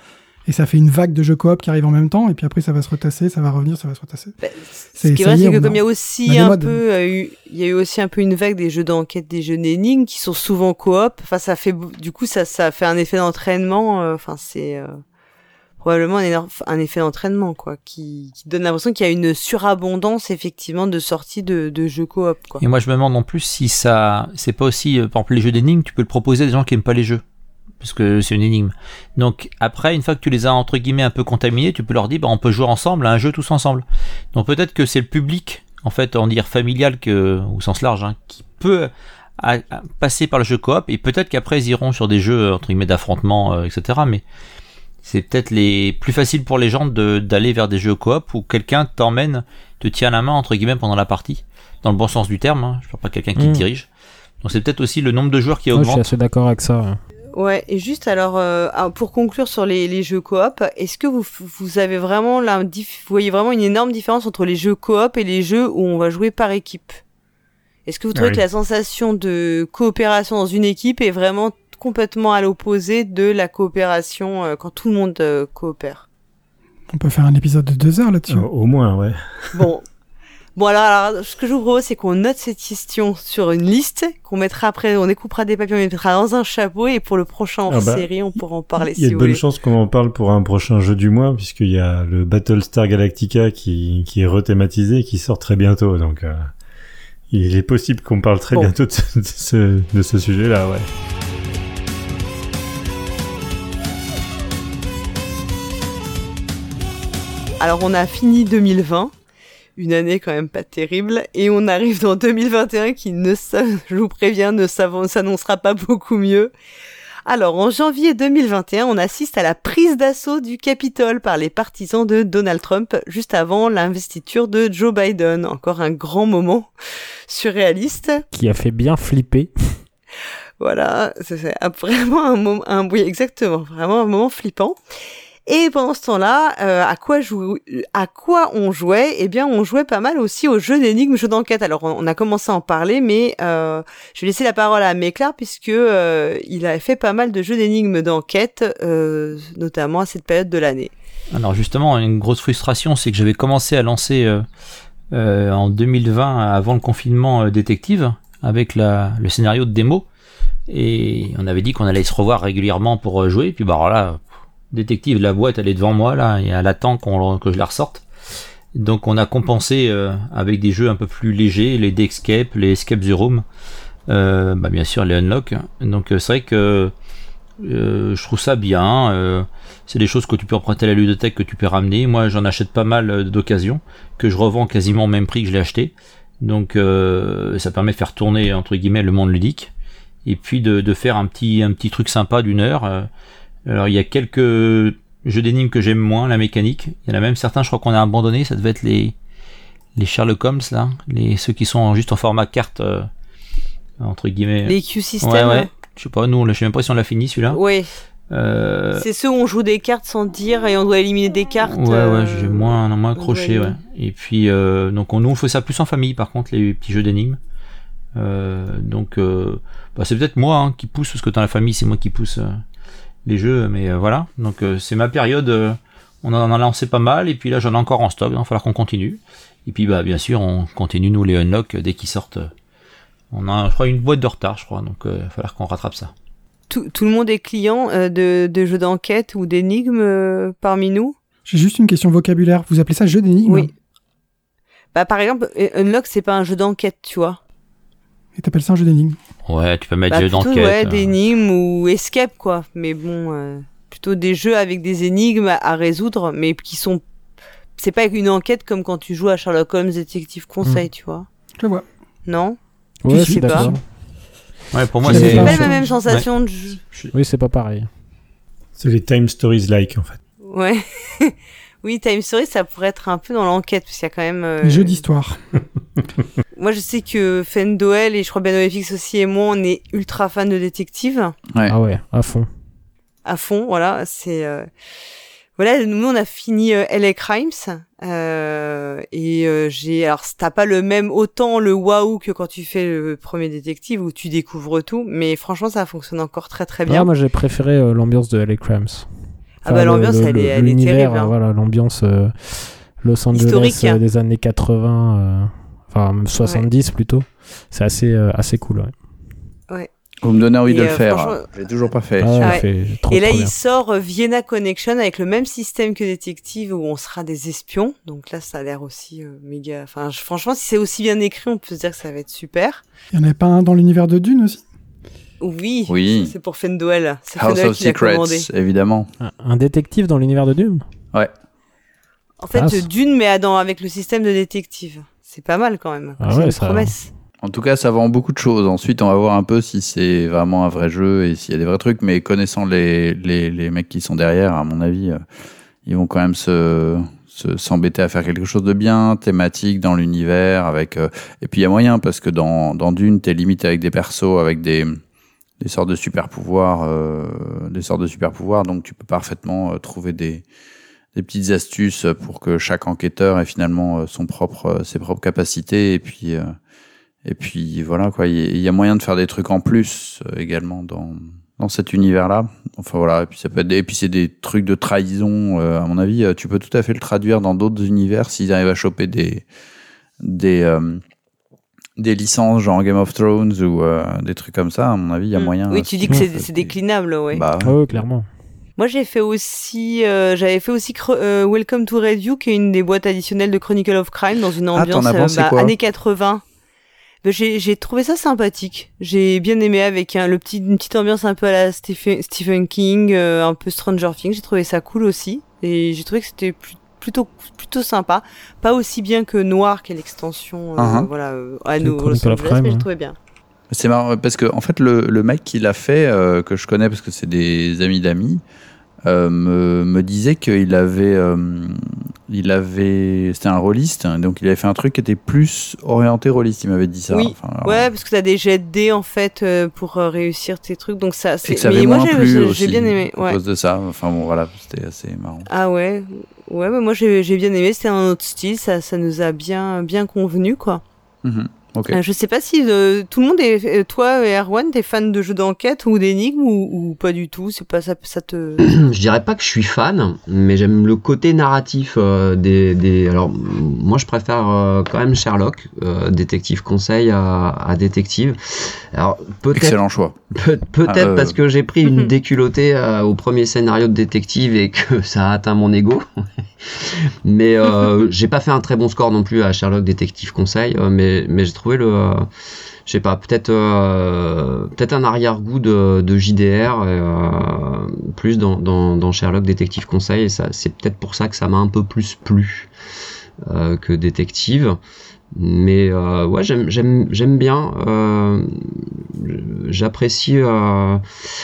Et ça fait une vague de jeux coop qui arrivent en même temps et puis après ça va se retasser, ça va revenir, ça va se retasser. Bah, C'est- Ce qui est vrai, c'est que comme a- il y a aussi un peu, euh, eu- il y a eu aussi un peu une vague des jeux d'enquête, des jeux d'énigmes qui sont souvent coop. Enfin, ça fait, du coup, ça, ça fait un effet d'entraînement. euh, Enfin, c'est euh, probablement un, énorme, un effet d'entraînement, quoi, qui, qui donne l'impression qu'il y a une surabondance effectivement de sorties de, de jeux coop, quoi. Et moi je me demande en plus si ça, c'est pas aussi, par exemple les jeux d'énigmes, tu peux le proposer à des gens qui aiment pas les jeux. Parce que c'est une énigme. Donc après, une fois que tu les as entre guillemets un peu contaminés, tu peux leur dire bah, on peut jouer ensemble à un jeu tous ensemble. Donc peut-être que c'est le public, en fait, en dire familial que, au sens large, hein, qui peut à- à passer par le jeu coop et peut-être qu'après ils iront sur des jeux entre guillemets d'affrontement, euh, etc. Mais c'est peut-être les plus facile pour les gens de d'aller vers des jeux coop où quelqu'un t'emmène, te tient la main entre guillemets pendant la partie, dans le bon sens du terme. Hein, je parle pas de quelqu'un qui te dirige. Donc c'est peut-être aussi le nombre de joueurs qui Ouais, je suis augmente. assez d'accord avec ça. Ouais. Et juste alors, euh, ah, pour conclure sur les, les jeux coop, est-ce que vous, vous avez vraiment la, vous voyez vraiment une énorme différence entre les jeux coop et les jeux où on va jouer par équipe? Est-ce que vous trouvez oui. que la sensation de coopération dans une équipe est vraiment complètement à l'opposé de la coopération euh, quand tout le monde euh, coopère? On peut faire un épisode de deux heures là-dessus. Euh, au moins, ouais. Bon. Bon alors, alors, ce que je vous propose, c'est qu'on note cette question sur une liste, qu'on mettra après, on découpera des papiers, on les mettra dans un chapeau, et pour le prochain Ah bah, série, on pourra en parler Il y a si de vous bonnes voulez. chances qu'on en parle pour un prochain jeu du mois, puisqu'il y a le Battlestar Galactica qui, qui est rethématisé et qui sort très bientôt. Donc, euh, il est possible qu'on parle très Bon. bientôt de ce, de ce, de ce sujet-là, ouais. Alors on a fini 2020, une année quand même pas terrible, et on arrive dans 2021 qui ne, je vous préviens, ne s'annoncera pas beaucoup mieux. Alors en janvier 2021, on assiste à la prise d'assaut du Capitole par les partisans de Donald Trump juste avant l'investiture de Joe Biden. Encore un grand moment surréaliste. Qui a fait bien flipper. Voilà, c'est c'est vraiment un moment, un, oui, exactement, vraiment un moment flippant. Et pendant ce temps-là, euh, à quoi jou- à quoi on jouait? Eh bien, on jouait pas mal aussi aux jeux d'énigmes, jeux d'enquête. Alors, on, a commencé à en parler, mais euh, je vais laisser la parole à Méclar puisque euh, il a fait pas mal de jeux d'énigmes d'enquête, notamment à cette période de l'année. Alors justement, une grosse frustration, c'est que j'avais commencé à lancer en 2020, avant le confinement, Détective, avec le scénario de démo. Et on avait dit qu'on allait se revoir régulièrement pour jouer. Puis bah alors là, Détective, la boîte, elle est devant moi là, et elle attend qu'on, que je la ressorte. Donc on a compensé euh, avec des jeux un peu plus légers, les Dexcape, les Escape the Room, euh, bah, bien sûr les Unlock. Donc euh, c'est vrai que je trouve ça bien. c'est des choses que tu peux emprunter à la ludothèque, que tu peux ramener. Moi, j'en achète pas mal d'occasion, que je revends quasiment au même prix que je l'ai acheté. Donc, ça permet de faire tourner entre guillemets le monde ludique, et puis de, de faire un petit un petit truc sympa d'une heure. Euh. Alors, il y a quelques jeux d'énigmes que j'aime moins, la mécanique. Il y en a même certains, je crois qu'on a abandonné. Ça devait être les les Sherlock Holmes là, les ceux qui sont juste en format carte euh, entre guillemets. Les Q-System. ouais ouais. Je sais pas, nous, je sais même pas si on l'a fini celui-là. Ouais. Euh, C'est ceux où on joue des cartes sans dire et on doit éliminer des cartes. Ouais, euh, ouais, j'ai moins, moins accroché, ouais. Et puis, euh, donc, on, nous, on fait ça plus en famille, par contre, les petits jeux d'énigmes. Euh, donc, euh, bah, c'est peut-être moi hein, qui pousse, parce que dans la famille, c'est moi qui pousse euh, les jeux, mais euh, voilà. Donc, euh, c'est ma période. euh, on en a lancé pas mal, et puis là, j'en ai encore en stock, il va falloir qu'on continue. Et puis, bah, bien sûr, on continue, nous, les unlock, euh, dès qu'ils sortent. On a, je crois, une boîte de retard, je crois, donc il va falloir qu'on rattrape ça. tout, tout le monde est client euh, de, de jeux d'enquête ou d'énigmes euh, parmi nous? J'ai juste une question vocabulaire. Vous appelez ça jeu d'énigmes? Oui. Bah, par exemple, Unlock, c'est pas un jeu d'enquête, tu vois. Et t'appelles ça un jeu d'énigmes Ouais, tu peux mettre Bah, jeu plutôt, d'enquête. ouais, euh. d'énigmes ou escape, quoi. Mais bon, euh, plutôt des jeux avec des énigmes à, à résoudre, mais qui sont. C'est pas une enquête comme quand tu joues à Sherlock Holmes Détective Conseil, tu vois. Je vois. Non? Ouais, suis sais pas. Ouais, pour moi, C'est sais c'est. pas pas. la même sensation de jeu. Oui, c'est pas pareil. C'est les Time Stories like en fait. Ouais. oui, Time Story, ça pourrait être un peu dans l'enquête, parce qu'il y a quand même. euh, Les jeux d'histoire. Moi, je sais que Fendoel et je crois Ben FX aussi et moi, on est ultra fans de détectives. Ouais. Ah ouais, à fond. à fond, voilà, c'est euh, voilà, nous on a fini euh, LA Crimes euh, et euh, j'ai alors t'as pas le même autant le waouh que quand tu fais le premier détective où tu découvres tout, mais franchement ça fonctionne encore très très bien. Ah, moi j'ai préféré euh, l'ambiance de LA Crimes. Ah bah, l'ambiance, le- elle est- le- elle est terrible, hein. Voilà, l'ambiance euh, Los Angeles euh, hein. des années 80, euh, enfin même 70 plutôt. C'est assez, euh, assez cool. Ouais. Vous me donnez envie Et, de le faire. l'ai toujours pas fait. Ah ouais, Ouais. fait trop, et là il sort Vienna Connection avec le même système que détective où on sera des espions, donc là ça a l'air aussi euh, méga. Enfin franchement si c'est aussi bien écrit, on peut se dire que ça va être super. Il y en avait pas un dans l'univers de Dune aussi? Oui, c'est pour Fendoel, c'est House Fendoel of qui Secrets, commandé. évidemment. Un, un détective dans l'univers de Doom En fait, Ah, d'une, mais dans, avec le système de détective. C'est pas mal quand même. Ah c'est ouais, une ça- promesse. En tout cas, ça vend beaucoup de choses. Ensuite, on va voir un peu si c'est vraiment un vrai jeu et s'il y a des vrais trucs. Mais connaissant les, les, les mecs qui sont derrière, à mon avis, euh, ils vont quand même se se- s'embêter à faire quelque chose de bien, thématique dans l'univers. avec euh, Et puis, il y a moyen, parce que dans, dans Dune, t'es limite avec des persos, avec des, des sortes de super pouvoirs. euh, des sortes de super pouvoirs. Donc, tu peux parfaitement euh, trouver des des petites astuces pour que chaque enquêteur ait finalement euh, son propre, euh, ses propres capacités et puis euh, et puis voilà quoi, il y a- moyen de faire des trucs en plus également dans dans cet univers-là. Enfin voilà, et puis ça peut être des, et puis c'est des trucs de trahison à mon avis, tu peux tout à fait le traduire dans d'autres univers s'ils arrivent à choper des des des licences genre Game of Thrones ou euh, des trucs comme ça, à mon avis, il y a Mm. moyen. Oui, euh, tu dis que c'est déclinable, ouais. Bah, Ah ouais, clairement. Moi, j'ai fait aussi, euh, j'avais fait aussi euh, Welcome to Review, qui est une des boîtes additionnelles de Chronicle of Crime dans une Ah, ambiance quoi années 80. Ben, j'ai j'ai trouvé ça sympathique. J'ai bien aimé avec le petit, une petite ambiance un peu à la Stephen, Stephen King, euh, un peu Stranger Things. J'ai trouvé ça cool aussi. Et j'ai trouvé que c'était plus- plutôt, plutôt sympa. Pas aussi bien que Noir, qui est l'extension, euh, Uh-huh. voilà, euh, à Los Angeles, Crime, mais j'ai hein. trouvé bien. C'est marrant parce que en fait le, le mec qui l'a fait euh, que je connais parce que c'est des amis d'amis euh, me, me disait qu'il avait euh, il avait c'était un rôliste hein, donc il avait fait un truc qui était plus orienté rôliste il m'avait dit ça Oui. Enfin, alors, Ouais, parce que t'as des jets de dés en fait euh, pour réussir tes trucs, donc ça. C'est. Mais moi j'ai- bien aimé. à Ouais. cause de ça enfin bon voilà c'était assez marrant Ah ouais, ouais, mais moi j'ai j'ai bien aimé. C'était un autre style, ça, ça nous a bien, bien convenu quoi. Mhm. Ok Euh, je sais pas si euh, tout le monde est, euh, toi et Erwan, t'es fan de jeux d'enquête ou d'énigmes ou, ou pas du tout? C'est pas ça, ça te. je dirais pas que je suis fan, mais j'aime le côté narratif euh, des, des. Alors, moi, je préfère euh, quand même Sherlock, euh, détective conseil à, à détective. Alors, peut-être excellent choix Pe- Peut-être Ah, euh, parce que j'ai pris une déculottée euh, au premier scénario de détective et que ça a atteint mon ego. mais euh, j'ai pas fait un très bon score non plus à Sherlock Détective Conseil, euh, mais, mais j'ai trouvé le, euh, je sais pas, peut-être euh, peut-être un arrière-goût de, JDR, euh, plus dans, dans, Sherlock Détective Conseil, et ça, c'est peut-être pour ça que ça m'a un peu plus plu que Détective. Mais ouais, j'aime bien. J'apprécie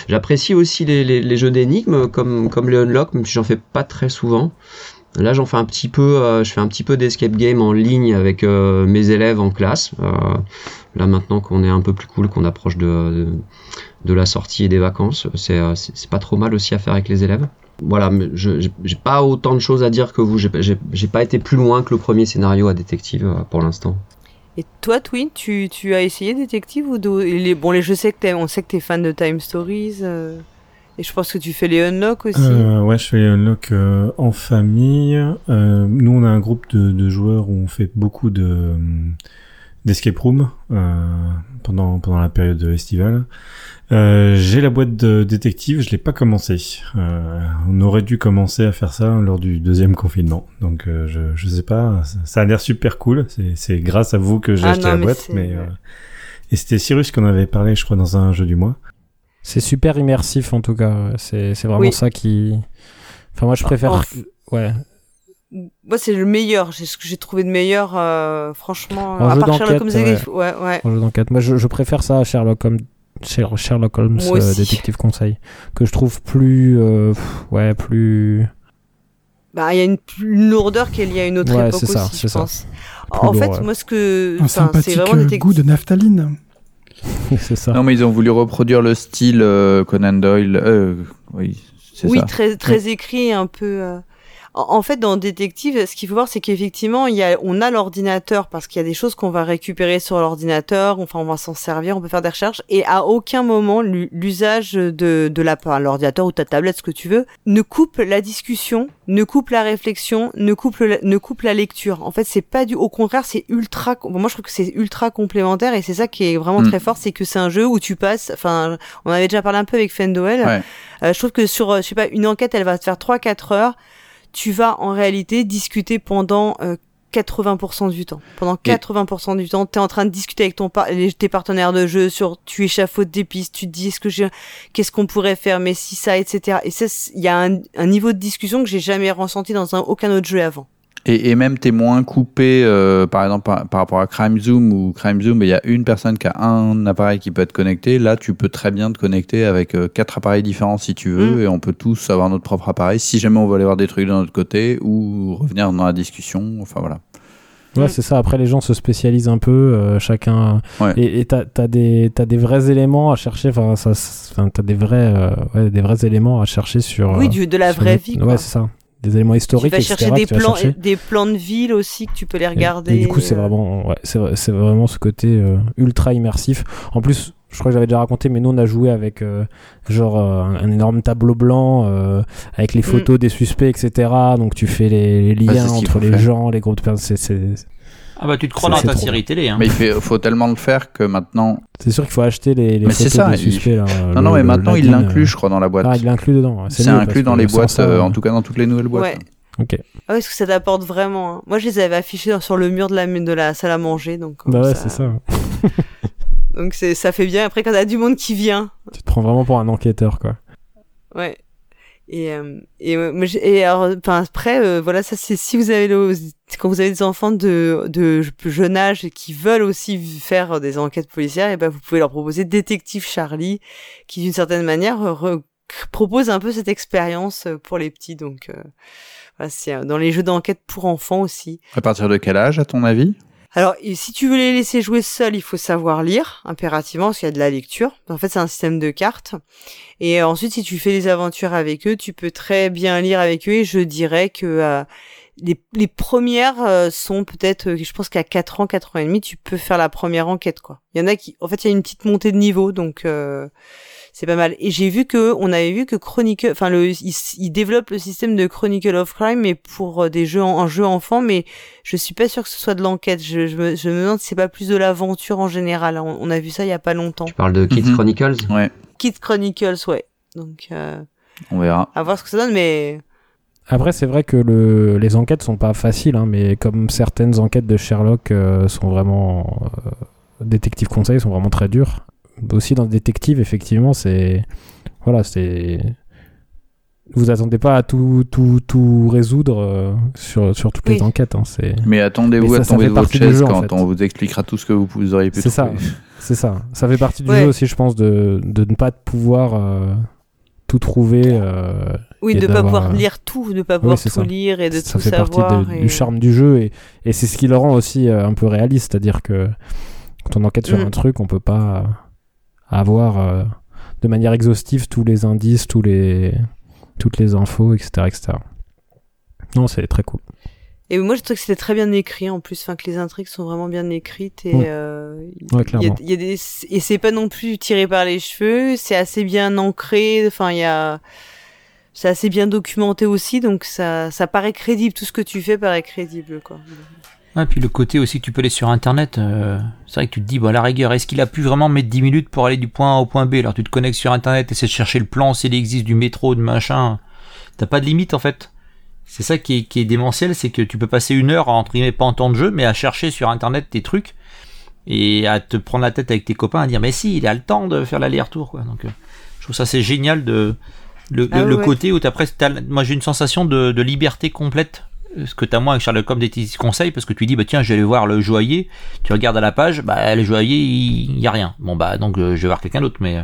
j'apprécie aussi les jeux d'énigmes comme comme les unlock, même si j'en fais pas très souvent. Là, j'en fais un petit peu. euh, je fais un petit peu d'escape game en ligne avec euh, mes élèves en classe. Euh, là, maintenant qu'on est un peu plus cool, qu'on approche de, de la sortie et des vacances, c'est pas trop mal aussi à faire avec les élèves. Voilà, j'ai- pas autant de choses à dire que vous. J'ai pas été plus loin que le premier scénario à détective pour l'instant. Et toi, Twin, tu, tu as essayé détective ou bon les je sais que on sait que t'es fan de Time Stories et je pense que tu fais les unlock aussi. Euh, ouais, je fais les unlock euh, en famille. Euh, nous, on a un groupe de, de joueurs où on fait beaucoup de euh, d'escape room euh, pendant pendant la période estivale. Euh, J'ai la boîte de détective, je l'ai pas commencé. Euh, on aurait dû commencer à faire ça lors du deuxième confinement. Donc euh, je je sais pas, ça- ça a l'air super cool. C'est c'est grâce à vous que j'ai Ah acheté non, la mais boîte, mais euh, Et c'était Cyrus qu'on avait parlé, je crois, dans un jeu du mois. C'est super immersif en tout cas. C'est c'est vraiment Oui. ça qui. Enfin, moi je préfère. Ouais. Moi, c'est le meilleur. C'est ce que j'ai trouvé de meilleur, euh, franchement. En à jeu part Sherlock d'enquête, Holmes, ouais. ouais, ouais. En jeu d'enquête. Moi je, je préfère ça à Sherlock Holmes. Sher- Sherlock Holmes, euh, détective conseil, que je trouve plus, euh, pff, ouais, plus, Bah, il y a une, une lourdeur qui est liée à une autre Ouais, époque c'est ça, aussi, c'est je ça. pense. Plus en lourd, fait, ouais. moi, ce que, c'est sympathique vraiment détective. goût de naphtaline. c'est ça. Non, mais ils ont voulu reproduire le style euh, Conan Doyle. Euh, oui, c'est Oui, ça. très très écrit, un peu. En, en fait, dans Détective, ce qu'il faut voir, c'est qu'effectivement, il y a, on a l'ordinateur parce qu'il y a des choses qu'on va récupérer sur l'ordinateur. Enfin, on va s'en servir, on peut faire des recherches. Et à aucun moment, l'u- l'usage de de la l'ordinateur ou ta tablette, ce que tu veux, ne coupe la discussion, ne coupe la réflexion, ne coupe la, ne coupe la lecture. En fait, c'est pas du. Au contraire, c'est ultra. bon, moi, je trouve que c'est ultra complémentaire et c'est ça qui est vraiment Mm. très fort, c'est que c'est un jeu où tu passes. Enfin, on avait déjà parlé un peu avec Fendoel. Ouais. Euh, je trouve que sur, euh, je sais pas, une enquête, elle va te faire 3-4 heures. Tu vas en réalité discuter pendant euh, 80% du temps. Pendant Et- 80% du temps, tu es en train de discuter avec ton par- tes partenaires de jeu sur tu échafaudes des pistes, tu te dis est-ce que j'ai qu'est-ce qu'on pourrait faire mais si ça etc. Et ça c'est- il y a un, un niveau de discussion que j'ai jamais ressenti dans un, aucun autre jeu avant. Et, et même t'es moins coupé, euh, par exemple par, par rapport à Crime Zoom ou Crime Zoom, il y a une personne qui a un appareil qui peut être connecté. Là, tu peux très bien te connecter avec euh, quatre appareils différents si tu veux, Mm. et on peut tous avoir notre propre appareil. Si jamais on veut aller voir des trucs de notre côté ou revenir dans la discussion, enfin voilà. Ouais, Mm. c'est ça. Après, les gens se spécialisent un peu, euh, chacun. Ouais. Et t'as as des vrais éléments à chercher. Enfin, ça, t'as des vrais euh, ouais, des vrais éléments à chercher sur. oui, du, de la vraie vie. Quoi. Ouais, c'est ça. Des éléments tu historiques, vas etc. chercher des tu vas plans, chercher. des plans de ville aussi que tu peux les regarder. Et, du coup, c'est euh, vraiment, ouais, c'est vrai- c'est vraiment ce côté euh, ultra immersif. En plus, je crois que j'avais déjà raconté, mais nous on a joué avec euh, genre euh, un, énorme tableau blanc euh, avec les photos des suspects, etc. Donc tu fais les, liens entre les gens, les groupes de personnes. Ah bah tu te crois dans ta trop série télé. Hein. Mais il fait, faut tellement le faire que maintenant. c'est sûr qu'il faut acheter les, les Mais c'est photos ça, des il- suspects. Là, Non, le- non, mais maintenant il l'inclut, euh, je crois, dans la boîte. Ah, il l'inclut dedans. c'est inclus dans les boîtes, ça, euh, euh, en tout cas dans toutes les nouvelles boîtes. Ouais. Ok. Ah ouais, parce que ça t'apporte vraiment. hein. Moi, je les avais affichés sur le mur de la, de la salle à manger, donc. Bah comme ouais, c'est ça. Donc ça fait bien. Après, quand t'as du monde qui vient, Tu te prends vraiment pour un enquêteur, quoi. ouais. Et euh, et, euh, et alors, enfin après, euh, voilà, ça c'est si vous avez le, quand vous avez des enfants de de jeune âge qui veulent aussi faire des enquêtes policières, et ben vous pouvez leur proposer Détective Charlie, qui d'une certaine manière re- propose un peu cette expérience pour les petits. Donc euh, voilà, c'est euh, dans les jeux d'enquête pour enfants aussi. À partir de quel âge, à ton avis? Alors, si tu veux les laisser jouer seuls, il faut savoir lire, impérativement, parce qu'il y a de la lecture. En fait, c'est un système de cartes. Et euh, ensuite, si tu fais des aventures avec eux, tu peux très bien lire avec eux. Et je dirais que euh, les, premières euh, sont peut-être, euh, je pense qu'à 4 ans, 4 ans et demi, tu peux faire la première enquête, quoi. Il y en a qui, en fait, il y a une petite montée de niveau, donc c'est pas mal. Et j'ai vu que, on avait vu que Chronicle, enfin, le, il, il développe le système de Chronicle of Crime, mais pour euh, des jeux en, en jeu enfant, mais je suis pas sûr que ce soit de l'enquête. Je, je, me, je me demande si c'est pas plus de l'aventure en général. On, on a vu ça il y a pas longtemps. Tu parles de Kids Mhm. Chronicles? Ouais, Kid Chronicles, ouais. Donc, euh, on verra. à voir ce que ça donne, mais Après, c'est vrai que le, les enquêtes sont pas faciles, hein, mais comme certaines enquêtes de Sherlock euh, sont vraiment. Euh, détective conseil sont vraiment très dures. Aussi, dans Détective, effectivement, c'est. Voilà, c'est. Vous attendez pas à tout, tout, tout résoudre euh, sur, sur toutes les Oui. enquêtes. Hein, c'est Mais attendez-vous Mais à tomber de votre chaise jeu, en quand fait. on vous expliquera tout ce que vous, vous auriez pu C'est ça. c'est ça. Ça fait partie du Ouais. jeu aussi, je pense, de, de ne pas pouvoir euh, tout trouver. euh, oui, de pas d'avoir, pouvoir lire tout, de pas pouvoir tout ça. lire et de ça tout fait savoir. partie de- et- du charme du jeu et, et c'est ce qui le rend aussi un peu réaliste, c'est-à-dire que quand on enquête sur Mm. un truc, on peut pas euh, avoir euh, de manière exhaustive tous les indices, tous les toutes les infos, etc., etc. Non, c'est très cool. Et moi, je trouve que c'était très bien écrit en plus, enfin que les intrigues sont vraiment bien écrites et Ouais. euh, Ouais, y a- y a des et c'est pas non plus tiré par les cheveux, c'est assez bien ancré, enfin il y a c'est assez bien documenté aussi, donc ça ça paraît crédible, tout ce que tu fais paraît crédible quoi. Ah, puis le côté aussi que tu peux aller sur internet, euh, c'est vrai que tu te dis, bah, à la rigueur, est-ce qu'il a pu vraiment mettre 10 minutes pour aller du point A au point B? Alors tu te connectes sur internet, essaies de chercher le plan, s'il existe du métro, de machin. T'as pas de limite en fait. C'est ça qui est, qui est démentiel, c'est que tu peux passer une heure à guillemets pas en temps de jeu, mais à chercher sur internet tes trucs. et à te prendre la tête avec tes copains à dire mais si il a le temps de faire l'aller-retour quoi. Donc euh, je trouve ça c'est génial de le, Ah le- le ouais. côté où t'as presque moi j'ai une sensation de, de liberté complète ce que t'as moins avec Sherlock Holmes des petits conseils parce que tu dis bah tiens je vais aller voir le joaillier tu regardes à la page bah le joaillier il, y a rien bon bah donc euh, je vais voir quelqu'un d'autre mais euh,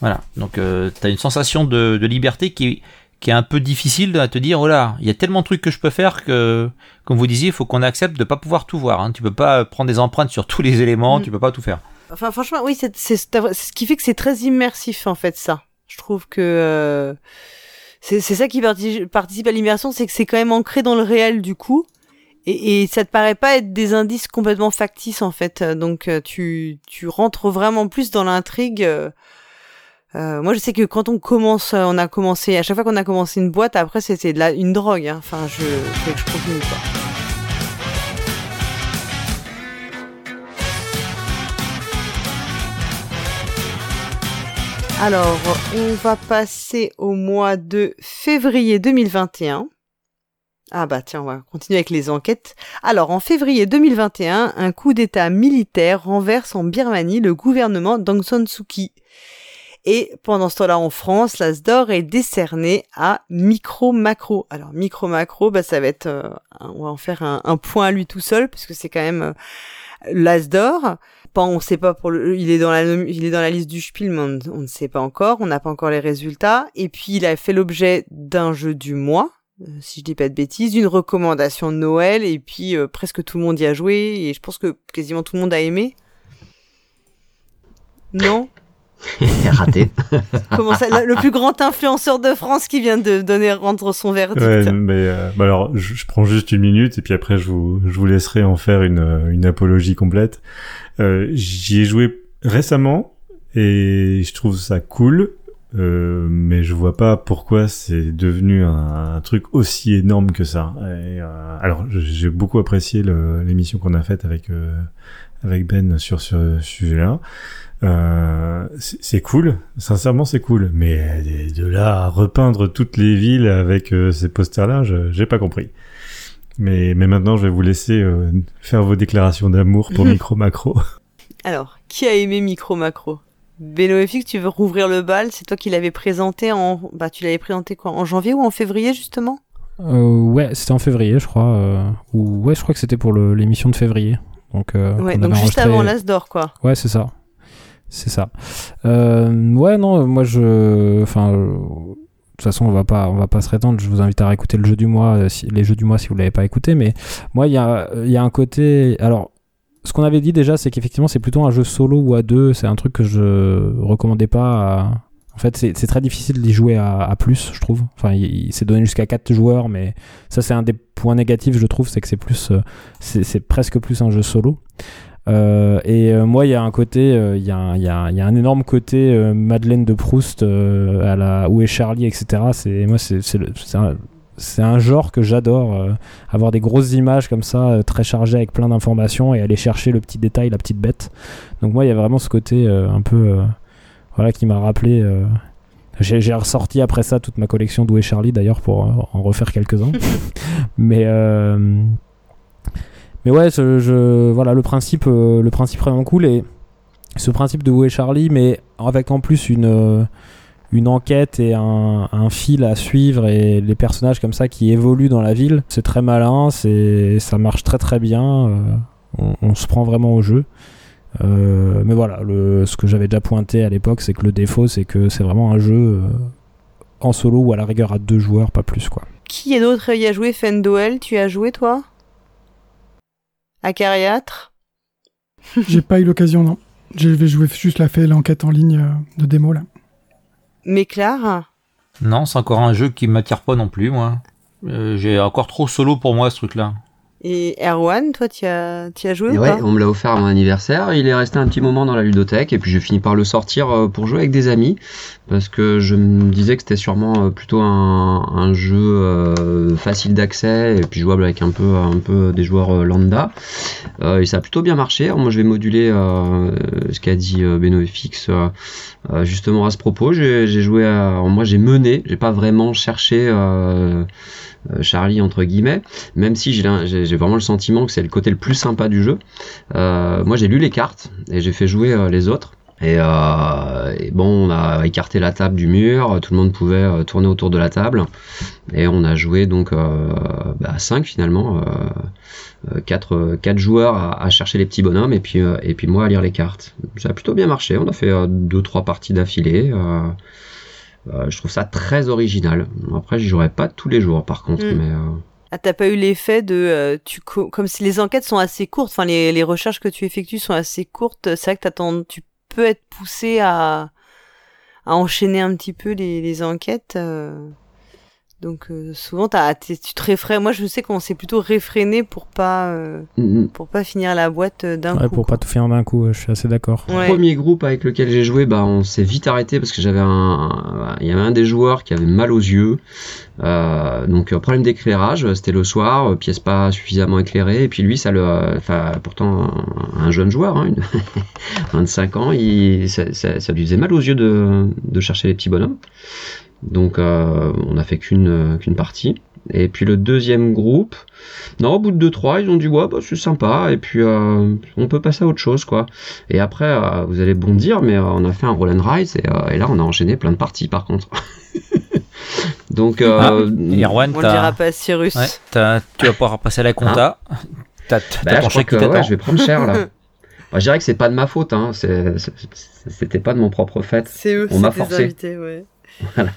voilà donc euh, t'as une sensation de, de liberté qui est qui est un peu difficile à te dire oh là il y a tellement de trucs que je peux faire que comme vous disiez il faut qu'on accepte de pas pouvoir tout voir hein. tu peux pas prendre des empreintes sur tous les éléments Mm. tu peux pas tout faire Enfin, franchement, oui, c'est ce qui fait que c'est très immersif, en fait, ça. Je trouve que euh, c'est ça qui parti- participe à l'immersion, c'est que c'est quand même ancré dans le réel, du coup. Et, et ça te paraît pas être des indices complètement factices, en fait. Donc, euh, tu, tu rentres vraiment plus dans l'intrigue. euh, euh, moi, je sais que quand on commence, euh, on a commencé, à chaque fois qu'on a commencé une boîte, après, c'était une drogue. hein. Enfin, je, je continue. Alors, on va passer au mois de février 2021. Ah bah tiens, on va continuer avec les enquêtes. Alors, en février 2021, un coup d'État militaire renverse en Birmanie le gouvernement d'Aung San Suu Kyi. Et pendant ce temps-là, en France, l'As d'or est décerné à Micro Macro. Alors, Micro Macro, bah, ça va être, euh, on va en faire un, un point à lui tout seul, puisque c'est quand même euh, l'As d'or. Pas, on sait pas pour le, il est dans la, il est dans la liste du Spiel, mais on, ne- on ne sait pas encore. On n'a pas encore les résultats. Et puis, il a fait l'objet d'un jeu du mois, euh, si je dis pas de bêtises, d'une recommandation de Noël. Et puis, euh, presque tout le monde y a joué. Et je pense que quasiment tout le monde a aimé. Non? Raté. Comment ça, le plus grand influenceur de France qui vient de donner, rendre son verdict? Ouais, mais euh, bah alors, je, je prends juste une minute et puis après, je vous, je vous laisserai en faire une, une apologie complète. Euh, J'y ai joué récemment et je trouve ça cool, euh, mais je vois pas pourquoi c'est devenu un, truc aussi énorme que ça. Euh, alors, j'ai beaucoup apprécié l'émission qu'on a faite avec euh, avec Ben sur ce sujet-là. C'est cool, sincèrement c'est cool, mais de là à repeindre toutes les villes avec ces posters-là, j'ai pas compris. Mais, mais maintenant, je vais vous laisser euh, faire vos déclarations d'amour pour Micro Macro. Alors, qui a aimé Micro Macro? BenoFX, tu veux rouvrir le bal? C'est toi qui l'avais présenté en, bah, tu l'avais présenté quoi? En janvier ou en février justement? Euh, ouais, c'était en février, je crois. euh, ou ouais, je crois que c'était pour l'émission de février. Donc, euh, Ouais, donc juste enregistré- avant l'As d'or quoi. Ouais, c'est ça. C'est ça. Euh, ouais, non, moi je. Enfin. De toute façon, on va pas, on va pas se rétendre. Je vous invite à réécouter le jeu du mois, euh, les jeux du mois si vous l'avez pas écouté. Mais moi, il y a, y a un côté. Alors, ce qu'on avait dit déjà, c'est qu'effectivement, c'est plutôt un jeu solo ou à deux. C'est un truc que je recommandais pas. En fait, c'est très difficile d'y jouer à, plus, je trouve. Enfin, il, s'est donné jusqu'à 4 joueurs, mais ça, c'est un des points négatifs, je trouve, c'est que c'est plus, euh, c'est presque plus un jeu solo. Euh, et euh, moi, il y a un côté, euh, il y, a un- y, y a énorme côté euh, Madeleine de Proust à la Où est Charlie, etc. C'est moi, c'est un, un genre que j'adore. euh, avoir des grosses images comme ça, très chargées avec plein d'informations et aller chercher le petit détail, la petite bête. Donc moi, il y a vraiment ce côté euh, un peu, euh, voilà, qui m'a rappelé. euh, j'ai ressorti après ça toute ma collection d'Où est Charlie d'ailleurs pour en refaire quelques-uns. mais euh, mais ouais, je, je- voilà le principe, euh, le principe vraiment cool et ce principe de Où est Charlie, mais avec en plus une euh, une enquête et un, fil à suivre et les personnages comme ça qui évoluent dans la ville, c'est très malin, c'est ça marche très très bien, euh, on, se prend vraiment au jeu. Mais voilà, le, ce que j'avais déjà pointé à l'époque, c'est que le défaut, c'est que c'est vraiment un jeu en solo ou à la rigueur à deux joueurs, pas plus quoi. Qui est d'autre y a joué? Fendoel, tu as joué toi? Acariâtre J'ai pas eu l'occasion, non. Je vais jouer juste la fait l'enquête en ligne euh, de démo là. Méclar non c'est encore un jeu qui m'attire pas non plus moi Euh, j'ai encore trop solo pour moi ce truc là Et Erwan, toi tu as, as joué ou ouais, pas on me l'a offert à mon anniversaire. Il est resté un petit moment dans la ludothèque et puis j'ai fini par le sortir euh, pour jouer avec des amis parce que je me disais que c'était sûrement euh, plutôt un, un jeu euh, facile d'accès et puis jouable avec un peu, un peu des joueurs lambda. Et ça a plutôt bien marché. Moi, je vais moduler ce qu'a dit euh, euh, justement à ce propos. J'ai joué, à, moi j'ai mené, j'ai pas vraiment cherché. Euh, Charlie entre guillemets, même si j'ai vraiment le sentiment que c'est le côté le plus sympa du jeu. Euh, moi, j'ai lu les cartes et j'ai fait jouer euh, les autres. Et, bon, on a écarté la table du mur, tout le monde pouvait tourner autour de la table, et on a joué donc bah, à 5 finalement, euh, 4, quatre joueurs à, à, chercher les petits bonhommes, et puis, et puis moi à lire les cartes. Ça a plutôt bien marché, on a fait 2-3 parties d'affilée. Je trouve ça très original. Après, j'y jouerai pas tous les jours par contre, Mm. mais... Ah, t'as pas eu l'effet de euh, tu co- comme si les enquêtes sont assez courtes, enfin les, les recherches que tu effectues sont assez courtes, c'est vrai que t'attends, tu peux être poussé à à enchaîner un petit peu les, les enquêtes. Donc euh, souvent tu te réfrènes. Moi je sais qu'on s'est plutôt réfréné pour pas euh, Mm, pour pas finir la boîte euh, d'un Ouais, coup. pour quoi. pas tout faire d'un coup, je suis assez d'accord. Ouais. Premier groupe avec lequel j'ai joué, bah, on s'est vite arrêté parce que j'avais un, il y avait un des joueurs qui avait mal aux yeux. Euh, donc problème d'éclairage, c'était le soir, euh, pièce pas suffisamment éclairée. Et puis lui, ça le, enfin pourtant un, un jeune joueur, hein, une 25 ans, il, ça, ça- ça lui faisait mal aux yeux de, de chercher les petits bonhommes. Donc euh, on a fait qu'une qu'une partie. Et puis le deuxième groupe, non, au bout de 2-3, ils ont dit ouais, bah, c'est sympa, et puis euh, on peut passer à autre chose, quoi. Et après, euh, vous allez bondir, mais euh, on a fait un roll and rise, et, euh, et là, on a enchaîné plein de parties, par contre. Donc, euh, Et Erwan, On le dira pas à Cyrus. ouais, tu vas pouvoir passer à la compta. T'as t'as bah, je crois que ouais, je vais prendre cher, là. Bah, je dirais que c'est pas de ma faute, hein. C'était pas de mon propre fait. C'est eux, On m'a forcé. invités, ouais. Voilà.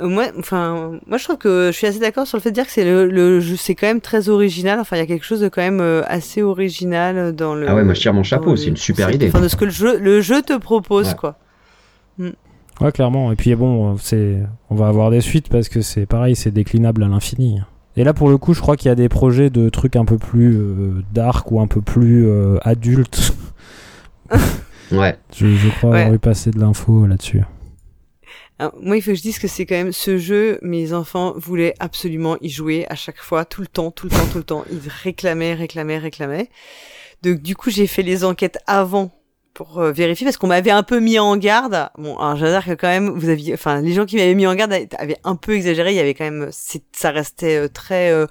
Moi, enfin, moi je trouve que je suis assez d'accord sur le fait de dire que c'est le, le jeu, c'est quand même très original. Enfin, il y a quelque chose de quand même euh, assez original dans le. Ah ouais, moi, je tire mon chapeau, c'est une super idée. Enfin, de ce que le jeu, le jeu te propose, Ouais. quoi. Ouais, clairement. Et puis bon, c'est, on va avoir des suites parce que c'est pareil, c'est déclinable à l'infini. Et là, pour le coup, je crois qu'il y a des projets de trucs un peu plus euh, dark ou un peu plus euh, adultes. Ouais. Je, je crois Ouais. avoir eu passer de l'info là-dessus. Moi, il faut que je dise que c'est quand même ce jeu. Mes enfants voulaient absolument y jouer à chaque fois, tout le temps, tout le temps, tout le temps. Ils réclamaient, réclamaient, réclamaient. Donc, du coup, j'ai fait les enquêtes avant pour euh, vérifier parce qu'on m'avait un peu mis en garde. Bon, alors j'adore que quand même vous aviez, enfin, les gens qui m'avaient mis en garde avaient un peu exagéré. Il y avait quand même, ça restait euh, très, euh,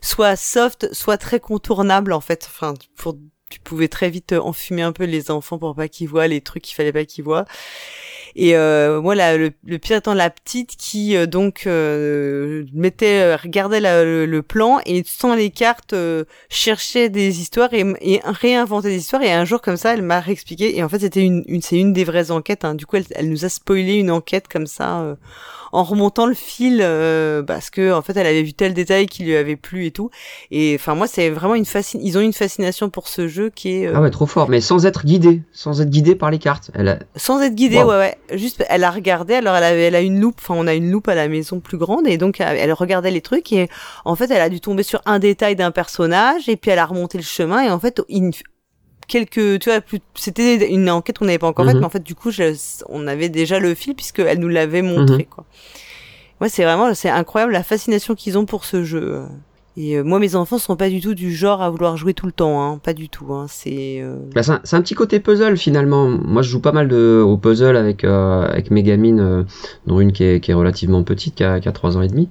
soit soft, soit très contournable en fait. Enfin, pour tu pouvais très vite enfumer un peu les enfants pour pas qu'ils voient les trucs qu'il fallait pas qu'ils voient. Et euh, moi, la, le, le pire la petite qui euh, donc euh, mettait, euh, regardait la- le, plan et sans les cartes euh, cherchait des histoires et, et réinventait des histoires. Et un jour comme ça, elle m'a réexpliqué. Et en fait, c'était une, une c'est une des vraies enquêtes. Hein. Du coup, elle, elle nous a spoilé une enquête comme ça. En remontant le fil euh, parce que en fait elle avait vu tel détail qui lui avait plu et tout et enfin moi c'est vraiment une fascine ils ont une fascination pour ce jeu qui est euh, Ah ouais, trop fort, mais sans être guidé, sans être guidé par les cartes. Elle a- sans être guidée, Wow. ouais, ouais. Juste, elle a regardé. Alors, elle avait, elle a une loupe. Enfin, on a une loupe à la maison plus grande, et donc elle, elle regardait les trucs. Et en fait, elle a dû tomber sur un détail d'un personnage, et puis elle a remonté le chemin. Et en fait, in- quelques, tu vois, c'était une enquête qu'on n'avait pas encore faite, Mhm. mais en fait, du coup, je- on avait déjà le fil puisque elle nous l'avait montré, Mhm. quoi. Ouais, c'est vraiment, c'est incroyable la fascination qu'ils ont pour ce jeu. Et euh, moi, mes enfants sont pas du tout du genre à vouloir jouer tout le temps, hein. Pas du tout, hein. C'est. euh, Bah, c'est un, petit côté puzzle finalement. Moi je joue pas mal de, au puzzle avec, euh, avec mes gamines, dont une qui est, qui est relativement petite, qui a, qui a 3 ans et demi.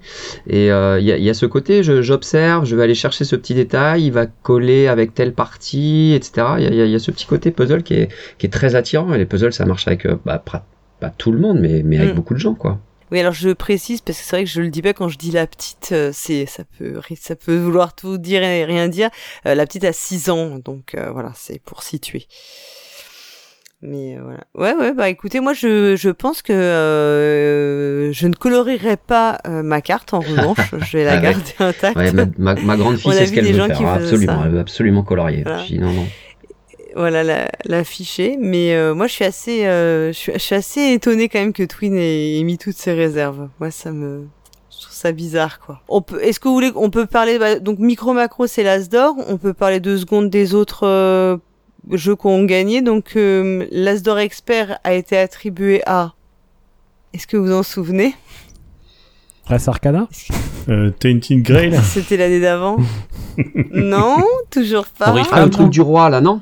Et il y, a, y a ce côté, j'observe, je vais aller chercher ce petit détail, il va coller avec telle partie, etc. Il y a, y a- y a ce petit côté puzzle qui est, qui est très attirant. Et les puzzles ça marche avec bah, pra- pas tout le monde, mais, mais avec Mm. beaucoup de gens quoi. Oui, alors je précise parce que c'est vrai que je le dis pas quand je dis la petite, euh, c'est ça peut ça peut vouloir tout dire et rien dire. Euh, la petite a 6 ans, donc euh, voilà, c'est pour situer. Mais euh, voilà. Ouais, ouais, bah écoutez, moi je, je pense que euh, je ne colorierai pas euh, ma carte en revanche, je vais la Ah garder intacte. Ouais, ma, ma, ma grande fille c'est ce qu'elle veut gens faire, hein, absolument, ça. elle veut absolument colorier. Voilà. Je dis non non. Voilà la- l'afficher. Mais euh, moi je suis assez euh, je suis je suis assez étonnée quand même que Twin ait, ait mis toutes ses réserves. Moi ça me je trouve ça bizarre quoi. On peut est-ce que vous voulez on peut parler bah, donc micro macro c'est l'as d'or. On peut parler deux secondes des autres euh, jeux qu'on gagné donc euh, l'as d'or expert a été attribué à est-ce que vous en souvenez? Res Arcana? Euh, Tainted Grail. C'était l'année d'avant. Non toujours pas. Oriflamme. Ah le truc du roi là non?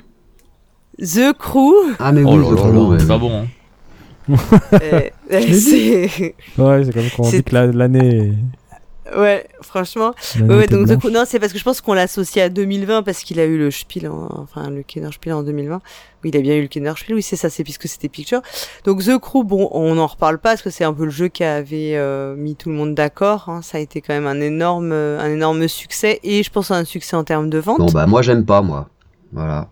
The Crew Ah mais Oh oui, là là, c'est pas bon. hein. euh, c'est Ouais, c'est comme quand on dit que la- l'année. Ouais, franchement. Ouais, donc. The Crew- non, c'est parce que je pense qu'on l'associe à 2020 parce qu'il a eu le Spiel, en- enfin le Kinderspiel en 2020. Oui, il a bien eu le Kinderspiel. Oui, c'est ça, c'est puisque c'était Picture. Donc The Crew, bon, on n'en reparle pas parce que c'est un peu le jeu qui avait euh, mis tout le monde d'accord. hein. Ça a été quand même un énorme, un énorme succès et je pense un succès en termes de vente. Bon bah moi j'aime pas moi. Voilà.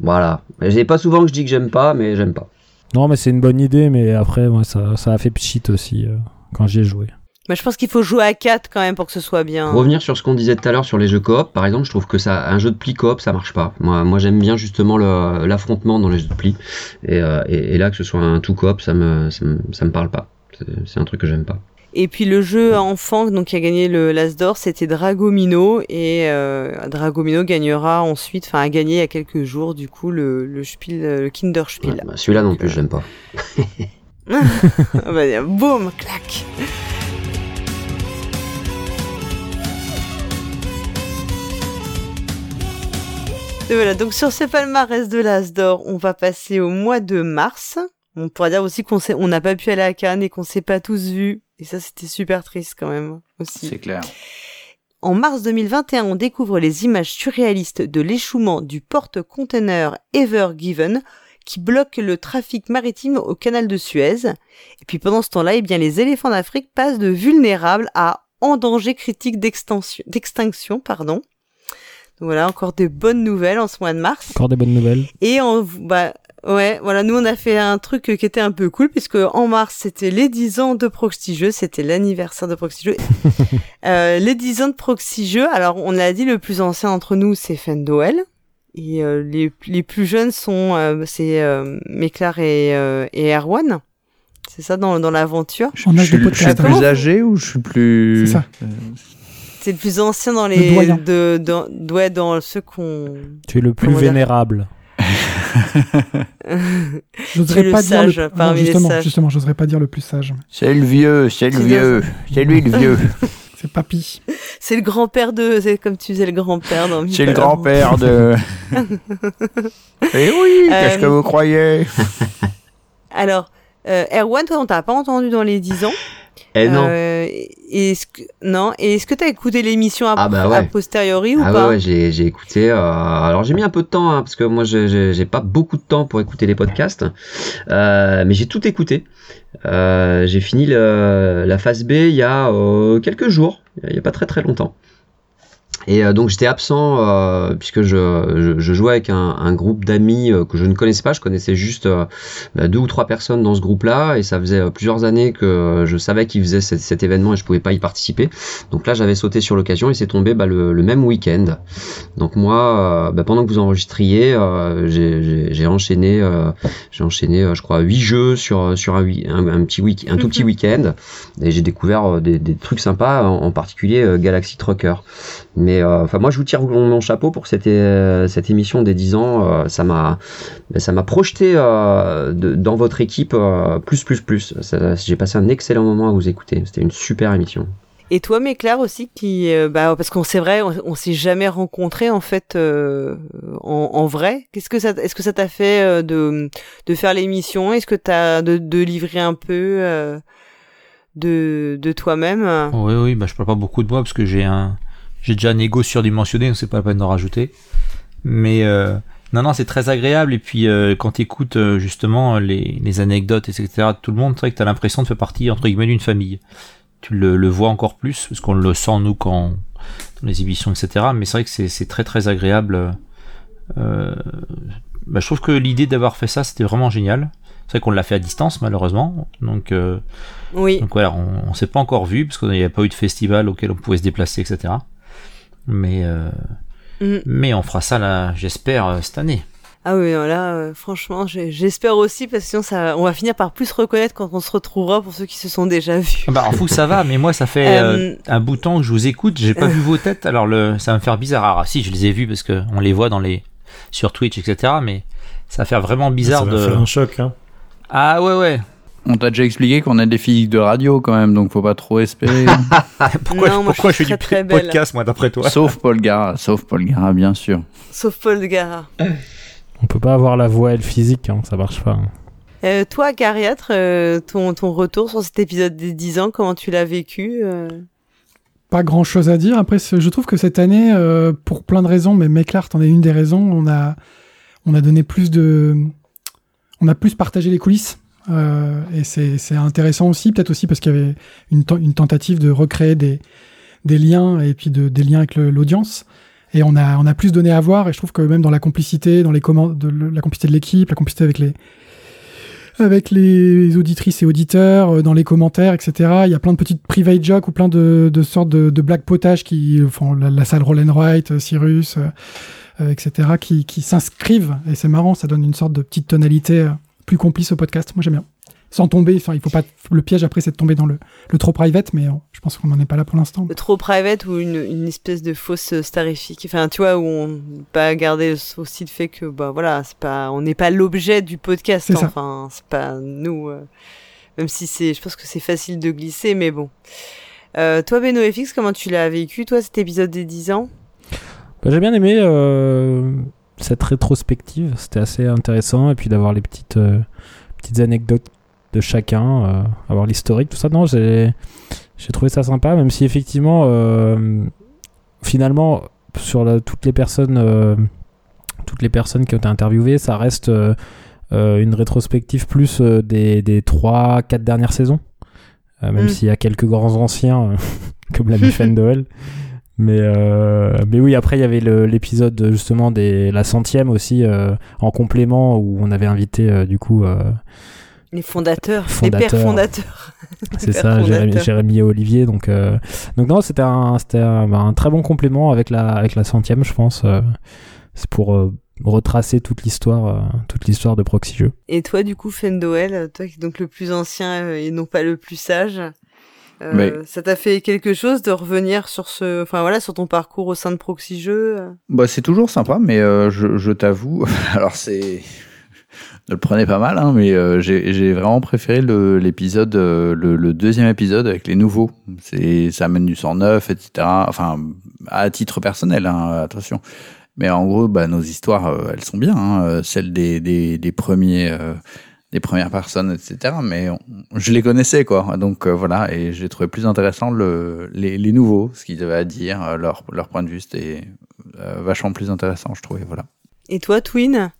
Voilà. C'est pas souvent que je dis que j'aime pas, mais j'aime pas. Non, mais c'est une bonne idée, mais après, moi, ça, ça a fait pchit aussi euh, quand j'y ai joué. Mais je pense qu'il faut jouer à 4 quand même pour que ce soit bien. Revenir sur ce qu'on disait tout à l'heure sur les jeux coop, par exemple, je trouve que ça, un jeu de pli coop, ça marche pas. Moi, moi j'aime bien justement le- l'affrontement dans les jeux de pli. Et, euh, et, et là, que ce soit un tout coop, ça me, ça me, ça me parle pas. C'est un truc que j'aime pas. Et puis le jeu enfant donc qui a gagné le l'As d'or, c'était Dragomino et euh, Dragomino gagnera ensuite, enfin a gagné il y a quelques jours du coup le le Spiel, le Kinderspiel. Ouais, bah, Celui-là non plus, j'aime pas. Ah bah, boum, clac. Et voilà, donc sur ce palmarès de l'As d'or, on va passer au mois de mars. On pourra dire aussi qu'on n'a pas pu aller à Cannes et qu'on s'est pas tous vus. Et ça, c'était super triste quand même aussi. C'est clair. En mars 2021, on découvre les images surréalistes de l'échouement du porte-conteneur Ever Given qui bloque le trafic maritime au canal de Suez. Et puis pendant ce temps-là, eh bien, les éléphants d'Afrique passent de vulnérables à en danger critique d'extinction, d'extinction, pardon. Donc voilà, encore des bonnes nouvelles en ce mois de mars. Encore des bonnes nouvelles. Et on, bah, ouais, voilà, nous on a fait un truc qui était un peu cool puisque en mars c'était les 10 ans de Proxy Jeux, c'était l'anniversaire de Proxy Jeux. euh, les 10 ans de Proxy Jeux, alors on l'a dit, le plus ancien entre nous c'est Fendoel. Et euh, les, les plus jeunes sont, euh, c'est euh, Méclar et, euh, et Erwan. C'est ça dans, dans l'aventure. En Je suis, je plus âgé ou je suis plus. C'est ça. Euh, C'est le plus ancien dans Le les, doyen. de, dans, ouais, dans ceux qu'on. Tu es le plus vénérable. J'oserais le pas dire sage le... parmi Non, les justement, justement, j'oserais pas dire le plus sage. C'est le vieux, c'est le vieux. C'est lui le vieux. C'est papy. C'est le grand-père de, c'est comme tu disais le grand-père dans C'est le grand-père de. Eh oui, qu'est-ce Euh, que vous croyez? Alors, euh, Erwan, toi, on t'a pas entendu dans les 10 ans? Eh non. Euh, et est-ce que, non. Et est-ce que t'as écouté l'émission a, Ah bah ouais. posteriori ou Ah pas ouais, ouais, j'ai j'ai écouté. euh, alors j'ai mis un peu de temps hein, parce que moi j'ai pas beaucoup de temps pour écouter les podcasts, Euh, mais j'ai tout écouté. Euh, j'ai fini le- la phase B il y a euh, quelques jours, il y a pas très très longtemps. Et euh, donc j'étais absent euh, puisque je, je, je jouais avec un, un groupe d'amis euh, que je ne connaissais pas. Je connaissais juste euh, bah, deux ou trois personnes dans ce groupe-là et ça faisait plusieurs années que je savais qu'ils faisaient cet, cet événement et je pouvais pas y participer. Donc là j'avais sauté sur l'occasion et c'est tombé bah, le, le même week-end. Donc moi, bah, pendant que vous enregistriez, j'ai- enchaîné, j'ai enchaîné, je crois, huit jeux sur sur un, wi- un, un petit week, un tout petit week-end, et j'ai découvert des, des trucs sympas, en, en particulier Galaxy Trucker. Mais euh, enfin, moi, je vous tire mon, mon chapeau pour cette euh, cette émission des 10 ans. euh, ça m'a bah, ça m'a projeté euh, de- dans votre équipe euh, plus plus plus. J'ai passé un excellent moment à vous écouter. C'était une super émission. Et toi, Méclair aussi, qui, euh, bah, parce qu'on c'est vrai, on, on s'est jamais rencontrés en fait euh, en, en vrai. Qu'est-ce que ça, est-ce que ça t'a fait euh, de de faire l'émission? Est-ce que t'as de, de livrer un peu euh, de de toi-même? Oui, oui, bah, je parle pas beaucoup de moi parce que j'ai un, j'ai déjà un ego surdimensionné, donc c'est pas la peine d'en rajouter. Mais euh, non, non, c'est très agréable. Et puis euh, quand tu écoutes justement les, les anecdotes, etc. de tout le monde, c'est vrai que tu as l'impression de faire partie entre guillemets d'une famille. Tu le, le vois encore plus parce qu'on le sent nous quand dans les émissions, etc. Mais c'est vrai que c'est, très très agréable. Euh, bah, je trouve que l'idée d'avoir fait ça, c'était vraiment génial. C'est vrai qu'on l'a fait à distance malheureusement, donc. Euh, Oui. donc voilà, on, on s'est pas encore vu parce qu'il n'y avait pas eu de festival auquel on pouvait se déplacer, etc. Mais euh, Mm. mais on fera ça là, j'espère euh, cette année. Ah oui, là, euh, franchement, j'espère aussi parce que sinon ça, on va finir par plus se reconnaître quand on se retrouvera pour ceux qui se sont déjà vus. Ah Bah en fou ça va, mais moi ça fait euh, Euh, un bout de temps que je vous écoute, j'ai pas euh. vu vos têtes, alors le ça va me faire bizarre. Ah si, je les ai vus parce que on les voit dans les sur Twitch, etc. Mais ça va faire vraiment bizarre ça va de. faire un choc. Hein. Ah ouais ouais. On t'a déjà expliqué qu'on a des physiques de radio quand même, donc faut pas trop espérer. pourquoi Non, moi, pourquoi je je suis fais très, très du belle. podcast moi d'après toi? Sauf Paul Gara, sauf Paul Gara, bien sûr. Sauf Paul Gara. On peut pas avoir la voix elle physique, hein, ça marche pas. hein. Euh, toi, Cariatre, euh, ton, ton retour sur cet épisode des 10 ans, comment tu l'as vécu euh? Pas grand chose à dire. Après, ce- je trouve que cette année, euh, pour plein de raisons, mais Méclart en est une des raisons, on a, on a donné plus de. On a plus partagé les coulisses. Euh, et c'est intéressant aussi, peut-être aussi parce qu'il y avait une, ten- une tentative de recréer des, liens et puis de, des liens avec l'audience. Et on a, plus donné à voir. Et je trouve que même dans la complicité, dans les de la complicité de l'équipe, la complicité avec les, auditrices et auditeurs, euh, dans les commentaires, etc. Il y a plein de petites private jokes ou plein de, sortes de, de black potage qui font la, salle Roll and Wright, euh, Cyrus, etc. qui, s'inscrivent. Et c'est marrant, ça donne une sorte de petite tonalité plus complice au podcast. Moi, j'aime bien. Sans tomber, enfin, il faut pas. Le piège après, c'est de tomber dans le, le trop private, mais euh, je pense qu'on n'en est pas là pour l'instant. Le trop private ou une, une espèce de fausse starifique. Enfin, tu vois, où on pas garder aussi le fait que, bah voilà, c'est pas, on n'est pas l'objet du podcast. C'est ça. Enfin, c'est pas nous. euh, même si c'est, je pense que c'est facile de glisser, mais bon. Euh, toi, Beno FX, comment tu l'as vécu, toi, cet épisode des 10 ans? Bah, J'ai bien aimé euh, cette rétrospective, c'était assez intéressant, et puis d'avoir les petites, euh, petites anecdotes de chacun, euh, avoir l'historique, tout ça. Non, j'ai trouvé ça sympa, même si effectivement, euh, finalement, sur la- toutes les personnes, toutes les personnes qui ont été interviewées, ça reste une rétrospective plus des, des 3-4 dernières saisons. Même Mm. s'il y a quelques grands anciens, comme l'ami Fendel. Mais, euh, mais oui, après, il y avait l'épisode justement des la centième aussi, euh, en complément, où on avait invité euh, du coup, euh, Les fondateurs, les Fondateurs. pères fondateurs. c'est Les ça, Jérémy, et Olivier. Donc, euh, donc non, c'était un, c'était un, bah, un très bon complément avec la, avec la centième, je pense. euh, c'est pour euh, retracer toute l'histoire, euh, toute l'histoire de Proxy Jeux. Et toi, du coup, Fendoel, toi qui es donc le plus ancien et non pas le plus sage, euh, Mais- ça t'a fait quelque chose de revenir sur ce, enfin voilà, sur ton parcours au sein de Proxy Jeux euh Bah, c'est toujours sympa, mais euh, je, je t'avoue, alors c'est. Ne le prenez pas mal, hein, mais euh, j'ai vraiment préféré l'épisode, le, le deuxième épisode avec les nouveaux. C'est ça amène du sang neuf, etc. Enfin, à titre personnel, hein, attention. Mais en gros, bah, nos histoires, elles sont bien, hein, celles des, des, des premiers, des premières personnes, etc. Mais on- je les connaissais, quoi. Donc euh, voilà, et j'ai trouvé plus intéressant le, les, les nouveaux, ce qu'ils avaient à dire, euh, leur, leur point de vue, c'était euh, vachement plus intéressant, je trouvais. Voilà. Et toi, Twin?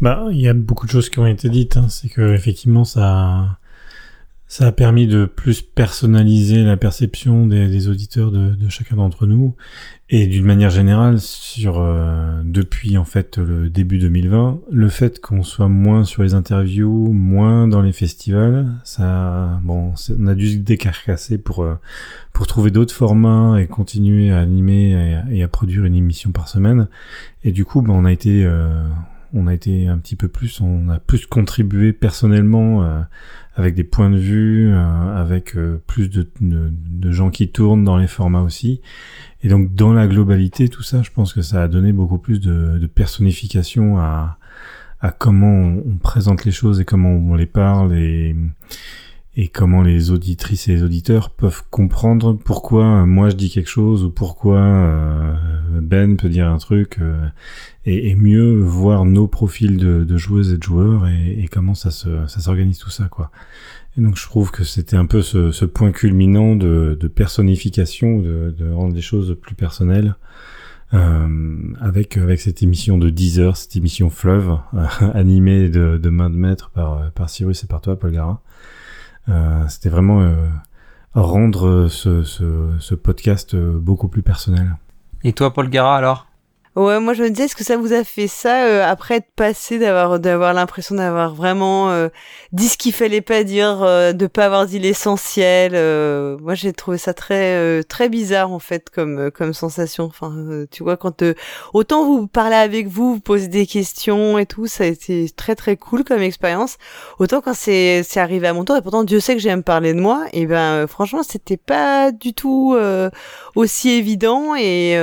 Bah, il y a beaucoup de choses qui ont été dites. hein. C'est que effectivement, ça, ça a permis de plus personnaliser la perception des, auditeurs de, chacun d'entre nous, et d'une manière générale, sur euh, depuis en fait le début 2020, le fait qu'on soit moins sur les interviews, moins dans les festivals, ça, bon, on a dû se décarcasser pour euh, pour trouver d'autres formats et continuer à animer et à produire une émission par semaine. Et du coup, ben, on a été euh, on a été un petit peu plus, on a plus contribué personnellement euh, avec des points de vue, euh, avec euh, plus de, de, de gens qui tournent dans les formats aussi. Et donc dans la globalité, tout ça, je pense que ça a donné beaucoup plus de, de personnification à, à comment on, présente les choses et comment on les parle et, et comment les auditrices et les auditeurs peuvent comprendre pourquoi euh, moi je dis quelque chose ou pourquoi euh, Ben peut dire un truc euh, et, et mieux voir nos profils de, de joueuses et de joueurs et, et comment ça se ça s'organise tout ça quoi. Et donc je trouve que c'était un peu ce, ce point culminant de, de personnification, de, de rendre les choses plus personnelles. Euh, avec avec cette émission de 10 heures, cette émission fleuve animée de, de main de maître par par Cyrus et par toi Paul Gara. Euh, c'était vraiment euh, rendre ce, ce, ce podcast euh, beaucoup plus personnel. Et toi, Paul Gara, alors? Ouais, moi je me disais, est-ce que ça vous a fait ça euh, après être passé, d'avoir d'avoir l'impression d'avoir vraiment euh, dit ce qu'il fallait pas dire, euh, de pas avoir dit l'essentiel. euh, moi j'ai trouvé ça très euh, très bizarre en fait comme euh, comme sensation. Enfin, tu vois quand autant vous parlez avec vous, vous posez des questions et tout, ça a été très très cool comme expérience. Autant quand c'est c'est arrivé à mon tour et pourtant Dieu sait que j'aime parler de moi, et ben franchement c'était pas du tout aussi évident et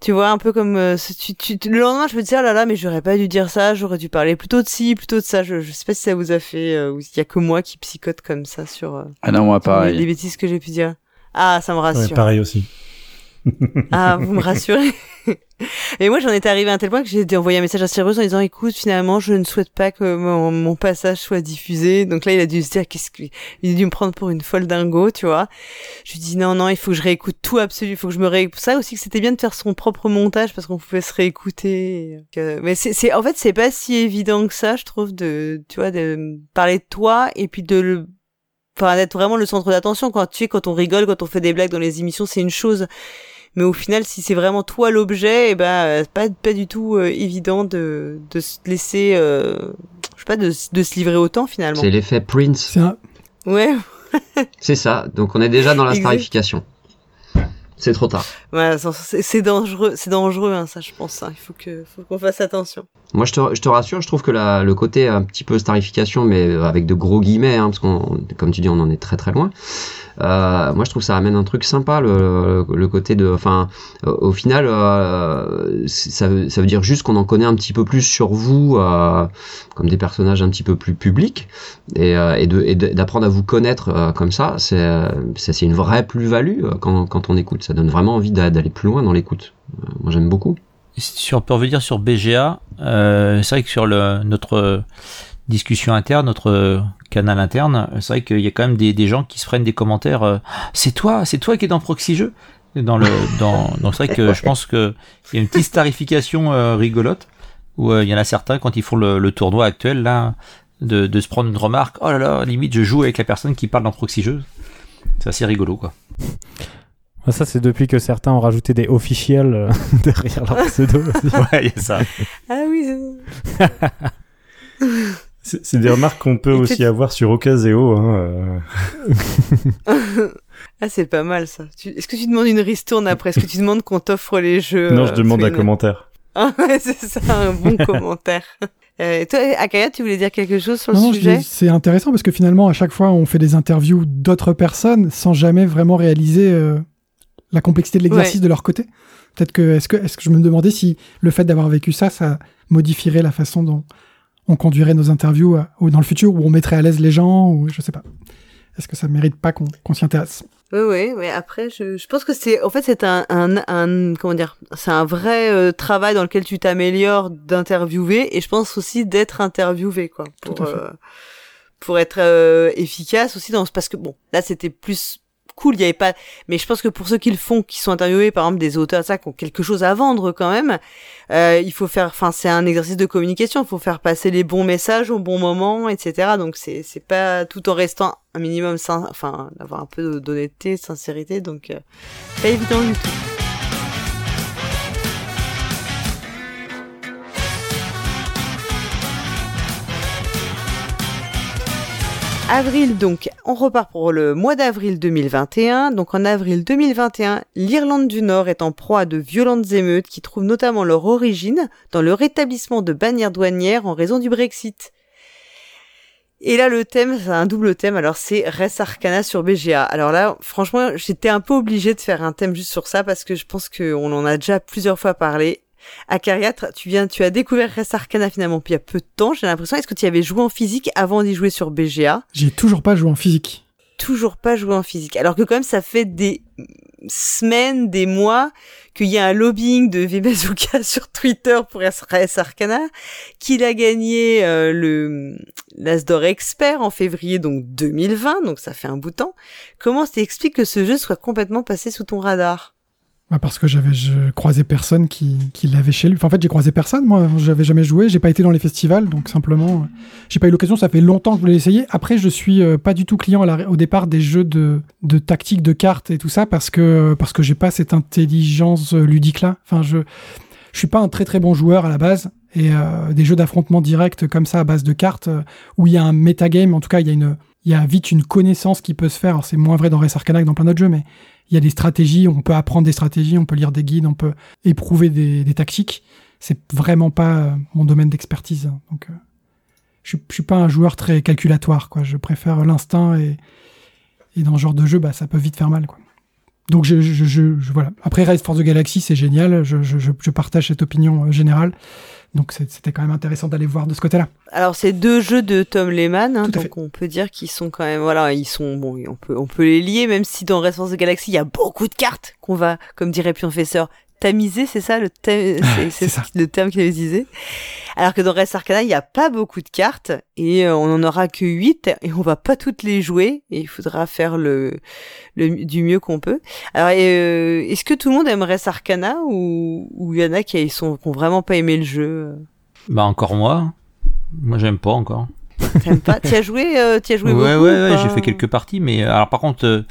tu vois, un peu comme euh, ce- tu, tu- le lendemain, je me disais, oh là là, mais j'aurais pas dû dire ça, j'aurais dû parler plutôt de ci, plutôt de ça. Je, je sais pas si ça vous a fait, euh, ou s'il y a que moi qui psychote comme ça sur, euh, Ah non, moi sur les, les pareil. bêtises que j'ai pu dire. Ah, ça me Ouais, rassure. pareil aussi. Ah, vous me rassurez. Et moi, j'en étais arrivé à un tel point que j'ai envoyé un message à Cyrus en disant, écoute, finalement, je ne souhaite pas que mon, mon passage soit diffusé. Donc là, il a dû se dire, qu'est-ce qu'il il a dû me prendre pour une folle dingo, tu vois. Je lui dis, non, non, il faut que je réécoute tout absolu. Il faut que je me réécoute. Ça aussi, que c'était bien de faire son propre montage parce qu'on pouvait se réécouter. Euh, mais c'est, c'est, en fait, c'est pas si évident que ça, je trouve, de, tu vois, de parler de toi et puis de le, enfin, d'être vraiment le centre d'attention. Quand tu sais, quand on rigole, quand on fait des blagues dans les émissions, c'est une chose mais au final si c'est vraiment toi l'objet et eh ben c'est pas pas du tout euh, évident de de se laisser euh, je sais pas de, de se livrer autant finalement C'est l'effet Prince. Un- ouais C'est ça. Donc on est déjà dans la Exact. starification. C'est trop tard. c'est c'est dangereux c'est dangereux hein, ça je pense hein. il faut que faut qu'on fasse attention Moi, je te, je te rassure, je trouve que la, le côté un petit peu starification, mais avec de gros guillemets, hein, parce qu'on, comme tu dis, on en est très très loin. Euh, moi, je trouve que ça amène un truc sympa, le, côté de, enfin, au final, euh, ça, veut, dire juste qu'on en connaît un petit peu plus sur vous, euh, comme des personnages un petit peu plus publics, et, d'apprendre à vous connaître comme ça, c'est, une vraie plus-value quand, on écoute. Ça donne vraiment envie d'a- d'aller plus loin dans l'écoute. Moi, j'aime beaucoup. Si on peut revenir sur BGA, c'est vrai que sur le, notre discussion interne, notre canal interne, c'est vrai qu'il y a quand même des, des gens qui se prennent des commentaires. euh, c'est toi, c'est toi qui es dans Proxy Jeux. Dans le, dans, donc c'est vrai que je pense que il y a une petite starification euh, rigolote où euh, il y en a certains quand ils font le, le tournoi actuel là de, de se prendre une remarque. Oh là là, limite je joue avec la personne qui parle dans Proxy Jeux. C'est assez rigolo quoi. Ah, Ça, c'est depuis que certains ont rajouté des officiels euh, derrière leur pseudo. Ouais, il y a ça. ah oui c'est- des remarques qu'on peut aussi avoir sur Ocaseo. Hein, euh. ah c'est pas mal ça Tu- est-ce que tu demandes une ristourne après? Est-ce que tu demandes qu'on t'offre les jeux Non, je euh, demande un commentaire. ah ouais c'est ça un bon commentaire euh, toi Akaya tu voulais dire quelque chose sur le Non, non, je sujet? c'est intéressant parce que finalement, à chaque fois, on fait des interviews d'autres personnes sans jamais vraiment réaliser euh, la complexité de l'exercice de leur côté. Peut-être que est-ce que est-ce que je me demandais si le fait d'avoir vécu ça, ça modifierait la façon dont on conduirait nos interviews euh, ou dans le futur où on mettrait à l'aise les gens ou je sais pas. Est-ce que ça mérite pas qu'on qu'on s'y intéresse? Oui, oui, mais après, je, je pense que c'est, en fait, c'est un, un, un, comment dire, c'est un vrai euh, travail dans lequel tu t'améliores d'interviewer et je pense aussi d'être interviewé, quoi, pour, euh, pour être euh, efficace aussi dans, parce que bon, là, c'était plus cool, il y avait pas, mais je pense que pour ceux qui le font, qui sont interviewés, par exemple, des auteurs, ça, qui ont quelque chose à vendre quand même, euh, il faut faire, enfin, c'est un exercice de communication, il faut faire passer les bons messages au bon moment, etc. Donc, c'est, c'est pas tout en restant un minimum, sin- enfin, d'avoir un peu d'honnêteté, sincérité, donc, euh, pas évident du tout. Avril donc, on repart pour le mois d'avril 2021. Donc en avril 2021, l'Irlande du Nord est en proie à de violentes émeutes qui trouvent notamment leur origine dans le rétablissement de bannières douanières en raison du Brexit. Et là, le thème, c'est un double thème. Alors, c'est Res Arcana sur BGA. Alors là, franchement, j'étais un peu obligée de faire un thème juste sur ça parce que je pense qu'on en a déjà plusieurs fois parlé. Acariatre, tu viens, tu as découvert Res Arcana finalement il y a peu de temps, j'ai l'impression. Est-ce que tu y avais joué en physique avant d'y jouer sur BGA J'ai toujours pas joué en physique. Toujours pas joué en physique. Alors que quand même, ça fait des semaines, des mois qu'il y a un lobbying de Vibazuka sur Twitter pour Res Arcana, qu'il a gagné euh, le l'Asdor Expert en février donc 2020, donc ça fait un bout de temps. Comment t'expliques que ce jeu soit complètement passé sous ton radar? Bah, parce que j'avais croisé personne qui, qui l'avait chez lui. Enfin, en fait, j'ai croisé personne. Moi, j'avais jamais joué. J'ai pas été dans les festivals, donc simplement, euh, j'ai pas eu l'occasion. Ça fait longtemps que je voulais l'essayer. Après, je suis euh, pas du tout client au départ des jeux de, de tactique, de cartes et tout ça, parce que parce que j'ai pas cette intelligence euh, ludique là. Enfin, je je suis pas un très très bon joueur à la base. Et des jeux d'affrontement direct comme ça à base de cartes où il y a un metagame. En tout cas, il y a une il y a vite une connaissance qui peut se faire. C'est moins vrai dans Res Arcana que dans plein d'autres jeux, mais il y a des stratégies, on peut apprendre des stratégies, on peut lire des guides, on peut éprouver des, des tactiques. C'est vraiment pas euh, mon domaine d'expertise. hein. Donc, euh, je, suis- pas un joueur très calculatoire, quoi. Je préfère l'instinct et, dans ce genre de jeu, bah, ça peut vite faire mal, donc je, voilà. Après Rise for the Galaxy, c'est génial. Je partage cette opinion euh, générale. Donc c'était quand même intéressant d'aller voir de ce côté-là. Alors c'est deux jeux de Tom Lehman, hein, donc on peut dire qu'ils sont quand même, voilà, ils sont bon, on peut on peut les lier, même si dans Response de Galaxy il y a beaucoup de cartes qu'on va, comme dirait Pionfesseur, tamiser, c'est ça le thème, c'est- ça. le terme qu'il avait utilisé. Alors que dans Res Arcana il n'y a pas beaucoup de cartes et euh, on en aura que 8 et on va pas toutes les jouer et il faudra faire le, le du mieux qu'on peut. Alors euh, est-ce que tout le monde aime Res Arcana ou ou il y en a qui sont qui ont vraiment pas aimé le jeu? Bah encore moi. Moi j'aime pas encore. T'aimes pas? Tu as joué, euh, t'y as joué ouais, beaucoup ouais, ou ouais, j'ai fait quelques parties, mais euh, alors par contre, euh,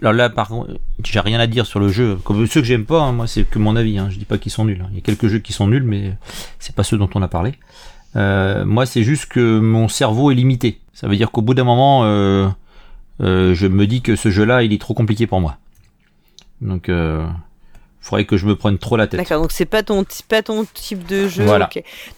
alors là, par contre, j'ai rien à dire sur le jeu. Comme ceux que j'aime pas, hein, moi, c'est que mon avis. Hein, je dis pas qu'ils sont nuls. hein. Il y a quelques jeux qui sont nuls, mais c'est pas ceux dont on a parlé. Euh, moi, c'est juste que mon cerveau est limité. Ça veut dire qu'au bout d'un moment, euh, euh, je me dis que ce jeu-là, il est trop compliqué pour moi. Donc, faudrait que je me prenne trop la tête. D'accord, donc c'est pas ton, pas ton type de jeu. Voilà.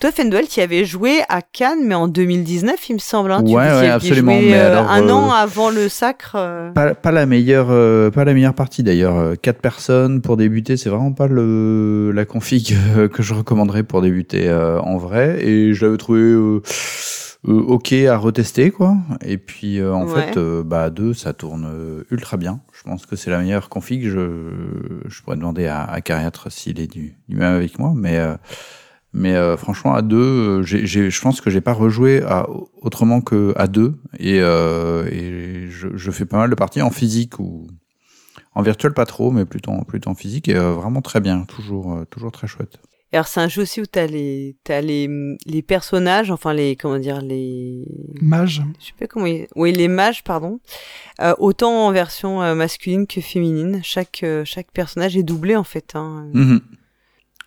Toi, Fendwell, tu avais joué à Cannes, mais en 2019, il me semble. Hein, tu Ouais, absolument, joué, mais euh, alors, un euh, an avant le sacre. euh. Pas, pas la meilleure, euh, pas la meilleure partie d'ailleurs. Euh, Quatre personnes pour débuter, c'est vraiment pas le la config euh, que je recommanderais pour débuter euh, en vrai. Et je l'avais trouvé euh, euh, ok à retester quoi. Et puis euh, en Ouais. fait, euh, bah à deux, ça tourne euh, ultra bien. Je pense que c'est la meilleure config. Je je pourrais demander à, à Cariatre s'il est du, du même avec moi, mais euh, mais euh, franchement, à deux, euh, j'ai, j'ai- je pense que j'ai pas rejoué à, autrement que à deux. Et, euh, et je, je fais pas mal de parties en physique ou en virtuel, pas trop, mais plutôt, plutôt en physique. Et euh, vraiment très bien, toujours, euh, toujours très chouette. Et Alors, c'est un jeu aussi où t'as les, t'as les, les personnages, enfin, les, comment dire, les. Mage. Je sais pas comment ils... Oui, les mages, pardon. Euh, autant en version euh, masculine que féminine. Chaque, euh, chaque personnage est doublé, en fait. Hein. Mhm.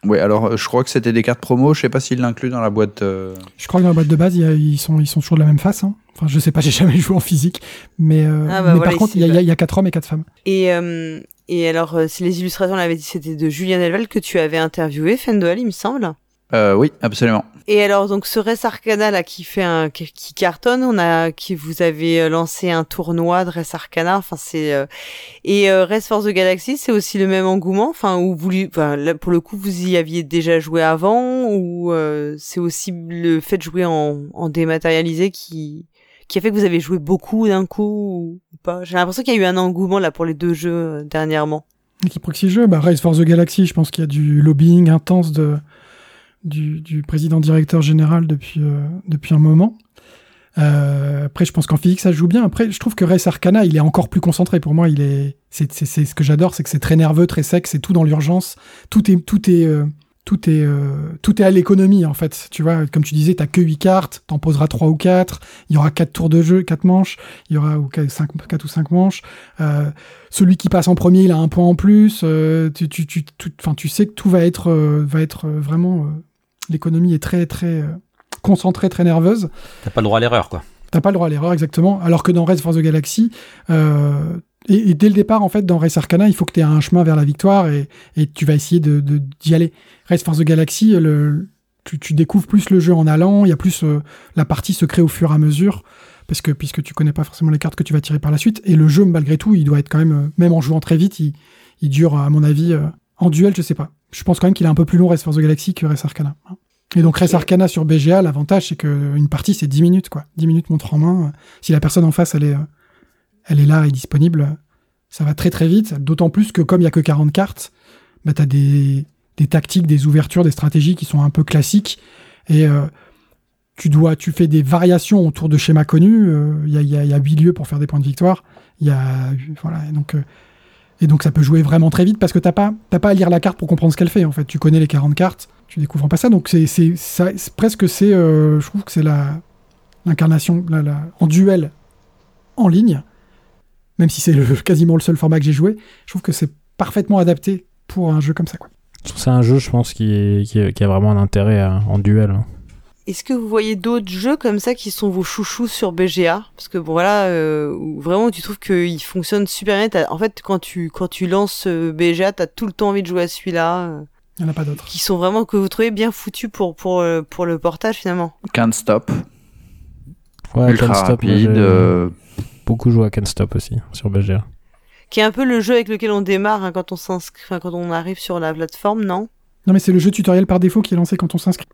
Ouais, alors euh, je crois que c'était des cartes promo. Je sais pas s'ils l'incluent dans la boîte. euh, Je crois que dans la boîte de base, il y a- ils, sont, ils sont toujours de la même face. hein. Enfin, je sais pas, j'ai jamais joué en physique. Mais, euh, Ah bah mais voilà, par contre, il y, a- y quatre hommes et quatre femmes. Et, euh, et alors, si les illustrations, on l'avait dit, c'était de Julien Delval que tu avais interviewé, Fendwell, il me semble. euh, oui, absolument. Et alors donc ce Res Arcana là qui fait un qui, qui cartonne, on a qui vous avez euh, lancé un tournoi de Res Arcana, enfin c'est euh, et euh, Res Force the Galaxy c'est aussi le même engouement, enfin où vous enfin pour le coup vous y aviez déjà joué avant ou euh, c'est aussi le fait de jouer en, en dématérialisé qui qui a fait que vous avez joué beaucoup d'un coup ou pas? J'ai l'impression qu'il y a eu un engouement là pour les deux jeux euh, dernièrement. L'équipe Proxy Jeux, bah, Rise for the Galaxy, je pense qu'il y a du lobbying intense de, du, président directeur général depuis, euh, depuis un moment. Euh, après, je pense qu'en physique, ça joue bien. Après, je trouve que Res Arcana, il est encore plus concentré. Pour moi, il est, c'est, c'est, ce que j'adore, c'est que c'est très nerveux, très sec, c'est tout dans l'urgence. Tout est, tout est, euh, tout est, tout est à l'économie, en fait. Tu vois, comme tu disais, t'as que 8 cartes, t'en poseras 3 ou 4. Il y aura 4 tours de jeu, 4 manches. Il y aura ou 4, ou 5 manches. Celui qui passe en premier, il a un point en plus. Tu, tu, tu, tu sais que tout va être, va être vraiment. L'économie est très, très euh, concentrée, très nerveuse. T'as pas le droit à l'erreur, quoi. T'as pas le droit à l'erreur, exactement. Alors que dans Race for the Galaxy, euh, et, et dès le départ, en fait, dans Race Arcana, il faut que tu aies un chemin vers la victoire et, et tu vas essayer de, d'y aller. Race for the Galaxy, le, tu, tu découvres plus le jeu en allant, il y a plus euh, la partie se crée au fur et à mesure, parce que puisque tu connais pas forcément les cartes que tu vas tirer par la suite. Et le jeu, malgré tout, il doit être quand même, euh, même en jouant très vite, il, il dure, à mon avis, en duel, je sais pas. Je pense quand même qu'il est un peu plus long Race for the Galaxy que Race Arcana. Et donc Race Arcana sur BGA, l'avantage c'est que une partie c'est 10 minutes quoi. 10 minutes montre en main. Si la personne en face elle est, euh, elle est là et disponible, ça va très très vite. D'autant plus que comme il y a que 40 cartes, bah t'as des, des tactiques, des ouvertures, des stratégies qui sont un peu classiques. Et euh, tu dois, tu fais des variations autour de schémas connus. Euh, Il y, a, y, a, il y a 8 lieux pour faire des points de victoire. Il y a voilà donc euh, et donc ça peut jouer vraiment très vite parce que t'as pas t'as pas à lire la carte pour comprendre ce qu'elle fait en fait. Tu connais les 40 cartes, tu découvres pas ça. Donc c'est presque c'est euh, je trouve que c'est la l'incarnation la, la- en duel en ligne. Même si c'est quasiment le seul format que j'ai joué, je trouve que c'est parfaitement adapté pour un jeu comme ça quoi. C'est un jeu, je pense, qui, qui, a vraiment un intérêt euh, en duel. Est-ce que vous voyez d'autres jeux comme ça qui sont vos chouchous sur BGA Parce que bon voilà, euh, vraiment tu trouves qu'il fonctionne super bien. T'as- En fait, quand tu quand tu lances euh, BGA, t'as tout le temps envie de jouer à celui-là. euh, Il n'y en a pas d'autres. qui sont vraiment que vous trouvez bien foutus pour pour pour le portage finalement. Can't stop, Ouais, ultra Can't Stop, rapide. euh, beaucoup joué à Can't Stop aussi sur BGA. qui est un peu le jeu avec lequel on démarre hein, quand on s'inscrit, quand on arrive sur la plateforme, non? Non, mais c'est le jeu tutoriel par défaut qui est lancé quand on s'inscrit.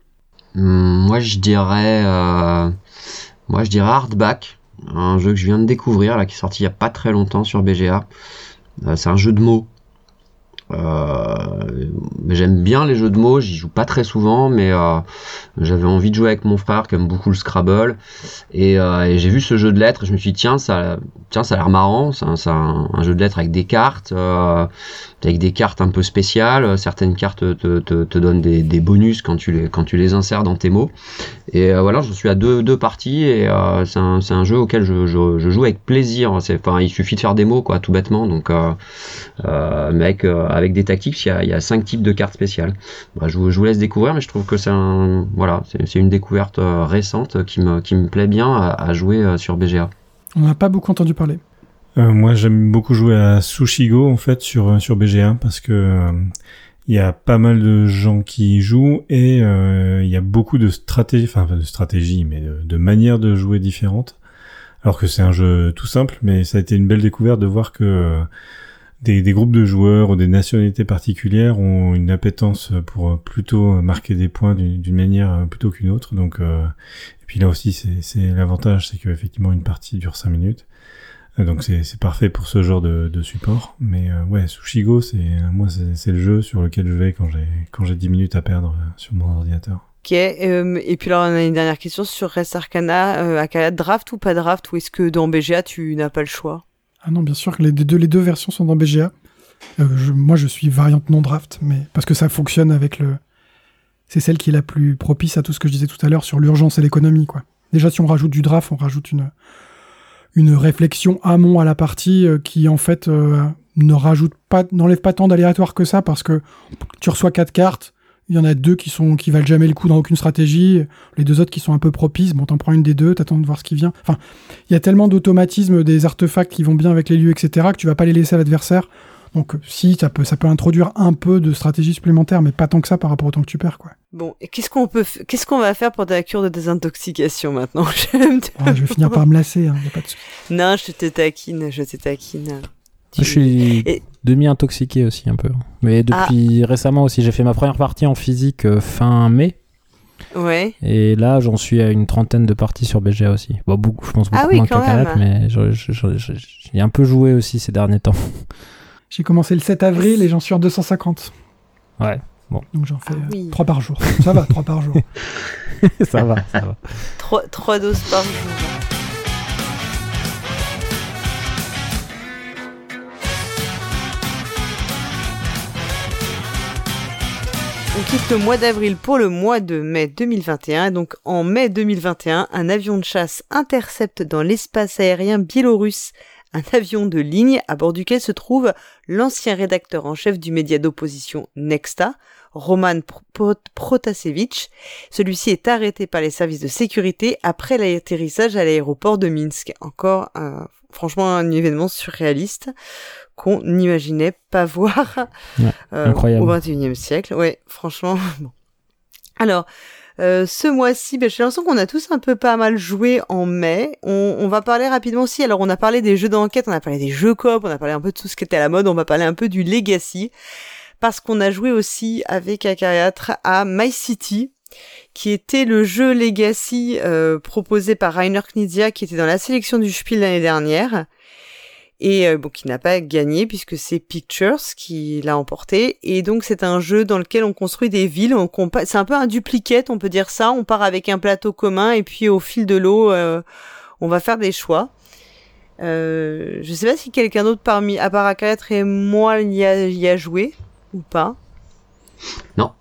Moi, je dirais, euh, moi, je dirais Hardback, un jeu que je viens de découvrir, là, qui est sorti il y a pas très longtemps sur BGA. Euh, c'est un jeu de mots. Euh, j'aime bien les jeux de mots, j'y joue pas très souvent, mais j'avais envie de jouer avec mon frère qui aime beaucoup le Scrabble, et, j'ai vu ce jeu de lettres, et je me suis dit tiens ça, tiens ça a l'air marrant, c'est un, jeu de lettres avec des cartes, avec des cartes un peu spéciales, certaines cartes te, te, te donnent des, des, bonus quand tu les quand tu les insères dans tes mots, et euh, voilà je suis à deux, deux parties, et euh, c'est un, un, jeu auquel je, je, joue avec plaisir, enfin il suffit de faire des mots quoi tout bêtement, donc mais avec des tactiques, il y, a, il y a cinq types de cartes spéciales. Bah, je, vous, je, vous, laisse découvrir, mais je trouve que c'est un, voilà, c'est une découverte euh, récente qui me, qui me plaît bien à, à jouer euh, sur BGA. On n'a pas beaucoup entendu parler. Euh, moi, j'aime beaucoup jouer à Sushigo en fait sur sur BGA parce que euh, il y a pas mal de gens qui y jouent et euh, il y a beaucoup de stratégies, enfin de stratégies, mais de, de manières de jouer différentes. Alors que c'est un jeu tout simple, mais ça a été une belle découverte de voir que des, des, groupes de joueurs ou des nationalités particulières ont une appétence pour plutôt marquer des points d'une manière plutôt qu'une autre. Donc, euh, et puis là aussi, c'est l'avantage, c'est qu'effectivement une partie dure 5 minutes. Donc c'est parfait pour ce genre de, de support. Mais euh, ouais, Sushigo, c'est moi c'est le jeu sur lequel je vais quand j'ai quand j'ai 10 minutes à perdre sur mon ordinateur. Ok, euh, et puis là on a une dernière question sur Res Arcana, euh, draft ou pas draft, ou est-ce que dans BGA tu n'as pas le choix? Ah non, bien sûr que les deux, les deux versions sont dans BGA. Euh, je, moi, je suis variante non draft, mais parce que ça fonctionne avec le. C'est celle qui est la plus propice à tout ce que je disais tout à l'heure sur l'urgence et l'économie, quoi. Déjà, si on rajoute du draft, on rajoute une une réflexion amont à la partie euh, qui en fait euh, n'enlève pas tant d'aléatoire que ça parce que tu reçois quatre cartes, il y en a deux qui sont qui valent jamais le coup dans aucune stratégie. Les deux autres qui sont un peu propices. Bon, t'en prends une des deux, t'attends de voir ce qui vient. Enfin, il y a tellement d'automatismes, des artefacts qui vont bien avec les lieux, etc., que tu vas pas les laisser à l'adversaire. Donc, si ça peut, ça peut introduire un peu de stratégie supplémentaire, mais pas tant que ça par rapport au temps que tu perds, quoi. Bon, et qu'est-ce qu'on peut, qu'est-ce qu'on va faire pour ta cure de désintoxication maintenant? Je, je vais finir par me lasser, hein, y a pas de souci. Non, je te taquine, je te taquine. Je suis et... demi-intoxiqué aussi un peu. Mais depuis ah. récemment aussi, j'ai fait ma première partie en physique euh, fin mai. Ouais. Et là, j'en suis à une trentaine de parties sur BGA aussi. Bon, beaucoup, je pense beaucoup ah oui, moins que mais j'ai un peu joué aussi ces derniers temps. J'ai commencé le 7 avril et j'en suis en 250. Ouais. Bon. Donc j'en fais ah, oui. 3 par jour. Ça va, 3 par jour. ça va, ça va. 3, 3 doses par jour. On quitte le mois d'avril pour le mois de mai 2021. Donc en mai 2021, un avion de chasse intercepte dans l'espace aérien biélorusse un avion de ligne à bord duquel se trouve l'ancien rédacteur en chef du média d'opposition Nexta, Roman Protasevich. Celui-ci est arrêté par les services de sécurité après l'atterrissage à l'aéroport de Minsk. Encore un, franchement un événement surréaliste qu'on n'imaginait pas voir ouais, euh, au XXIe siècle. Ouais, franchement. Bon. Alors, euh, ce mois-ci, ben, j'ai l'impression qu'on a tous un peu pas mal joué en mai. On, va parler rapidement aussi. Alors, on a parlé des jeux d'enquête, on a parlé des jeux coop, on a parlé un peu de tout ce qui était à la mode. On va parler un peu du Legacy parce qu'on a joué aussi avec Akariatre à My City, qui était le jeu Legacy euh, proposé par Rainer Knizia, qui était dans la sélection du Spiel l'année dernière et euh, bon qui n'a pas gagné puisque c'est Pictures qui l'a emporté. Et donc c'est un jeu dans lequel on construit des villes on c'est un peu un duplicate on peut dire ça. On part avec un plateau commun et puis au fil de l'eau euh, on va faire des choix. Euh, je sais pas si quelqu'un d'autre parmi à part Akariatre et moi y a, y a joué ou pas. Non.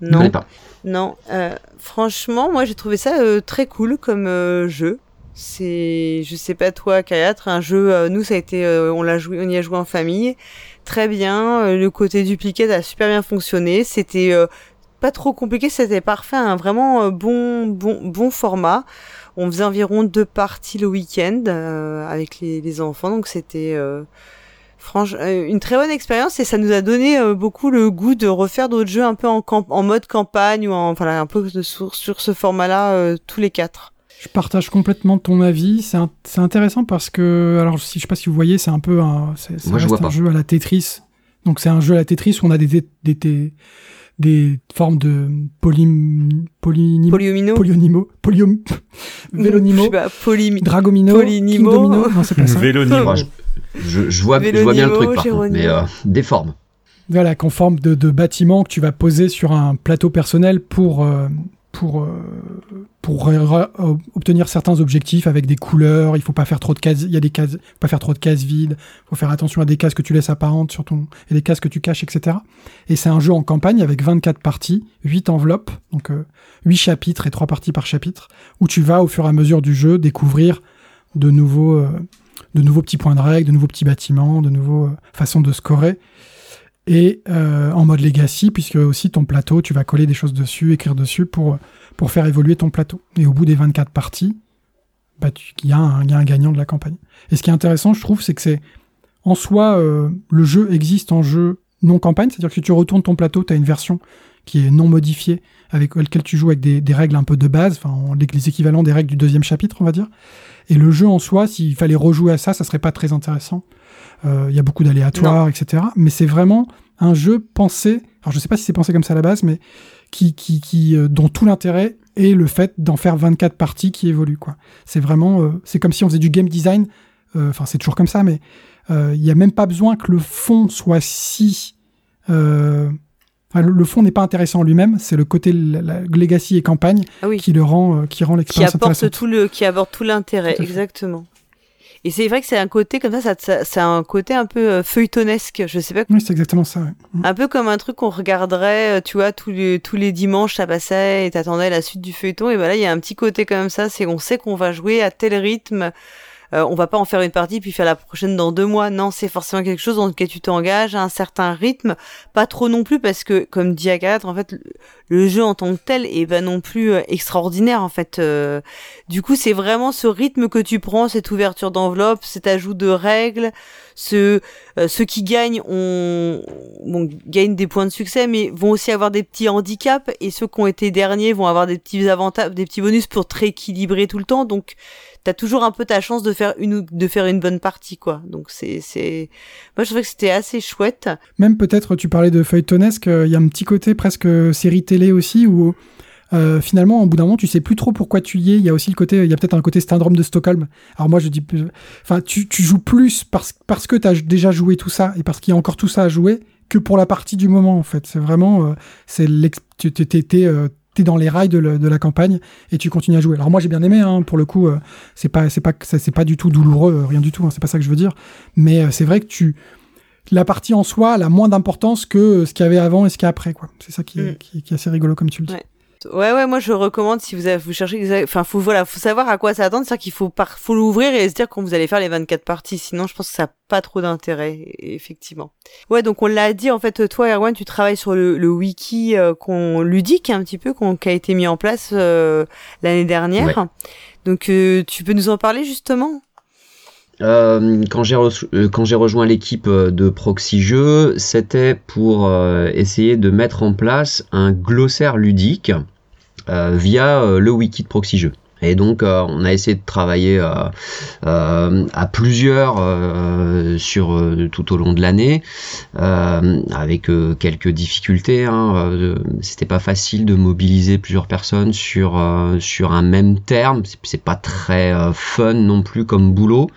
Non. Pas. non euh, franchement moi j'ai trouvé ça euh, très cool comme euh, jeu c'est, je sais pas toi, Kayatre, un jeu. Euh, nous, ça a été, euh, on l'a joué, on y a joué en famille, très bien. Euh, le côté duplicate a super bien fonctionné. C'était pas trop compliqué, c'était parfait, un vraiment bon, bon, bon format. On faisait environ deux parties le week-end avec les, les, enfants, donc c'était franchement une très bonne expérience et ça nous a donné beaucoup le goût de refaire d'autres jeux un peu en, en mode campagne ou en, voilà, un peu sur, sur ce format-là tous les quatre. Je partage complètement ton avis. C'est un- c'est intéressant parce que, alors si je sais pas si vous voyez, c'est un peu un, c'est- ça Moi, je reste vois un pas. jeu à la Tetris. Donc c'est un jeu à la Tetris où on a des des, des, des, des formes de poly, polynimo, Polyomino polyonimo, polyom, vélonimo, pas, dragomino, Polynimo. king domino. Non, c'est pas ça. Vélonimo. Je, vois, je vois bien le truc par contre, mais euh, des formes. Voilà, qu'en forme de, de bâtiment que tu vas poser sur un plateau personnel pour, euh, pour, euh, pour euh, euh, obtenir certains objectifs avec des couleurs. Il faut pas faire trop de cases. Il y a des cases, faut pas faire trop de cases vides. faut faire attention à des cases que tu laisses apparentes sur et des cases que tu caches, etc. Et c'est un jeu en campagne avec 24 parties, 8 enveloppes, donc euh, 8 chapitres et 3 parties par chapitre, où tu vas au fur et à mesure du jeu découvrir de nouveaux, euh, de nouveaux petits points de règle, de nouveaux petits bâtiments, de nouveaux euh, façons de scorer et euh, en mode legacy, puisque aussi ton plateau, tu vas coller des choses dessus, écrire dessus pour, faire évoluer ton plateau. Et au bout des 24 parties, bah, il y, a un- il y a un gagnant de la campagne. Et ce qui est intéressant, je trouve, c'est que c'est en soi, euh, le jeu existe en jeu non campagne, c'est-à-dire que si tu retournes ton plateau, tu as une version qui est non modifiée, avec laquelle tu joues avec des, règles un peu de base, enfin en- les, les équivalents des règles du deuxième chapitre, on va dire. Et le jeu en soi, s'il fallait rejouer à ça, ça serait pas très intéressant. Euh, Il y a beaucoup d'aléatoires, etc. Mais c'est vraiment un jeu pensé. Alors je sais pas si c'est pensé comme ça à la base, mais qui, qui, qui euh, dont tout l'intérêt est le fait d'en faire 24 parties qui évoluent. quoi. C'est vraiment, euh, c'est comme si on faisait du game design. Euh, Enfin, c'est toujours comme ça, mais il y a même pas besoin que le fond soit si. enfin, le, fond n'est pas intéressant en lui-même, c'est le côté la- la- legacy et campagne Ah oui. qui le rend, qui rend qui l'expérience apporte intéressante. tout le qui apporte tout l'intérêt exactement et c'est vrai que c'est un côté comme ça ça, ça, ça a un côté un peu euh, feuilletonesque je sais pas Oui, c'est exactement ça. ouais. Un peu comme un truc qu'on regarderait euh, tu vois tous les tous les dimanches ça passait et t'attendais la suite du feuilleton et ben là il y a un petit côté comme ça c'est qu'on sait qu'on va jouer à tel rythme euh, on va pas en faire une partie puis faire la prochaine dans deux mois. Non, c'est forcément quelque chose dans lequel tu t'engages à un certain rythme, pas trop non plus parce que, comme dit Agathe, en fait, le, jeu en tant que tel est pas non plus euh, extraordinaire en fait. Euh, du coup, c'est vraiment ce rythme que tu prends, cette ouverture d'enveloppe, cet ajout de règles, ce, euh, ceux qui gagnent gagnent des points de succès, mais vont aussi avoir des petits handicaps et ceux qui ont été derniers vont avoir des petits avantages, des petits bonus pour te rééquilibrer tout le temps. Donc t'as toujours un peu ta chance de faire une de faire une bonne partie quoi. Donc c'est c'est moi je trouvais que c'était assez chouette. Même peut-être, tu parlais de feuilletonesque, euh, il y a un petit côté presque série télé aussi où euh, finalement, au bout d'un moment, tu sais plus trop pourquoi tu y es. Il y a aussi le côté, il y a peut-être un côté syndrome de Stockholm. Alors moi, je dis, enfin, tu, tu joues plus parce, parce que tu as déjà joué tout ça et parce qu'il y a encore tout ça à jouer que pour la partie du moment en fait. C'est vraiment, euh, c'est l'ex- t'es- dans les rails de, le- de la campagne et tu continues à jouer. Alors moi, j'ai bien aimé, hein, pour le coup, euh, c'est pas, c'est pas, c'est c'est pas du tout douloureux, euh, rien du tout. hein, c'est pas ça que je veux dire. Mais euh, c'est vrai que tu la partie en soi elle a moins d'importance que ce qu'il y avait avant et ce qu'il y a après. quoi. C'est ça qui est, Mm. qui, qui est assez rigolo, comme tu le dis. Ouais. Ouais ouais moi je recommande si vous avez, vous cherchez enfin faut voilà faut savoir à quoi s'attendre c'est-à-dire qu'il faut par, faut l'ouvrir et se dire quand vous allez faire les 24 parties. Sinon je pense que ça n'a pas trop d'intérêt effectivement. Ouais donc on l'a dit en fait toi Erwan tu travailles sur le, le wiki euh, qu'on ludique un petit peu qu'on qui a été mis en place euh, l'année dernière. Ouais. donc euh, tu peux nous en parler justement? Euh, quand j'ai reçu- euh, quand j'ai rejoint l'équipe euh, de Proxy Jeux, c'était pour euh, essayer de mettre en place un glossaire ludique via euh, le wiki de Proxy Jeux. Et donc, euh, on a essayé de travailler euh, euh, à plusieurs sur tout au long de l'année, avec quelques difficultés. Hein, C'était pas facile de mobiliser plusieurs personnes sur sur un même terme. C'est- pas très fun non plus comme boulot.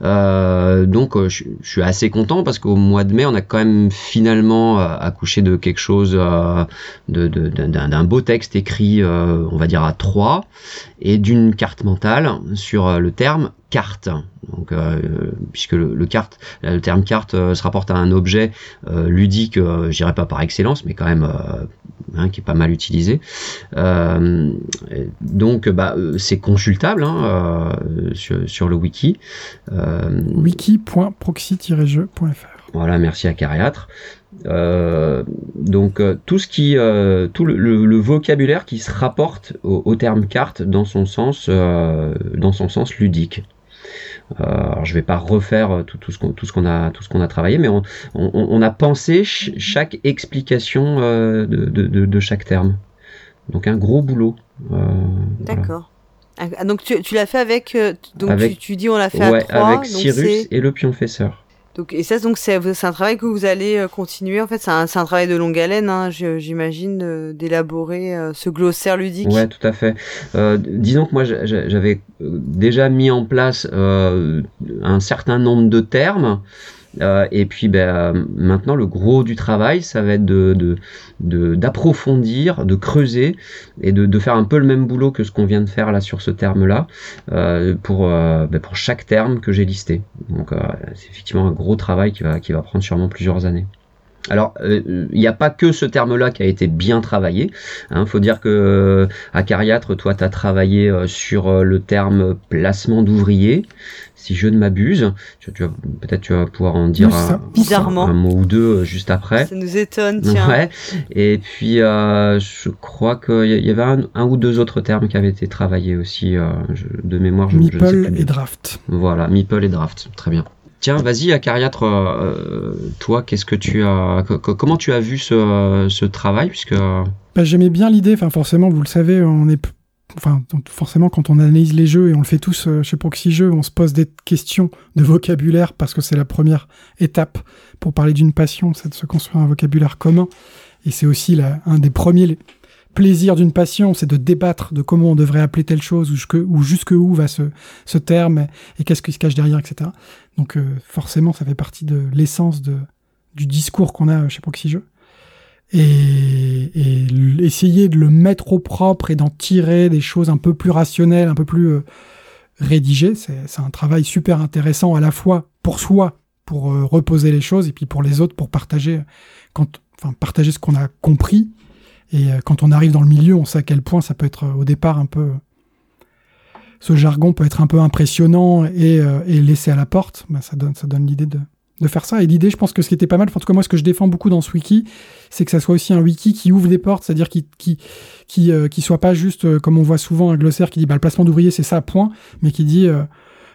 Donc, je, suis assez content parce qu'au mois de mai, on a quand même finalement accouché de quelque chose, de- de- d'un d'un beau texte écrit, on va dire à trois d'une carte mentale sur euh, le terme carte. Donc, euh, puisque le, le carte, le terme carte euh, se rapporte à un objet euh, ludique, euh, je dirais pas par excellence, mais quand même euh, hein, qui est pas mal utilisé. Euh, et donc, bah, euh, c'est consultable hein, euh, sur, sur le wiki. Euh, wiki.proxy-jeu.fr voilà, merci à Cariatre. Euh, donc euh, tout ce qui, euh, tout le, le- le vocabulaire qui se rapporte au, au terme carte dans son sens, dans son sens ludique. Alors je vais pas refaire tout, tout ce qu'on a tout ce qu'on a travaillé, mais on, on, on a pensé ch- chaque explication de, de, de, de chaque terme. Donc un gros boulot. Voilà. D'accord. Ah, donc tu, tu l'as fait avec, donc Avec- tu, tu dis on l'a fait Ouais, à trois, avec Cyrus et le pionfesseur. Donc et ça donc c'est un travail que vous allez euh, continuer en fait c'est un, un travail de longue haleine hein, j'imagine d'élaborer euh, ce glossaire ludique. Ouais, tout à fait. Euh, disons que moi, j'a- j'a- j'avais déjà mis en place un certain nombre de termes. Euh, et puis ben, maintenant, le gros du travail, ça va être de, de, de- d'approfondir, de creuser et de, de faire un peu le même boulot que ce qu'on vient de faire là sur ce terme-là euh, pour, euh, ben, pour chaque terme que j'ai listé. Donc, euh, c'est effectivement un gros travail qui va, qui va prendre sûrement plusieurs années. Alors, euh, il n'y a pas que ce terme-là qui a été bien travaillé. Il faut dire que euh, à Cariatre, toi, tu as travaillé euh, sur euh, le terme placement d'ouvrier, si je ne m'abuse. Tu, tu vas- Peut-être tu vas pouvoir en dire un, Bizarrement. un mot ou deux juste après. Ça nous étonne tiens. Ouais. Et puis, euh, je crois qu'il y avait un, un ou deux autres termes qui avaient été travaillés aussi euh, je- de mémoire. Je, je ne sais Meeple plus et Draft. Voilà, Meeple et Draft, très bien. Tiens, vas-y, Acariatre, euh, toi, qu'est-ce que tu as, co- co- comment tu as vu ce, travail, puisque euh, Bah, J'aimais bien l'idée, enfin forcément, vous le savez, on est... Enfin, forcément, quand on analyse les jeux, et on le fait tous euh, chez Proxy Jeux, on se pose des questions de vocabulaire, parce que c'est la première étape pour parler d'une passion, c'est de se construire un vocabulaire commun. Et c'est aussi la- un des premiers plaisirs d'une passion, c'est de débattre de comment on devrait appeler telle chose, ou jusque, où va ce terme, et qu'est-ce qui se cache derrière, etc. Donc euh, forcément, ça fait partie de l'essence du discours qu'on a chez Proxy Jeux. Et, et essayer de le mettre au propre et d'en tirer des choses un peu plus rationnelles, un peu plus euh, rédigées, c'est un travail super intéressant à la fois pour soi, pour euh, reposer les choses, et puis pour les autres, pour partager, quand, enfin, partager ce qu'on a compris. Et euh, quand on arrive dans le milieu, on sait à quel point ça peut être euh, au départ un peu ce jargon peut être un peu impressionnant et, euh, laissé à la porte, bah, ça donne, l'idée de, faire ça. Et l'idée, je pense que ce qui était pas mal, en tout cas moi, ce que je défends beaucoup dans ce wiki, c'est que ça soit aussi un wiki qui ouvre des portes, c'est-à-dire qui, qui, euh, soit pas juste, euh, comme on voit souvent, un glossaire qui dit bah, le placement d'ouvrier, c'est ça, point, mais qui dit.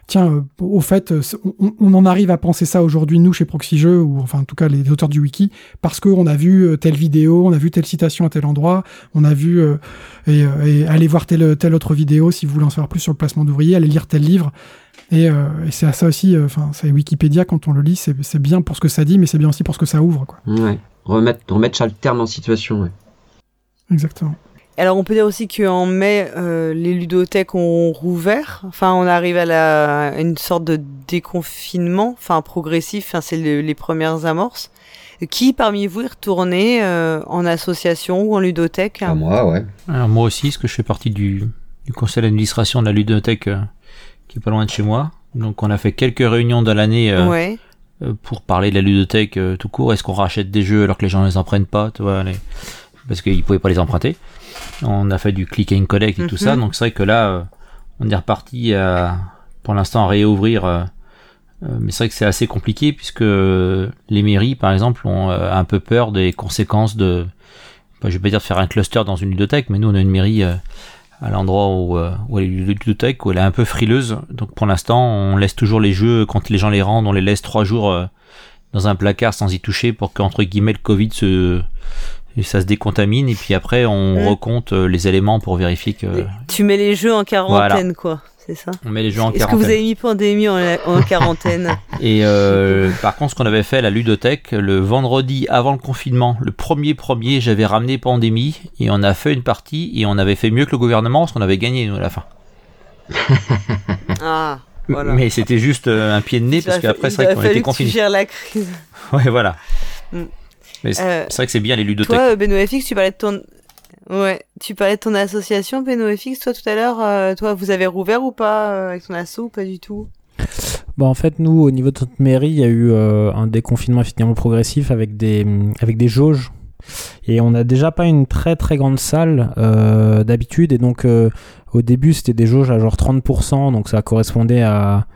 Tiens, euh, au fait, euh, on, on en arrive à penser ça aujourd'hui, nous, chez Proxy Jeux, ou enfin, en tout cas, les auteurs du wiki, parce qu'on a vu euh, telle vidéo, on a vu telle citation à tel endroit, on a vu euh, et, et allez voir telle, telle autre vidéo si vous voulez en savoir plus sur le placement d'ouvrier, allez lire tel livre. Et, euh, et c'est à ça aussi, enfin, c'est Wikipédia quand on le lit, c'est c'est bien pour ce que ça dit, mais c'est bien aussi pour ce que ça ouvre, quoi. ouais, remettre, remettre terme en situation. ouais. Exactement. Alors on peut dire aussi qu'en mai, euh, les ludothèques ont rouvert. Enfin, on arrive à, la, à une sorte de déconfinement, enfin progressif. Enfin, c'est le- les premières amorces. Qui parmi vous est retourné euh, en association ou en ludothèque? À moi, ouais. Alors moi aussi, parce que je fais partie du, du conseil d'administration de la ludothèque euh, qui est pas loin de chez moi. Donc on a fait quelques réunions dans l'année euh, Ouais. euh, pour parler de la ludothèque euh, tout court. Est-ce qu'on rachète des jeux alors que les gens ne les en prennent pas, tu vois, les- parce qu'ils pouvaient pas les emprunter? On a fait du click and collect et tout Mhm. ça. Donc c'est vrai que là, euh, on est reparti à, pour l'instant à réouvrir. euh, euh, mais c'est vrai que c'est assez compliqué puisque euh, les mairies, par exemple, ont euh, un peu peur des conséquences de. bah, je vais pas dire de faire un cluster dans une ludothèque, mais nous on a une mairie euh, à l'endroit où, euh, où elle est une ludothèque, où elle est un peu frileuse. Donc pour l'instant, on laisse toujours les jeux quand les gens les rendent, on les laisse trois jours euh, dans un placard sans y toucher pour qu'entre guillemets le Covid se et ça se décontamine et puis après on Mm. recompte euh, les éléments pour vérifier que Tu mets les jeux en quarantaine, quoi. C'est ça. on met les jeux en Est-ce que quarantaine. vous avez mis pandémie en, en quarantaine Et euh, par contre, ce qu'on avait fait à la ludothèque, le vendredi avant le confinement, le premier premier, j'avais ramené Pandémie et on a fait une partie et on avait fait mieux que le gouvernement parce qu'on avait gagné nous à la fin. Ah, voilà. Mais c'était juste euh, un pied de nez parce qu'après c'est vrai qu'on était confinés. la crise. Ouais, voilà. Mm. Mais c'est Euh, c'est vrai que c'est bien les ludothèques. Toi, Beno FX, tu parlais de ton. Ouais, tu parlais de ton association, Beno FX, toi tout à l'heure. euh, toi, vous avez rouvert ou pas euh, avec ton asso ou pas du tout? Bah, en fait, nous, au niveau de notre mairie, il y a eu euh, un déconfinement effectivement progressif avec des, avec des jauges. Et on n'a déjà pas une très très grande salle euh, d'habitude. Et donc, euh, au début, c'était des jauges à genre 30%. Donc, ça correspondait à,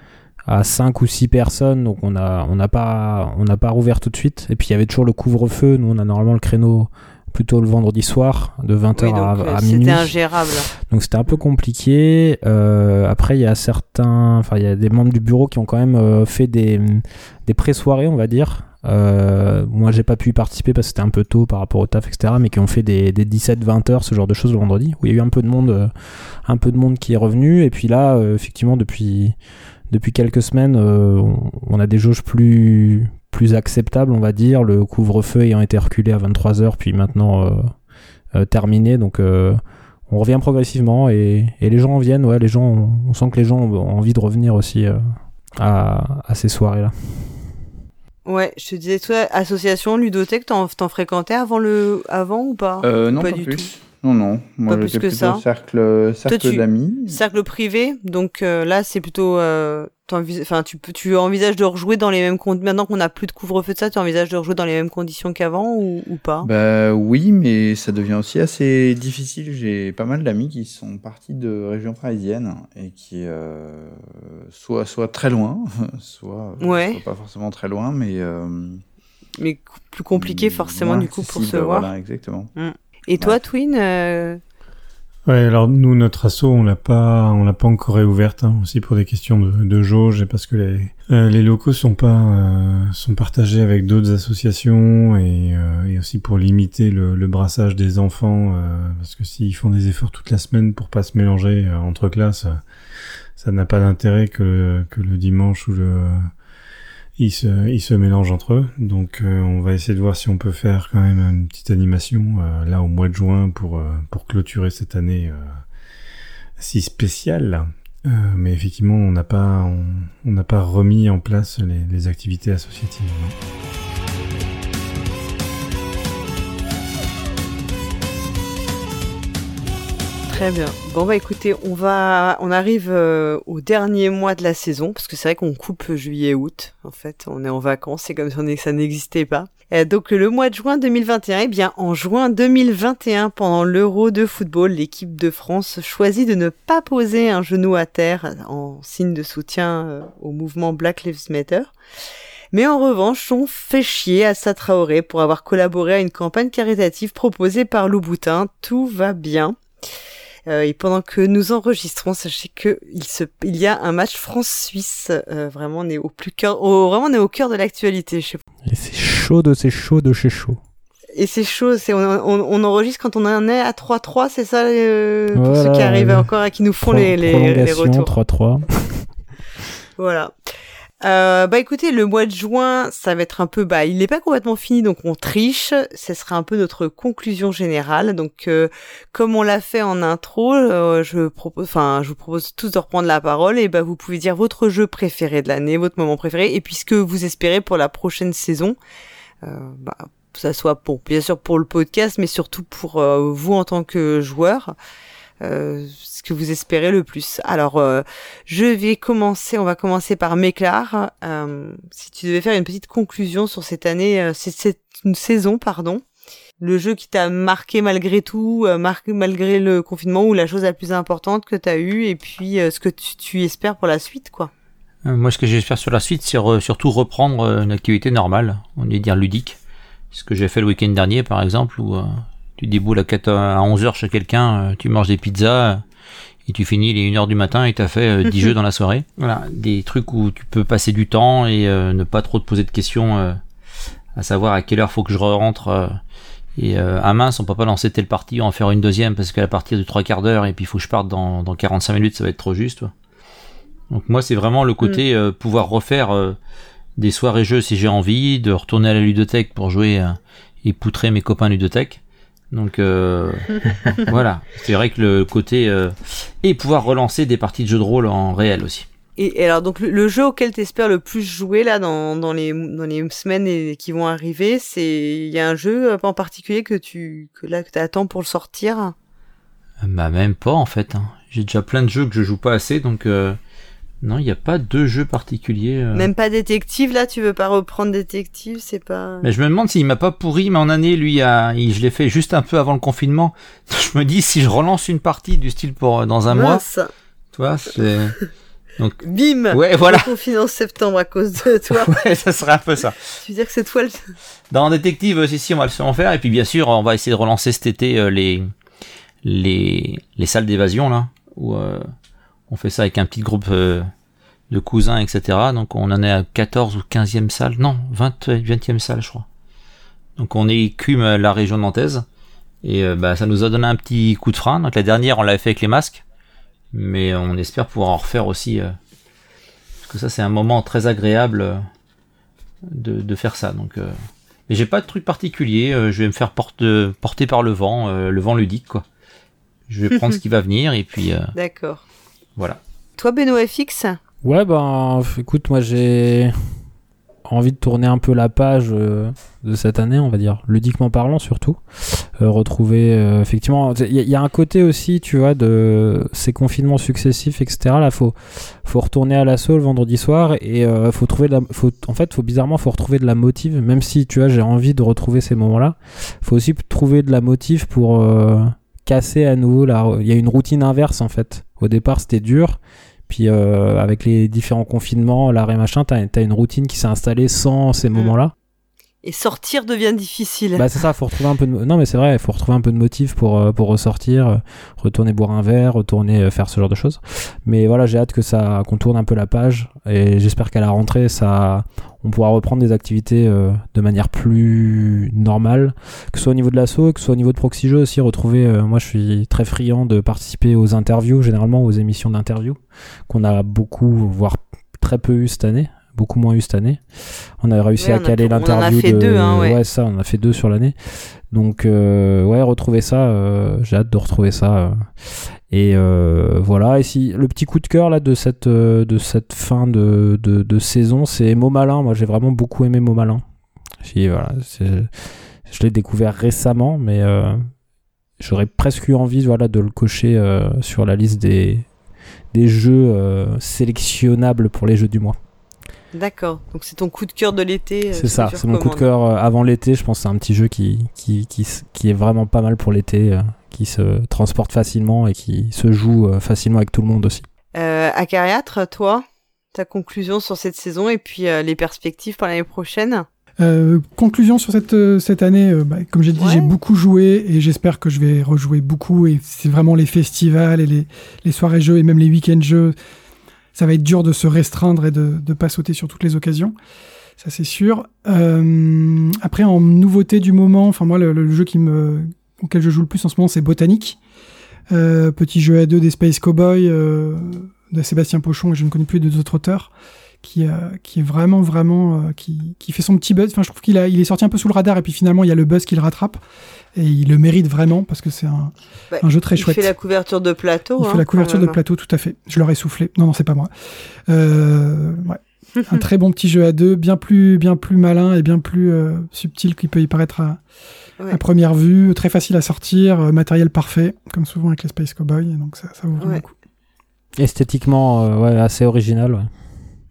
à 5 ou 6 personnes. Donc, on n'a on pas, on pas rouvert tout de suite. Et puis, il y avait toujours le couvre-feu. Nous, on a normalement le créneau plutôt le vendredi soir, de 20h Oui, donc, à, euh, à minuit. C'était ingérable. Donc c'était un peu compliqué. Euh, après, il y a certains, enfin, il y a des membres du bureau qui ont quand même euh, fait des, des pré-soirées, on va dire, moi, j'ai pas pu y participer parce que c'était un peu tôt par rapport au taf, etc. Mais qui ont fait des, des 17-20 heures, ce genre de choses le vendredi, où il y a eu un peu de monde, un peu de monde qui est revenu. Et puis là, effectivement, depuis depuis quelques semaines, euh, on a des jauges plus plus acceptables, on va dire. Le couvre-feu ayant été reculé à 23 heures, puis maintenant euh, euh, terminé, donc. euh, on revient progressivement et, et les gens en viennent, ouais, les gens, on sent que les gens ont envie de revenir aussi euh, à, à ces soirées-là. Ouais, je te disais, toi, association, ludothèque, t'en, t'en fréquentais avant le, avant ou pas? Euh, non, Pas pas, du plus. tout? Non, non. Moi, Pas plus que plutôt ça. cercle, cercle d'amis. Cercle privé, donc euh, là c'est plutôt, euh, enfin tu tu envisages de rejouer dans les mêmes conditions. Maintenant qu'on a plus de couvre-feu de ça, tu envisages de rejouer dans les mêmes conditions qu'avant ou, ou pas? Bah oui, mais ça devient aussi assez difficile. J'ai pas mal d'amis qui sont partis de région parisienne et qui euh, soit soit très loin, soit, Ouais. soit pas forcément très loin, mais euh, Mais plus compliqué forcément du coup pour se voir. Voilà, exactement. Et toi, Twin, euh, Ouais, alors nous, notre asso, on l'a pas, on l'a pas encore réouverte, hein, aussi pour des questions de, de jauge et parce que les, euh, les locaux sont pas, euh, sont partagés avec d'autres associations et, euh, et aussi pour limiter le, le brassage des enfants, euh, parce que s'ils font des efforts toute la semaine pour pas se mélanger euh, entre classes, euh, ça n'a pas d'intérêt que, que le dimanche ou le, ils se, ils se mélangent entre eux. Donc euh, on va essayer de voir si on peut faire quand même une petite animation euh, là au mois de juin pour, euh, pour clôturer cette année si spéciale. Mais effectivement, on n'a pas, on pas remis en place les, activités associatives. Très bien. Bon bah écoutez, on va, on arrive euh, au dernier mois de la saison parce que c'est vrai qu'on coupe juillet-août. En fait, on est en vacances, c'est comme si ça n'existait pas. Donc le mois de juin 2021, eh bien en juin 2021, pendant l'Euro de football, l'équipe de France choisit de ne pas poser un genou à terre en signe de soutien euh, au mouvement Black Lives Matter. Mais en revanche, on fait chier à Traoré pour avoir collaboré à une campagne caritative proposée par Louboutin. Tout va bien. Euh, et pendant que nous enregistrons, sachez que il se, il y a un match France-Suisse. Euh, vraiment, on est au plus cœur, au- vraiment, on est au cœur de l'actualité. Et c'est chaud de c'est chaud de chez chaud. Et c'est chaud. C'est, on, on, on enregistre quand on en est à 3-3, c'est ça, euh, pour Voilà, ceux qui arrivent encore et qui nous font les, les, les retours. 3-3. Voilà. Euh, bah écoutez, le mois de juin, ça va être un peu, bah il n'est pas complètement fini, donc on triche. Ce sera un peu notre conclusion générale. Donc euh, comme on l'a fait en intro, euh, je propose, enfin je vous propose tous de reprendre la parole et bah vous pouvez dire votre jeu préféré de l'année, votre moment préféré, et puis ce que vous espérez pour la prochaine saison. Euh, bah que ça soit pour bien sûr pour le podcast, mais surtout pour euh, vous en tant que joueur. Euh, ce que vous espérez le plus. Alors, euh, je vais commencer, on va commencer par Méclar. Euh, si tu devais faire une petite conclusion sur cette année, c'est une saison, pardon, le jeu qui t'a marqué malgré tout, malgré le confinement, ou la chose la plus importante que t'as eue, et puis ce que tu, espères pour la suite, quoi. Moi, ce que j'espère sur la suite, c'est surtout reprendre une activité normale, on est dire ludique. Ce que j'ai fait le week-end dernier, par exemple, où tu déboules à, 4, à 11h chez quelqu'un, euh, tu manges des pizzas, euh, et tu finis, il est 1h du matin et tu as fait euh, 10 jeux dans la soirée. Voilà, des trucs où tu peux passer du temps et euh, ne pas trop te poser de questions, euh, à savoir à quelle heure faut que je rentre. euh, et euh, ah mince, on peut pas lancer telle partie, en faire une deuxième parce qu'à partir de trois quarts d'heure et puis il faut que je parte dans, dans 45 minutes, ça va être trop juste. Donc moi c'est vraiment le côté euh, pouvoir refaire euh, des soirées jeux si j'ai envie, de retourner à la ludothèque pour jouer euh, et poutrer mes copains ludothèque. Donc euh, voilà, c'est vrai que le côté euh, et pouvoir relancer des parties de jeux de rôle en réel aussi. Et, et alors, donc, le, le jeu auquel t'espères le plus jouer, là, dans, dans, les, dans les semaines et- qui vont arriver, c'est, il y a un jeu euh, en particulier que tu, que là, que t'attends pour le sortir? Bah même pas en fait. hein. J'ai déjà plein de jeux que je joue pas assez, donc euh, non, il n'y a pas de jeu particulier. euh. Même pas détective, là, tu veux pas reprendre détective, c'est pas... Mais je me demande s'il m'a pas pourri mais en année, lui, il- je l'ai fait juste un peu avant le confinement. Je me dis si je relance une partie du style pour euh, dans un mois, tu vois, c'est Bim! ouais voilà. Confiné en septembre à cause de toi. Ouais, ça serait un peu ça. tu veux dire que c'est toi le... Dans Détective, si, si, on va le en faire. Et puis, bien sûr, on va essayer de relancer cet été euh, les, les, les salles d'évasion, là, où euh, on fait ça avec un petit groupe euh, de cousins, etc. Donc on en est à 14 ou 15e salle, non, 20, 20e salle, je crois. Donc on écume la région nantaise. Et euh, bah, ça nous a donné un petit coup de frein. Donc la dernière, on l'avait fait avec les masques. Mais on espère pouvoir en refaire aussi. euh, parce que ça, c'est un moment très agréable euh, de, faire ça. Donc, euh, mais j'ai pas de truc particulier. euh, je vais me faire porte, porter par le vent, euh, le vent ludique, quoi. Je vais prendre ce qui va venir et puis euh, D'accord. Voilà. Toi, Benoît FX Ouais, ben, écoute, moi j'ai envie de tourner un peu la page euh, de cette année, on va dire, ludiquement parlant surtout. Euh, retrouver, euh, effectivement, il y, a- il y a un côté aussi, tu vois, de ces confinements successifs, etc. Là, faut, faut retourner à l'assaut le vendredi soir et euh, faut trouver de la, faut, en fait, faut bizarrement, faut retrouver de la motive, même si, tu vois, j'ai envie de retrouver ces moments-là. Faut aussi trouver de la motive pour euh, casser à nouveau la, il y a une routine inverse, en fait. Au départ, c'était dur. Puis euh, avec les différents confinements, l'arrêt machin, t'as as une routine qui s'est installée sans ces moments-là. Et sortir devient difficile. Bah c'est ça, faut retrouver un peu de non mais c'est vrai, faut retrouver un peu de motif pour euh, pour ressortir, euh, retourner boire un verre, retourner euh, faire ce genre de choses. Mais voilà, j'ai hâte que ça qu'on tourne un peu la page et j'espère qu'à la rentrée ça on pourra reprendre des activités de manière plus normale, que ce soit au niveau de l'assaut, que ce soit au niveau de Proxy Jeux aussi retrouver moi je suis très friand de participer aux interviews, généralement aux émissions d'interviews qu'on a beaucoup voire très peu eu cette année beaucoup moins eu cette année. On a réussi Ouais, à on caler on en a l'interview fait de deux, hein, ouais. ça, on a fait deux sur l'année. Donc euh, ouais, retrouver ça, euh, j'ai hâte de retrouver ça. euh. Et euh, voilà. Et si le petit coup de cœur là de cette de cette fin de, de, de saison, c'est Mot Malin. Moi, j'ai vraiment beaucoup aimé Mot Malin. Voilà, je l'ai découvert récemment, mais j'aurais presque eu envie, voilà, de le cocher sur la liste des des jeux sélectionnables pour les jeux du mois. D'accord. Donc c'est ton coup de cœur de l'été. euh, C'est ce ça, c'est mon coup de cœur euh, avant l'été. Je pense que c'est un petit jeu qui, qui, qui, est vraiment pas mal pour l'été, euh, qui se transporte facilement et qui se joue facilement avec tout le monde aussi. Euh, Acariâtre, toi, ta conclusion sur cette saison et puis euh, les perspectives pour l'année prochaine? Euh, conclusion sur cette, euh, cette année, euh, bah, comme j'ai dit, Ouais. j'ai beaucoup joué et j'espère que je vais rejouer beaucoup. Et c'est vraiment les festivals et les, les soirées jeux et même les week-ends jeux. Ça va être dur de se restreindre et de ne pas sauter sur toutes les occasions. Ça, c'est sûr. Euh, après, en nouveauté du moment, enfin, moi, le, jeu auquel je joue le plus en ce moment, c'est Botanique. Euh, petit jeu à deux des Space Cowboys euh, de Sébastien Pochon et je ne connais plus d'autres auteurs qui, euh, qui est vraiment, vraiment, euh, qui, qui fait son petit buzz. Enfin, je trouve qu'il a, il est sorti un peu sous le radar et puis finalement, il y a le buzz qui le rattrape et il le mérite vraiment parce que c'est un, Bah, un jeu très Il chouette. fait la couverture de plateau. Il hein, fait la couverture quand de plateau, tout à fait. Je leur ai soufflé. Non, non, c'est pas moi. Euh, ouais. un très bon petit jeu à deux, bien plus, bien plus malin et bien plus euh, subtil qu'il peut y paraître à, Ouais. à première vue. Très facile à sortir, euh, matériel parfait, comme souvent avec les Space Cowboys. Donc ça, ça vaut vraiment Ouais. le coup. Esthétiquement, euh, ouais, assez original.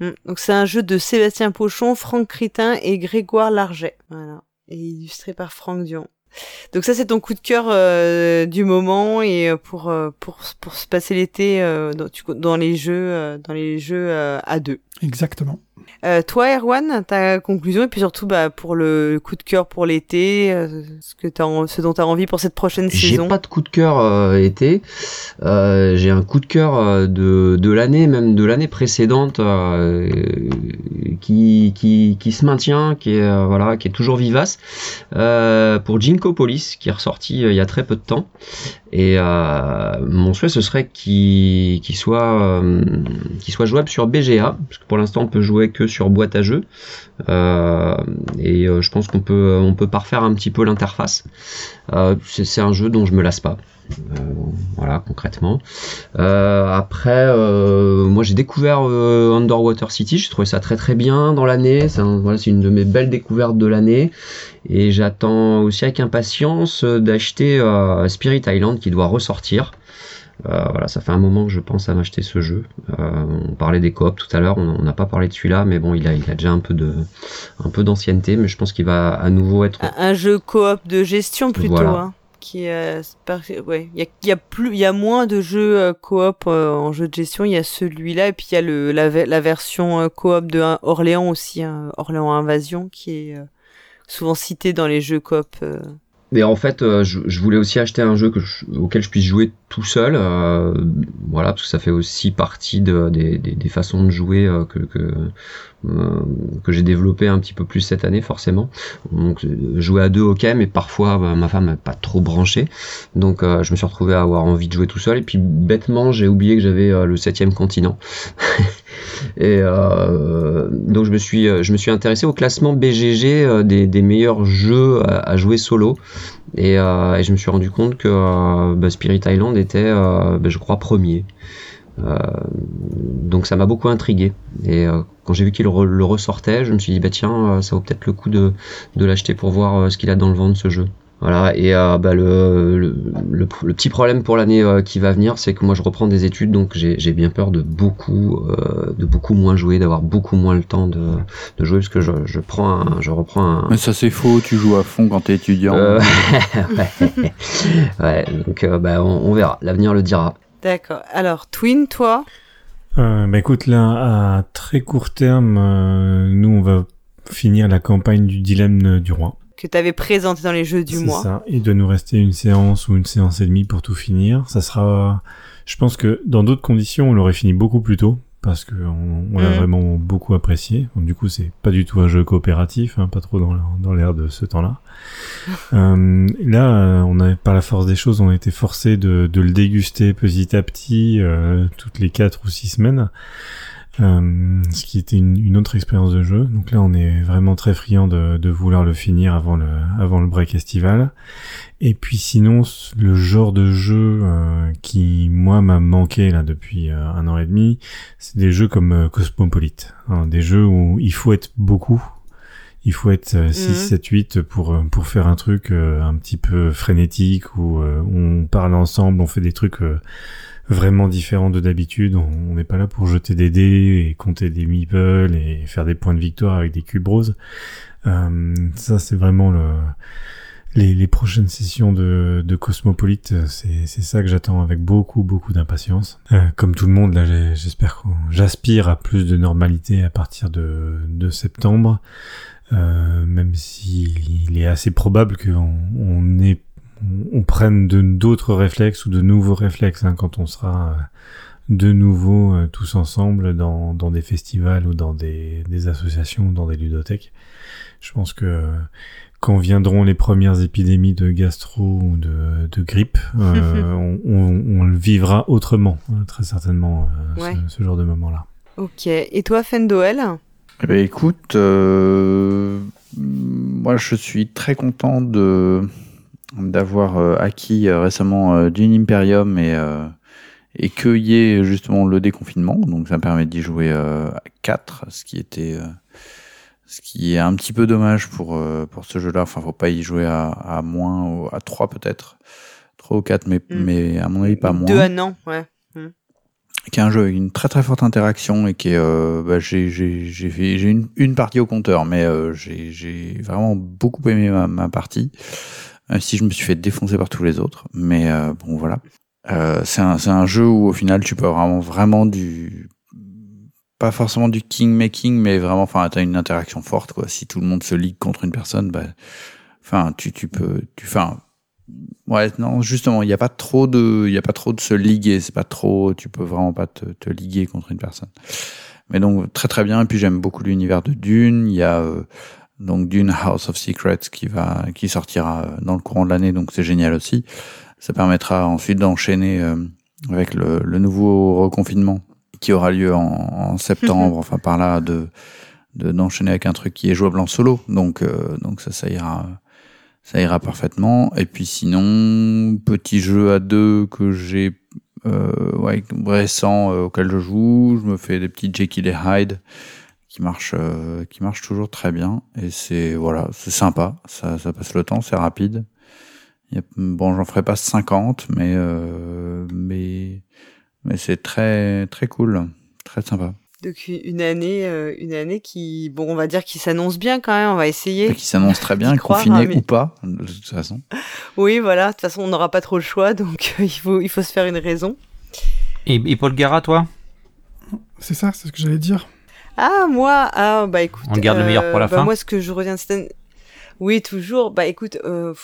Mm. Donc c'est un jeu de Sébastien Pochon, Franck Critin et Grégoire Larget. Voilà. Et illustré par Franck Dion. Donc ça c'est ton coup de cœur euh, du moment et euh, pour euh, pour pour se passer l'été euh, dans, dans les jeux euh, dans les jeux euh, à deux. Exactement. Euh, toi Erwan, ta conclusion et puis surtout bah pour le coup de cœur pour l'été, euh, ce que t'as en- ce dont tu as envie pour cette prochaine J'ai saison. pas de coup de cœur euh, été. J'ai un coup de cœur de, de l'année, même de l'année précédente, qui, qui, qui se maintient, qui est voilà, qui est toujours vivace. Pour Jinko Police, qui est ressorti il y a très peu de temps. Et euh, mon souhait, ce serait qu'il euh, soit jouable sur BGA, parce que pour l'instant, on peut jouer que sur boîte à jeux. Euh, et euh, je pense qu'on peut, peut parfaire un petit peu l'interface. C'est un jeu dont je me lasse pas. Euh, voilà, concrètement. Euh, après, euh, moi j'ai découvert Underwater City, j'ai trouvé ça très très bien dans l'année. C'est un- voilà, une de mes belles découvertes de l'année. Et j'attends aussi avec impatience d'acheter Spirit Island qui doit ressortir. Euh, voilà, ça fait un moment que je pense à m'acheter ce jeu. Euh, on parlait des coops tout à l'heure, on on n'a pas parlé de celui-là, mais bon, il a, il a déjà un peu de, un peu d'ancienneté, mais je pense qu'il va à nouveau être Un, un jeu coop de gestion plutôt. Voilà. Hein, qui euh, c'est par- ouais, il y a, plus, il y a moins de jeux euh, coop euh, en jeu de gestion. Il y a celui-là et puis il y a le la, la version euh, coop de Orléans aussi, hein, Orléans Invasion, qui est euh, souvent cité dans les jeux coop euh, mais en fait, euh, je, voulais aussi acheter un jeu que je- auquel je puisse jouer tout seul. euh, voilà, parce que ça fait aussi partie de, des, des, des façons de jouer euh, que que, euh, que j'ai développé un petit peu plus cette année, forcément. Donc jouer à deux, ok, mais parfois ma femme n'est pas trop branchée, donc je me suis retrouvé à avoir envie de jouer tout seul. Et puis bêtement, j'ai oublié que j'avais le septième continent. Et donc je me suis je me suis intéressé au classement BGG des, des meilleurs jeux à jouer solo et, euh, et je me suis rendu compte que euh, bah, Spirit Island était euh, bah, je crois premier. Donc ça m'a beaucoup intrigué et quand j'ai vu qu'il le ressortait, je me suis dit bah tiens ça vaut peut-être le coup de, de l'acheter pour voir ce qu'il a dans le ventre ce jeu. Voilà, et euh, bah, le, le, le, le petit problème pour l'année euh, qui va venir, c'est que moi je reprends des études, donc j'ai j'ai bien peur de beaucoup, euh, de beaucoup moins jouer, d'avoir beaucoup moins le temps de, de jouer, parce que je, je prends un, je reprends un. Mais ça c'est faux, tu joues à fond quand t'es étudiant. Euh, ouais. ouais, donc euh, bah, on, on verra, l'avenir le dira. D'accord. Alors, Twin, toi? Euh, bah écoute, là, à très court terme, euh, nous, on va finir la campagne du dilemme du roi. Que t'avais présenté dans les jeux du C'est mois. ça. Il doit nous rester une séance ou une séance et demie pour tout finir. Ça sera, je pense que dans d'autres conditions, on l'aurait fini beaucoup plus tôt parce que on, on l'a Mhm. vraiment beaucoup apprécié. Donc, du coup, c'est pas du tout un jeu coopératif, hein, pas trop dans, dans l'air de ce temps-là. Euh, là, euh, on a, par la force des choses, on a été forcé de, de le déguster petit à petit, euh, toutes les quatre ou six semaines. Euh, ce qui était une, autre expérience de jeu. Donc là, on est vraiment très friand de, vouloir le finir avant le, avant le break estival. Et puis sinon, le genre de jeu euh, qui, moi, m'a manqué là depuis euh, un an et demi, c'est des jeux comme Cosmopolite. hein, des jeux où il faut être beaucoup. Il faut être euh, 6, Mhm. 7, 8 pour, euh, pour faire un truc euh, un petit peu frénétique où euh, on parle ensemble, on fait des trucs euh, vraiment différents de d'habitude. On n'est pas là pour jeter des dés et compter des meeples et faire des points de victoire avec des cubes roses. Euh, ça, c'est vraiment le, les, les prochaines sessions de, de Cosmopolite. euh, C'est, c'est ça que j'attends avec beaucoup, beaucoup d'impatience. Euh, comme tout le monde, là, j'espère que j'aspire à plus de normalité à partir de, de septembre. Euh, même s'il est assez probable qu'on on ait on, on prenne d'autres réflexes ou de nouveaux réflexes hein, quand on sera euh, de nouveau euh, tous ensemble dans, dans des festivals ou dans des, des associations, dans des ludothèques. Je pense que euh, quand viendront les premières épidémies de gastro ou de, de grippe, euh, on, on- on le vivra autrement, hein, très certainement, euh, Ouais. ce, ce genre de moment-là. Ok. Et toi, Fendoel Eh ben, écoute, euh, moi je suis très content de d'avoir euh, acquis euh, récemment Dune Imperium et euh, et qu'il y ait justement le déconfinement, donc ça me permet d'y jouer à 4, ce qui était euh, ce qui est un petit peu dommage pour euh, pour ce jeu-là. Enfin, faut pas y jouer à, à moins ou à 3 peut-être, 3 ou 4, mais Mm. mais à mon avis pas moins Deux à non, ouais. Qui est un jeu avec une très très forte interaction et qui est euh, bah, j'ai j'ai j'ai une, une partie au compteur mais euh, j'ai vraiment beaucoup aimé ma, ma partie. Même si je me suis fait défoncer par tous les autres mais euh, bon voilà. Euh, c'est un c'est un jeu où au final tu peux vraiment vraiment du pas forcément du king making mais vraiment enfin t'as une interaction forte quoi. Si tout le monde se ligue contre une personne bah enfin tu tu peux tu enfin Ouais, non, justement, il n'y a pas trop de, il y a pas trop de se liguer. C'est pas trop, tu peux vraiment pas te, te liguer contre une personne. Mais donc très très bien. Et puis j'aime beaucoup l'univers de Dune. Il y a euh, donc Dune House of Secrets qui va, qui sortira euh, dans le courant de l'année. Donc c'est génial aussi. Ça permettra ensuite d'enchaîner euh, avec le, le nouveau reconfinement qui aura lieu en, en septembre. enfin par là de de- d'enchaîner avec un truc qui est jouable en solo. Donc euh, donc ça ça ira ça ira parfaitement. Et puis sinon, petit jeu à deux que j'ai euh, ouais, récent euh, auquel je joue, je me fais des petits Jekyll et Hyde qui marchent euh, qui marchent toujours très bien et c'est voilà, c'est sympa, ça, ça passe le temps, c'est rapide. Bon, j'en ferai pas 50 mais euh, mais mais c'est très très cool, très sympa. Donc une année, euh, une année qui, bon, on va dire qui s'annonce bien quand même. On va essayer. Qui s'annonce très bien, confiné hein, mais- ou pas, de toute façon. Oui, voilà. De toute façon, on n'aura pas trop le choix, donc euh, il faut, il faut se faire une raison. Et, et Paul Gara, toi? C'est ça, c'est ce que j'allais dire. Ah moi, ah bah écoute. On garde le meilleur pour la bah, fin Moi, ce que je retiens de cette année, Oui, toujours. Bah écoute, euh,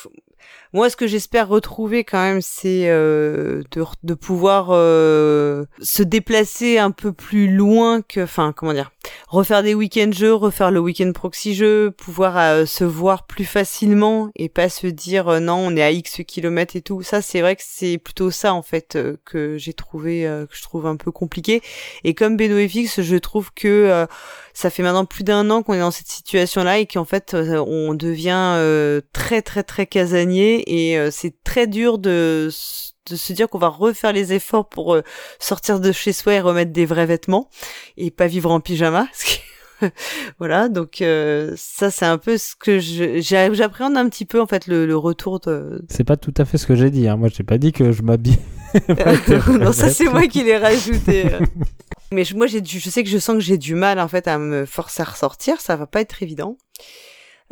moi ce que j'espère retrouver quand même, c'est euh, de, pouvoir euh, se déplacer un peu plus loin que, enfin comment dire, refaire des week-ends jeux, refaire le week-end proxy jeu, pouvoir euh, se voir plus facilement et pas se dire euh, non on est à X kilomètres et tout. Ça c'est vrai que c'est plutôt ça en fait euh, que j'ai trouvé, que je trouve un peu compliqué. Et comme BenoFX, je trouve que ça fait maintenant plus d'un an qu'on est dans cette situation-là et qu'en fait on devient très très très casanier et c'est très dur de de se dire qu'on va refaire les efforts pour euh, sortir de chez soi et remettre des vrais vêtements et pas vivre en pyjama. voilà, donc euh, ça c'est un peu ce que j'appréhende un petit peu en fait le, le retour de. C'est pas tout à fait ce que j'ai dit. Hein. Moi, j'ai pas dit que je m'habille. non, ça c'est moi qui l'ai rajouté. euh. Mais je- moi j'ai je sais que je sens que j'ai du mal en fait à me forcer à ressortir, ça va pas être évident.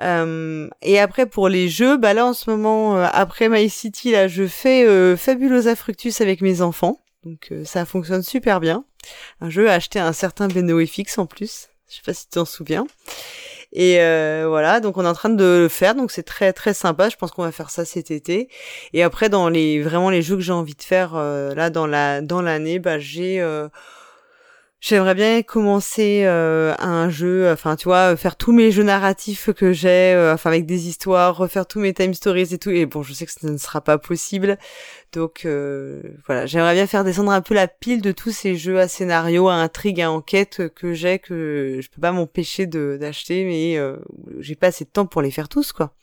Euh, et après pour les jeux, bah là en ce moment euh, après My City là, je fais euh, Fabulosa Fructus avec mes enfants, donc ça fonctionne super bien. Un jeu acheté à un certain BenoFX en plus, je sais pas si tu t'en souviens. Et voilà, donc on est en train de le faire, donc c'est très très sympa. Je pense qu'on va faire ça cet été. Et après, dans les vraiment les jeux que j'ai envie de faire là dans la dans l'année, bah j'ai J'aimerais bien commencer euh, un jeu, enfin tu vois, faire tous mes jeux narratifs que j'ai, euh, enfin avec des histoires, refaire tous mes time stories et tout. Et bon, je sais que ça ne sera pas possible, donc euh, voilà, j'aimerais bien faire descendre un peu la pile de tous ces jeux à scénario, à intrigue, à enquête que j'ai, que je peux pas m'empêcher d'acheter, mais euh, j'ai pas assez de temps pour les faire tous, quoi.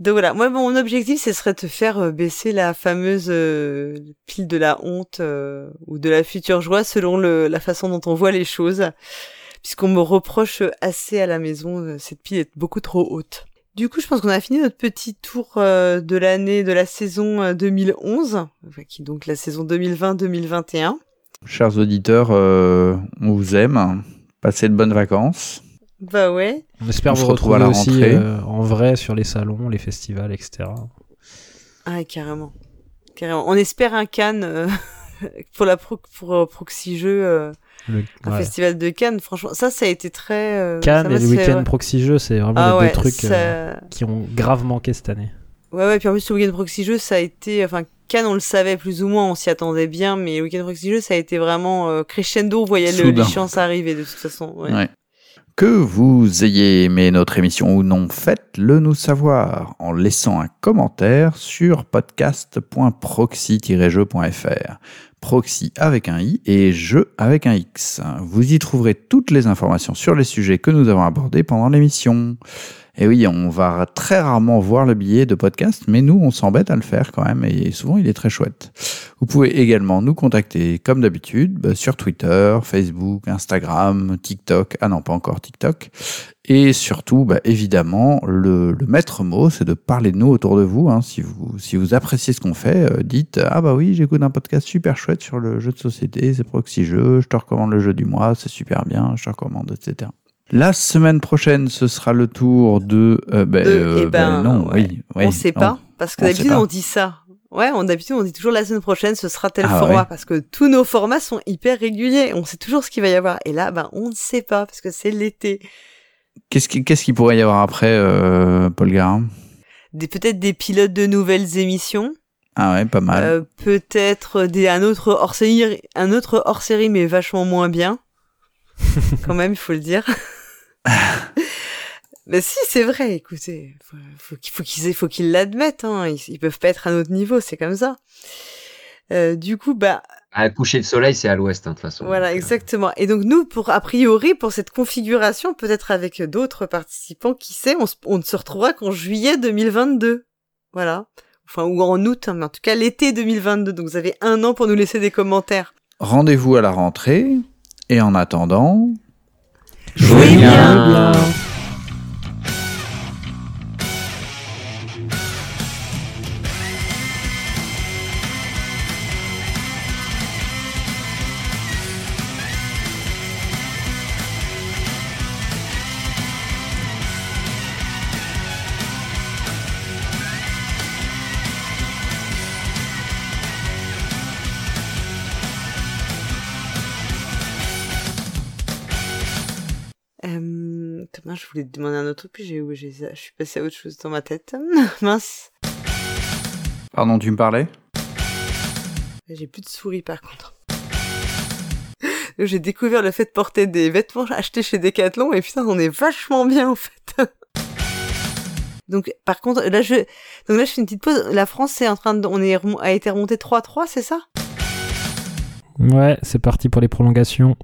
Donc voilà, moi mon objectif ce serait de faire euh, baisser la fameuse euh, pile de la honte euh, ou de la future joie selon la façon dont on voit les choses, puisqu'on me reproche assez à la maison cette pile est beaucoup trop haute. Du coup, je pense qu'on a fini notre petit tour de l'année de la saison euh, 2011, enfin, qui est donc la saison 2020-2021. Chers auditeurs, on vous aime. Passez de bonnes vacances. Bah ouais. On espère On se vous retrouve à retrouver la aussi euh, en vrai sur les salons, les festivals, etc. Ah carrément, carrément. On espère un Cannes euh, pour la pro pour euh, Proxy Jeux. euh, Le, un ouais. festival de Cannes, franchement, ça, ça a été très. euh, Cannes et le week-end ouais. proxy jeu, c'est vraiment Ah les ouais, deux trucs ça- euh, qui ont grave manqué cette année. Ouais, ouais, puis en plus, le week-end proxy jeu, ça a été, enfin, Cannes, on le savait plus ou moins, on s'y attendait bien, mais le week-end proxy jeu, ça a été vraiment euh, crescendo, on voyait le- les chances arriver de toute façon. Ouais. Que vous ayez aimé notre émission ou non, faites-le nous savoir en laissant un commentaire sur podcast.proxy-jeu.fr. Proxy avec un i et jeu avec un x. Vous y trouverez toutes les informations sur les sujets que nous avons abordés pendant l'émission. Et oui, on va très rarement voir le billet de podcast, mais nous, on s'embête à le faire quand même, et souvent, il est très chouette. Vous pouvez également nous contacter, comme d'habitude, bah, sur Twitter, Facebook, Instagram, TikTok. Ah non, pas encore TikTok. Et surtout, bah, évidemment, le, maître mot, c'est de parler de nous autour de vous. hein. Si vous si vous appréciez ce qu'on fait, euh, dites ah bah oui, j'écoute un podcast super chouette sur le jeu de société, c'est Proxy Jeux. Je te recommande le jeu du mois, c'est super bien. Je te recommande, etc. La semaine prochaine, ce sera le tour de. euh, bah, De- euh, eh ben, bah, non, ouais. oui, oui, on sait pas, parce que d'habitude, on dit ça. Ouais, on d'habitude, on dit toujours la semaine prochaine, ce sera tel Ah format, ouais. parce que tous nos formats sont hyper réguliers. On sait toujours ce qu'il va y avoir. Et là, ben, on ne sait pas, parce que c'est l'été. Qu'est-ce qui- qu'est-ce pourrait y avoir après, euh, Paul Garin? Des, peut-être des pilotes de nouvelles émissions. Ah ouais, pas mal. Euh, peut-être des, un autre hors série, un autre hors série, mais vachement moins bien. Quand même, il faut le dire. Mais si, c'est vrai. Écoutez, faut, faut qu'il faut qu'ils aient- faut qu'ils l'admettent. Hein. Ils, ils peuvent pas être à notre niveau, c'est comme ça. Euh, du coup, bah À coucher de soleil, c'est à l'ouest, hein, de toute façon. voilà, euh, exactement. Et donc nous, pour a priori, pour cette configuration, peut-être avec d'autres participants, qui sait, on ne se retrouvera qu'en juillet 2022. Voilà. Enfin, ou en août, hein, mais en tout cas l'été 2022. Donc vous avez un an pour nous laisser des commentaires. Rendez-vous à la rentrée. Et en attendant, Jouez bien. Je voulais te demander un autre, puis j'ai, j'ai, je suis passé à autre chose dans ma tête. Mince. Pardon, tu me parlais? J'ai plus de souris par contre. J'ai découvert le fait de porter des vêtements achetés chez Decathlon et putain, on est vachement bien en fait. Donc par contre, là je donc là je fais une petite pause. La France est en train de on est a été remonté 3-3, c'est ça? Ouais, c'est parti pour les prolongations.